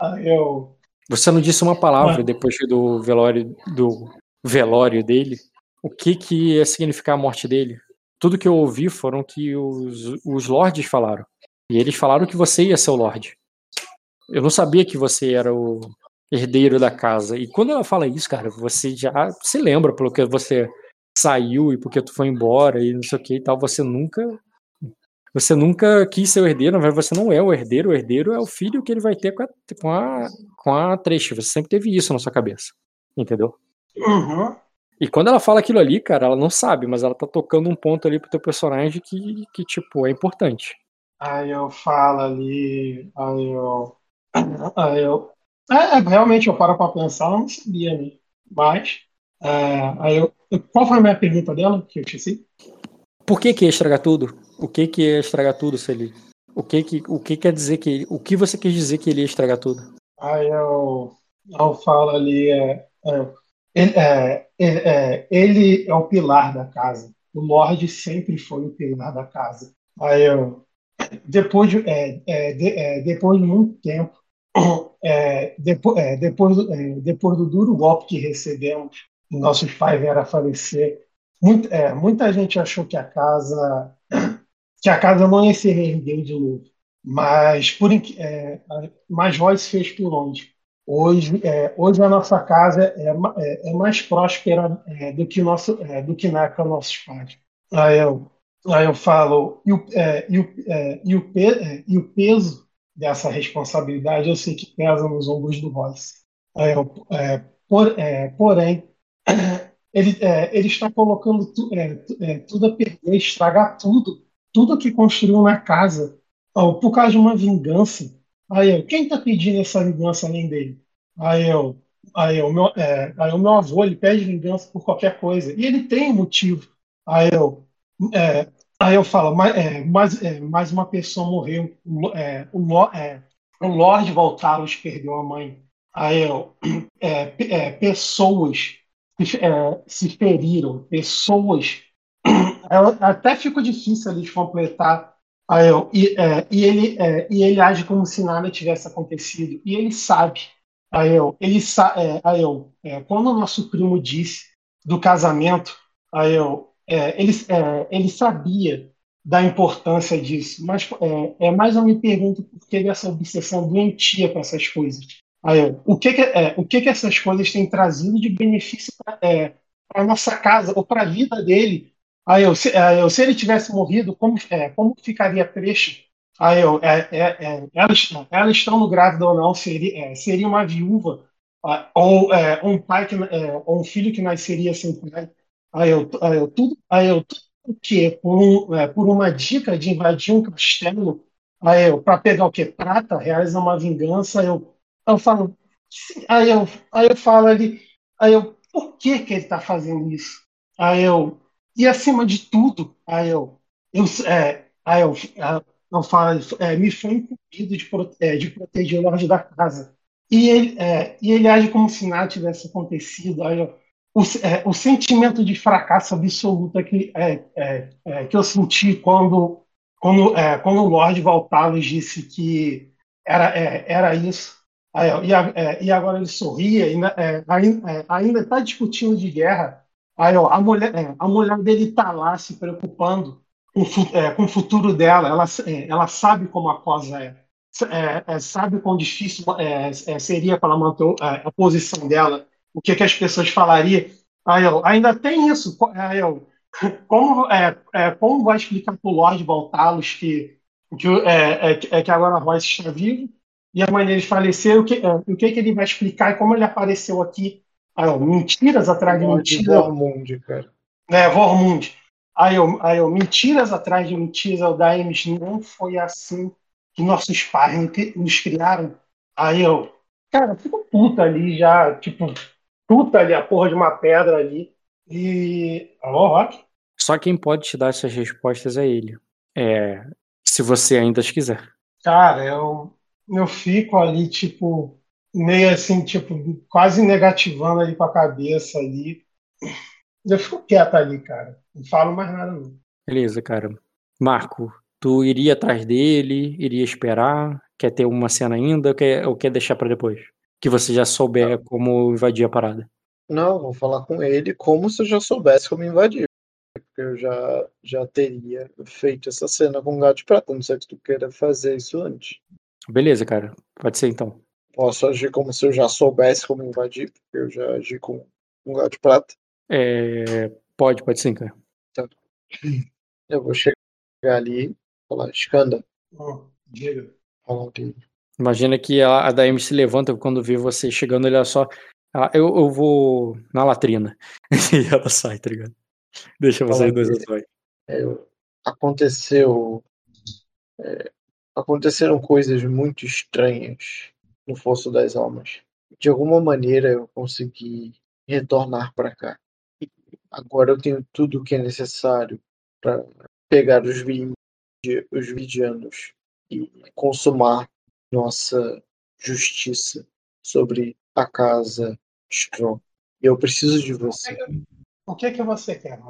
Aí eu, Você não disse uma palavra depois do velório do velório dele. O que que ia significar a morte dele? Tudo que eu ouvi foram que os, os lords falaram. E eles falaram que você ia ser o lord. Eu não sabia que você era o herdeiro da casa. E quando ela fala isso, cara, você já se lembra pelo que você saiu e porque tu foi embora e não sei o que e tal. Você nunca você nunca quis ser o herdeiro, verdade você não é o herdeiro, o herdeiro é o filho que ele vai ter com a, com a, com a. Você sempre teve isso na sua cabeça. Entendeu? uhum, E quando ela fala aquilo ali, cara, ela não sabe, mas ela tá tocando um ponto ali pro teu personagem que, que tipo, é importante. aí eu falo ali, aí eu, aí eu, é, é, realmente eu paro pra pensar, eu não sabia, né? Mas, é, aí eu, qual foi a minha pergunta dela que eu esqueci? Por que que ia estragar tudo? O que que ia estragar tudo se ele... O que que, o que quer dizer que... O que você quis dizer que ele ia estragar tudo? Aí eu, eu falo ali, é, é, ele, é, ele, é, ele é o pilar da casa. O Lorde sempre foi o pilar da casa. Aí eu, depois de, é, é, de- depois de muito tempo, é, depois, é, depois, é, depois do duro golpe que recebemos, nossos pais vieram a falecer, muito- muita gente achou que a casa que a casa não ia se reerguer de novo. Mas, por, é, mas Royce fez por onde? Hoje, é, hoje a nossa casa é, é- é mais próspera é, do que nosso, é, do que na época dos nossos pais. Aí eu, aí eu falo, e o, é, e o, e o, pe- e o peso dessa responsabilidade eu sei que pesa nos ombros do Royce. Aí eu, por- porém, ele, ele está colocando tu- tu- tudo a perder, estragar tudo, tudo que construiu na casa, ó, por causa de uma vingança. Aí eu, quem está pedindo essa vingança além dele? Aí eu, aí eu, meu, é, aí o meu avô, ele pede vingança por qualquer coisa. E ele tem motivo. Aí eu, é, aí eu falo, mais, é, mais, é, mais uma pessoa morreu. É, o, é, o Lorde Voltaros perdeu a mãe. Aí eu, é, é, pessoas se, é, se feriram, pessoas. Eu- até fica difícil ali de completar. Aí eu, e, é, e, ele, é, e ele age como se nada tivesse acontecido. E ele sabe. Aí eu, ele sa, é, aí eu é, quando o nosso primo disse do casamento, aí eu, é, ele, é, ele sabia da importância disso, mas é, é mais eu me pergunto por que dessa obsessão doentia com essas coisas. Aí eu, o que que, é, o que que essas coisas têm trazido de benefício para é, a nossa casa ou para a vida dele? Aí eu, eu, se ele tivesse morrido, como, é, como ficaria trecho? Aí eu, é, é, é, elas, elas estando grávidas ou não, seria, é, seria uma viúva ah, ou é, um pai que, ou um filho que nasceria sem pai. Aí eu, aí eu tudo, aí eu tudo? Por, um, por uma dica de invadir um castelo Aí eu, pra pegar o quê? Prata, realizar uma vingança, eu, eu falo, aí eu, aí eu falo ali, aí eu, por que que ele tá fazendo isso? Aí eu, e acima de tudo, aí eu, eu é, aí eu, eu falo, é, me foi incumbido de, pro- é, de proteger o Lorde da casa. E ele, é, e ele age como se nada tivesse acontecido. Aí eu, o, é, o sentimento de fracasso absoluto é que, que eu senti quando, quando, quando o Lorde Valtalos disse que era, era isso. Aí, ó, e, a- e agora ele sorria, é, ainda está discutindo de guerra. Aí, ó, a mulher, é, a mulher dele está lá se preocupando com, é, com o futuro dela. Ela, é, ela sabe como a coisa é. É, é, sabe quão difícil é, seria para ela manter a posição dela, o que, que as pessoas falariam. Aí, ó, ainda tem isso. Aí, ó, como, como vai explicar o Lorde Voltalos que, que, é, que- agora a Royce está vivo e a mãe dele faleceu? O que, o que, que ele vai explicar e como ele apareceu aqui? Aí, ó, mentiras atrás de mentiras Vormund, cara. né, Vormund. Aí eu, aí eu, mentiras atrás de mentiras, o Daemis, não foi assim que nossos pais nos criaram. Aí eu, cara, eu fico puta ali já, tipo, puta ali a porra de uma pedra ali. E. Alô, Rock? Só quem pode te dar essas respostas é ele. É, se você ainda as quiser. Cara, eu, eu fico ali, tipo, meio assim, tipo, quase negativando ali com a cabeça ali. Eu fico quieto ali, cara. Não falo mais nada, não. Beleza, cara. Marco, tu iria atrás dele, iria esperar? Quer ter uma cena ainda ou quer, ou quer deixar pra depois? Que você já souber como invadir a parada. Não, vou falar com ele como se eu já soubesse como invadir. Porque eu já, já teria feito essa cena com o gato de prata. Não sei se tu queira fazer isso antes. Beleza, cara. Pode ser então. Posso agir como se eu já soubesse como invadir, porque eu já agi com um gato de prata. É, pode, pode sim, cara. Eu vou chegar ali e falar, Skanda, Hum, diga. Imagina que a, a Daemi se levanta quando vê você chegando, ele é só. ela, eu, eu vou na latrina. e ela sai, tá ligado? Deixa vocês dois dele. ações. É, aconteceu. é, aconteceram coisas muito estranhas no Fosso das Almas. De alguma maneira eu consegui retornar para cá. Agora eu tenho tudo o que é necessário para pegar os, os vidianos e consumar nossa justiça sobre a casa Strong. Eu preciso de você. O que que você quer?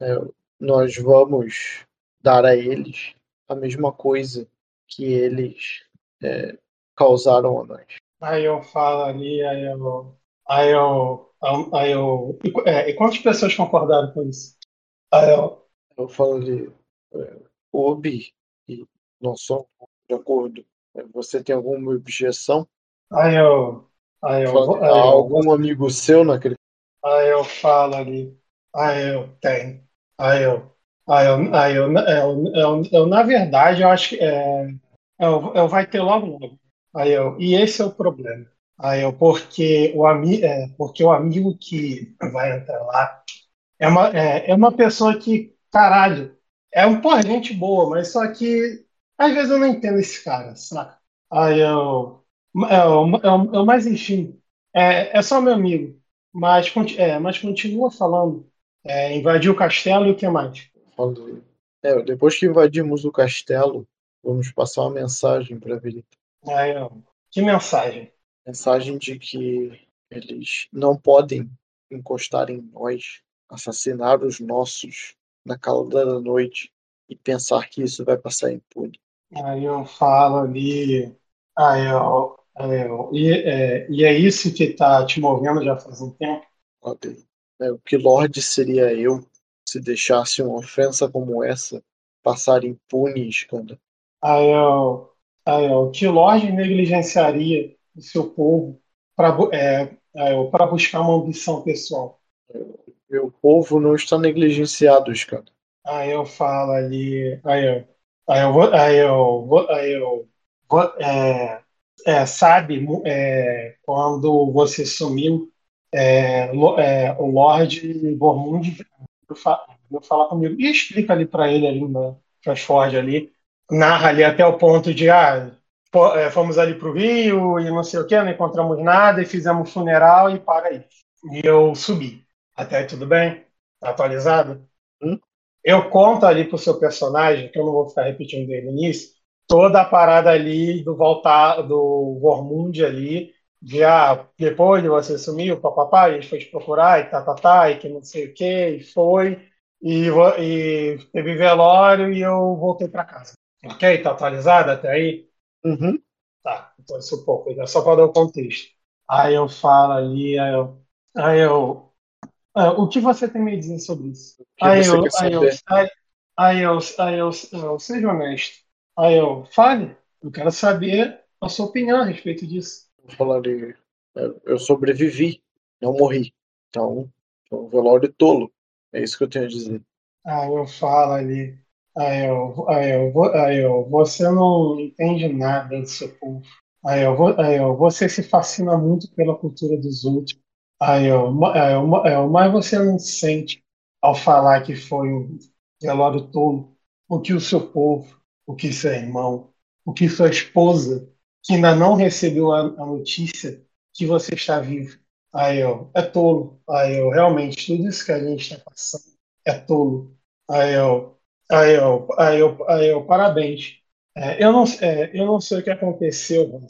É, nós vamos dar a eles a mesma coisa que eles é, causaram a nós. Aí eu falo ali, aí eu. Aí eu. Aí eu. E, é, e quantas pessoas concordaram com isso? Aí eu. Eu falo ali, é, Obi e nós somos de acordo. É, Você tem alguma objeção? Aí eu. Aí eu. Fala, Aí eu, algum amigo seu naquele aí eu falo ali. Aí eu tenho. Aí eu. Aí eu. Aí eu, eu, eu, eu, na verdade, eu acho que. É, eu, eu vai ter logo logo. Aí eu. E esse é o problema. Aí eu, porque o, ami, é, porque o amigo que vai entrar lá é uma, é, é uma pessoa que, caralho, é um porra, gente boa, mas só que às vezes eu não entendo esse cara, saca? Aí eu. É, eu, eu, eu, mas enfim, é, é só meu amigo. Mas, é, mas continua falando. É, invadiu o castelo e o que mais? É, depois que invadimos o castelo, vamos passar uma mensagem para Verita. Aí eu, que mensagem? Mensagem de que eles não podem encostar em nós, assassinar os nossos na calada da noite e pensar que isso vai passar impune. Aí eu falo ali. Aí eu, aí eu, e, é, e é isso que tá te movendo já faz um tempo? É, o que Lorde seria eu se deixasse uma ofensa como essa passar impune, Skanda? Aí eu, eu, que Lorde negligenciaria o seu povo para é, para buscar uma ambição pessoal? Meu povo não está negligenciado, Skanda. Aí eu falo ali, aí eu, aí eu, aí eu, é, é, sabe, é, quando você sumiu, é, é, o Lorde Vormund veio fa- veio falar comigo e explica ali para ele ali na Fast ali narra ali até o ponto de ah, é, fomos ali pro Rio e não sei o que, não encontramos nada e fizemos funeral e para aí. E eu subi. Até aí tudo bem? Tá atualizado? Hum? Eu conto ali pro seu personagem, que eu não vou ficar repetindo desde o início, toda a parada ali do voltar do Vormund ali, de ah, depois de você sumiu, papapá, a gente foi te procurar e tá, tá, tá, e que não sei o que, e foi, e, e teve velório e eu voltei para casa. Ok? Tá atualizado até aí? Uhum. Tá, então isso é um pouco, é só para dar o contexto. Aí eu falo ali, aí eu. Aí eu ah, o que você tem a me dizer sobre isso? O que Aí eu, aí eu, aí, aí eu, aí eu, eu, seja honesto. Aí eu, fale, eu quero saber a sua opinião a respeito disso. Eu falaria, eu eu sobrevivi, não morri. Então, um velório tolo. É isso que eu tenho a dizer. Aí eu falo ali, vo- aí eu, você não entende nada do seu povo. Aí eu, você se fascina muito pela cultura dos outros. Ma- aí eu, mas você não sente ao falar que foi um velório tolo o que o seu povo, o que seu irmão, o que sua esposa, que ainda não recebeu a, a notícia que você está vivo. Aí eu, é tolo. Aí eu, realmente, tudo isso que a gente está passando é tolo. Aí eu, aí eu, aí eu, aí eu parabéns. É, eu não, é, eu não sei o que aconteceu,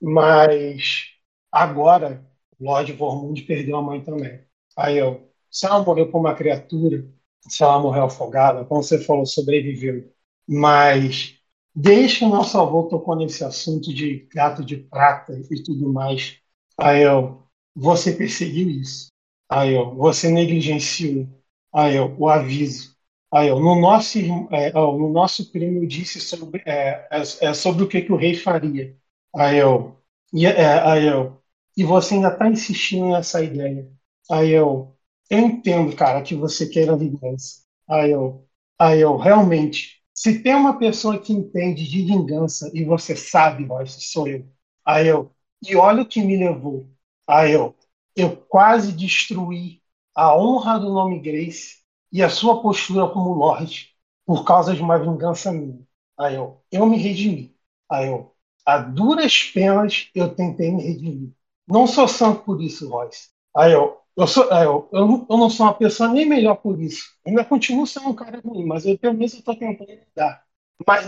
mas agora Lorde Vormund perdeu a mãe também. Aí eu, se ela morreu por uma criatura, se ela morreu afogada, como você falou, sobreviveu. Mas desde que o nosso avô tocou nesse assunto de gato de prata e tudo mais, aí eu, você perseguiu isso. Aí eu, você negligenciou. Aí eu, o aviso. Aí no nosso, é, no nosso primo disse sobre, é, é, é sobre o que, que o rei faria. Aí eu, e, é, aí eu, e você ainda está insistindo nessa ideia. Aí eu, eu entendo, cara, que você queira vingança. Aí eu, aí eu, realmente, se tem uma pessoa que entende de vingança e você sabe, Royce, sou eu. Aí eu, e olha o que me levou. Aí eu, eu quase destruí a honra do nome Grace e a sua postura como Lorde por causa de uma vingança minha. Aí eu, eu me redimi. Aí eu, a duras penas eu tentei me redimir. Não sou santo por isso, Royce. Aí eu, eu, sou, eu, eu, eu não sou uma pessoa nem melhor por isso. Ainda continuo sendo um cara ruim, mas eu pelo menos estou tentando mudar. Mas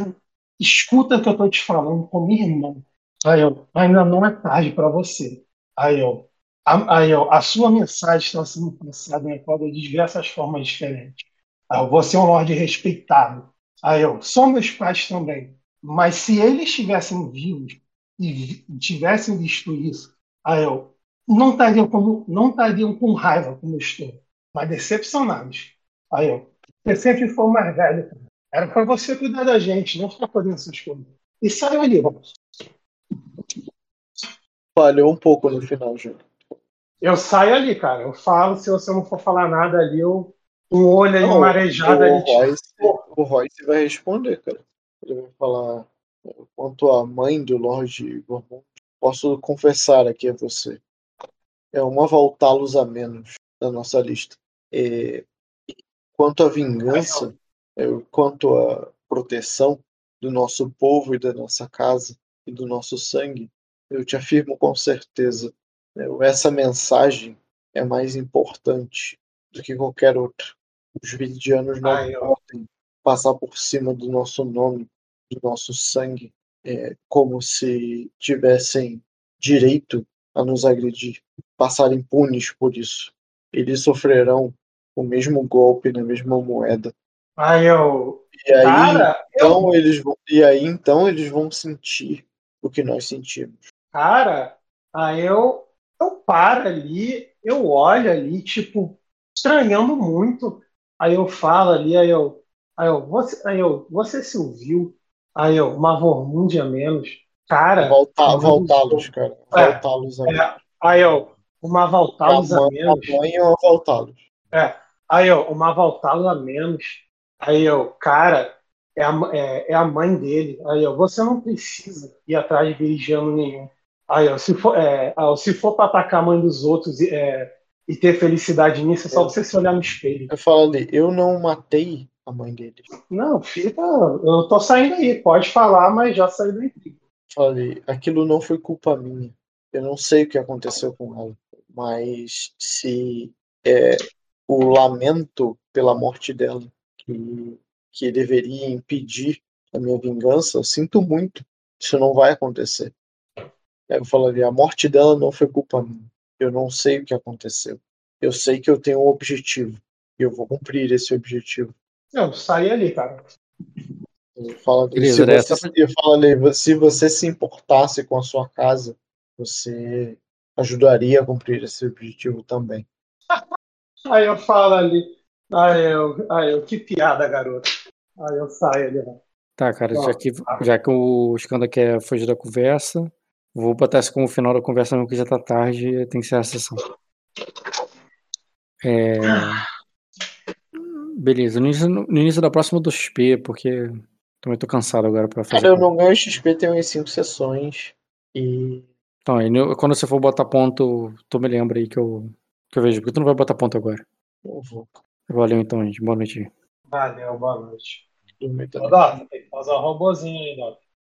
escuta o que eu estou te falando como irmão. Aí eu, ainda não é tarde para você. Aí eu, aí eu, a sua mensagem está sendo passada em de diversas formas diferentes. Aí você é um Lorde respeitado. Aí eu, são meus pais também. Mas se eles estivessem vivos e tivessem visto isso, aí eu, não estariam como, não estariam com raiva como estou, mas decepcionados. Aí eu, você sempre foi mais velho. Era para você cuidar da gente, não ficar fazendo essas coisas. E saiu ali, Ross. Falhou um pouco no final, Júlio. Eu saio ali, cara. Eu falo, se você não for falar nada ali, eu um olho aí marejado o ali. tipo, Royce, o Royce vai responder, cara. Ele vai falar quanto à mãe do Lorde Gormont. Posso confessar aqui a você. É uma Voltalos a menos na nossa lista. É, quanto à vingança, é, quanto à proteção do nosso povo e da nossa casa e do nosso sangue, eu te afirmo com certeza, essa mensagem é mais importante do que qualquer outra. Os viridianos não Ai, podem passar por cima do nosso nome, do nosso sangue, é, como se tivessem direito a nos agredir, passar impunes por isso. Eles sofrerão o mesmo golpe na mesma moeda. Aí eu. E aí, Cara, eu, então eles vão, e aí então eles vão sentir o que nós sentimos. cara, aí eu, eu paro ali, eu olho ali, tipo, estranhando muito. Aí eu falo ali, aí eu, aí eu, você, aí eu, você se ouviu? Aí eu, uma Vormund a menos. Cara, do voltá-los, cara. É, Voltá-los a é, aí eu, uma Valtalos a menos. ou voltá-los. É, aí eu, uma Valtalo a menos. Aí eu, cara, é a, é, é a mãe dele. Aí eu, você não precisa ir atrás de nenhum. Aí se for, é, se for pra atacar a mãe dos outros e, é, e ter felicidade nisso, é só É. você se olhar no espelho. Eu falo ali, eu não matei a mãe deles. Não, fica. Eu tô saindo aí. Pode falar, mas já saí da intriga. Falei, aquilo não foi culpa minha. Eu não sei o que aconteceu com ela, mas se é o lamento pela morte dela que, que deveria impedir a minha vingança, eu sinto muito. Isso não vai acontecer. Eu falaria, a morte dela não foi culpa minha. Eu não sei o que aconteceu. Eu sei que eu tenho um objetivo. E eu vou cumprir esse objetivo. Não, saí ali, cara. Eu falo, Beleza, se, você, eu falo ali, se você se importasse com a sua casa, você ajudaria a cumprir esse objetivo também. Aí eu falo ali. Aí eu, aí eu, que piada, garoto. Aí eu saio ali. né? Tá, cara, Ó, já que, já que o Skanda quer fugir da conversa, vou botar isso como final da conversa mesmo que já tá tarde tem que ser a sessão. É... Beleza, no início, no início da próxima do XP, porque também tô cansado agora pra fazer. Cara, eu não ganho XP, tenho as 5 sessões. E Então, quando você for botar ponto, tu me lembra aí que eu, que eu vejo, porque tu não vai botar ponto agora. eu vou Valeu então, gente. Boa noite. Valeu, boa noite. Ô. Dota, tem que fazer um robozinho aí, Dota.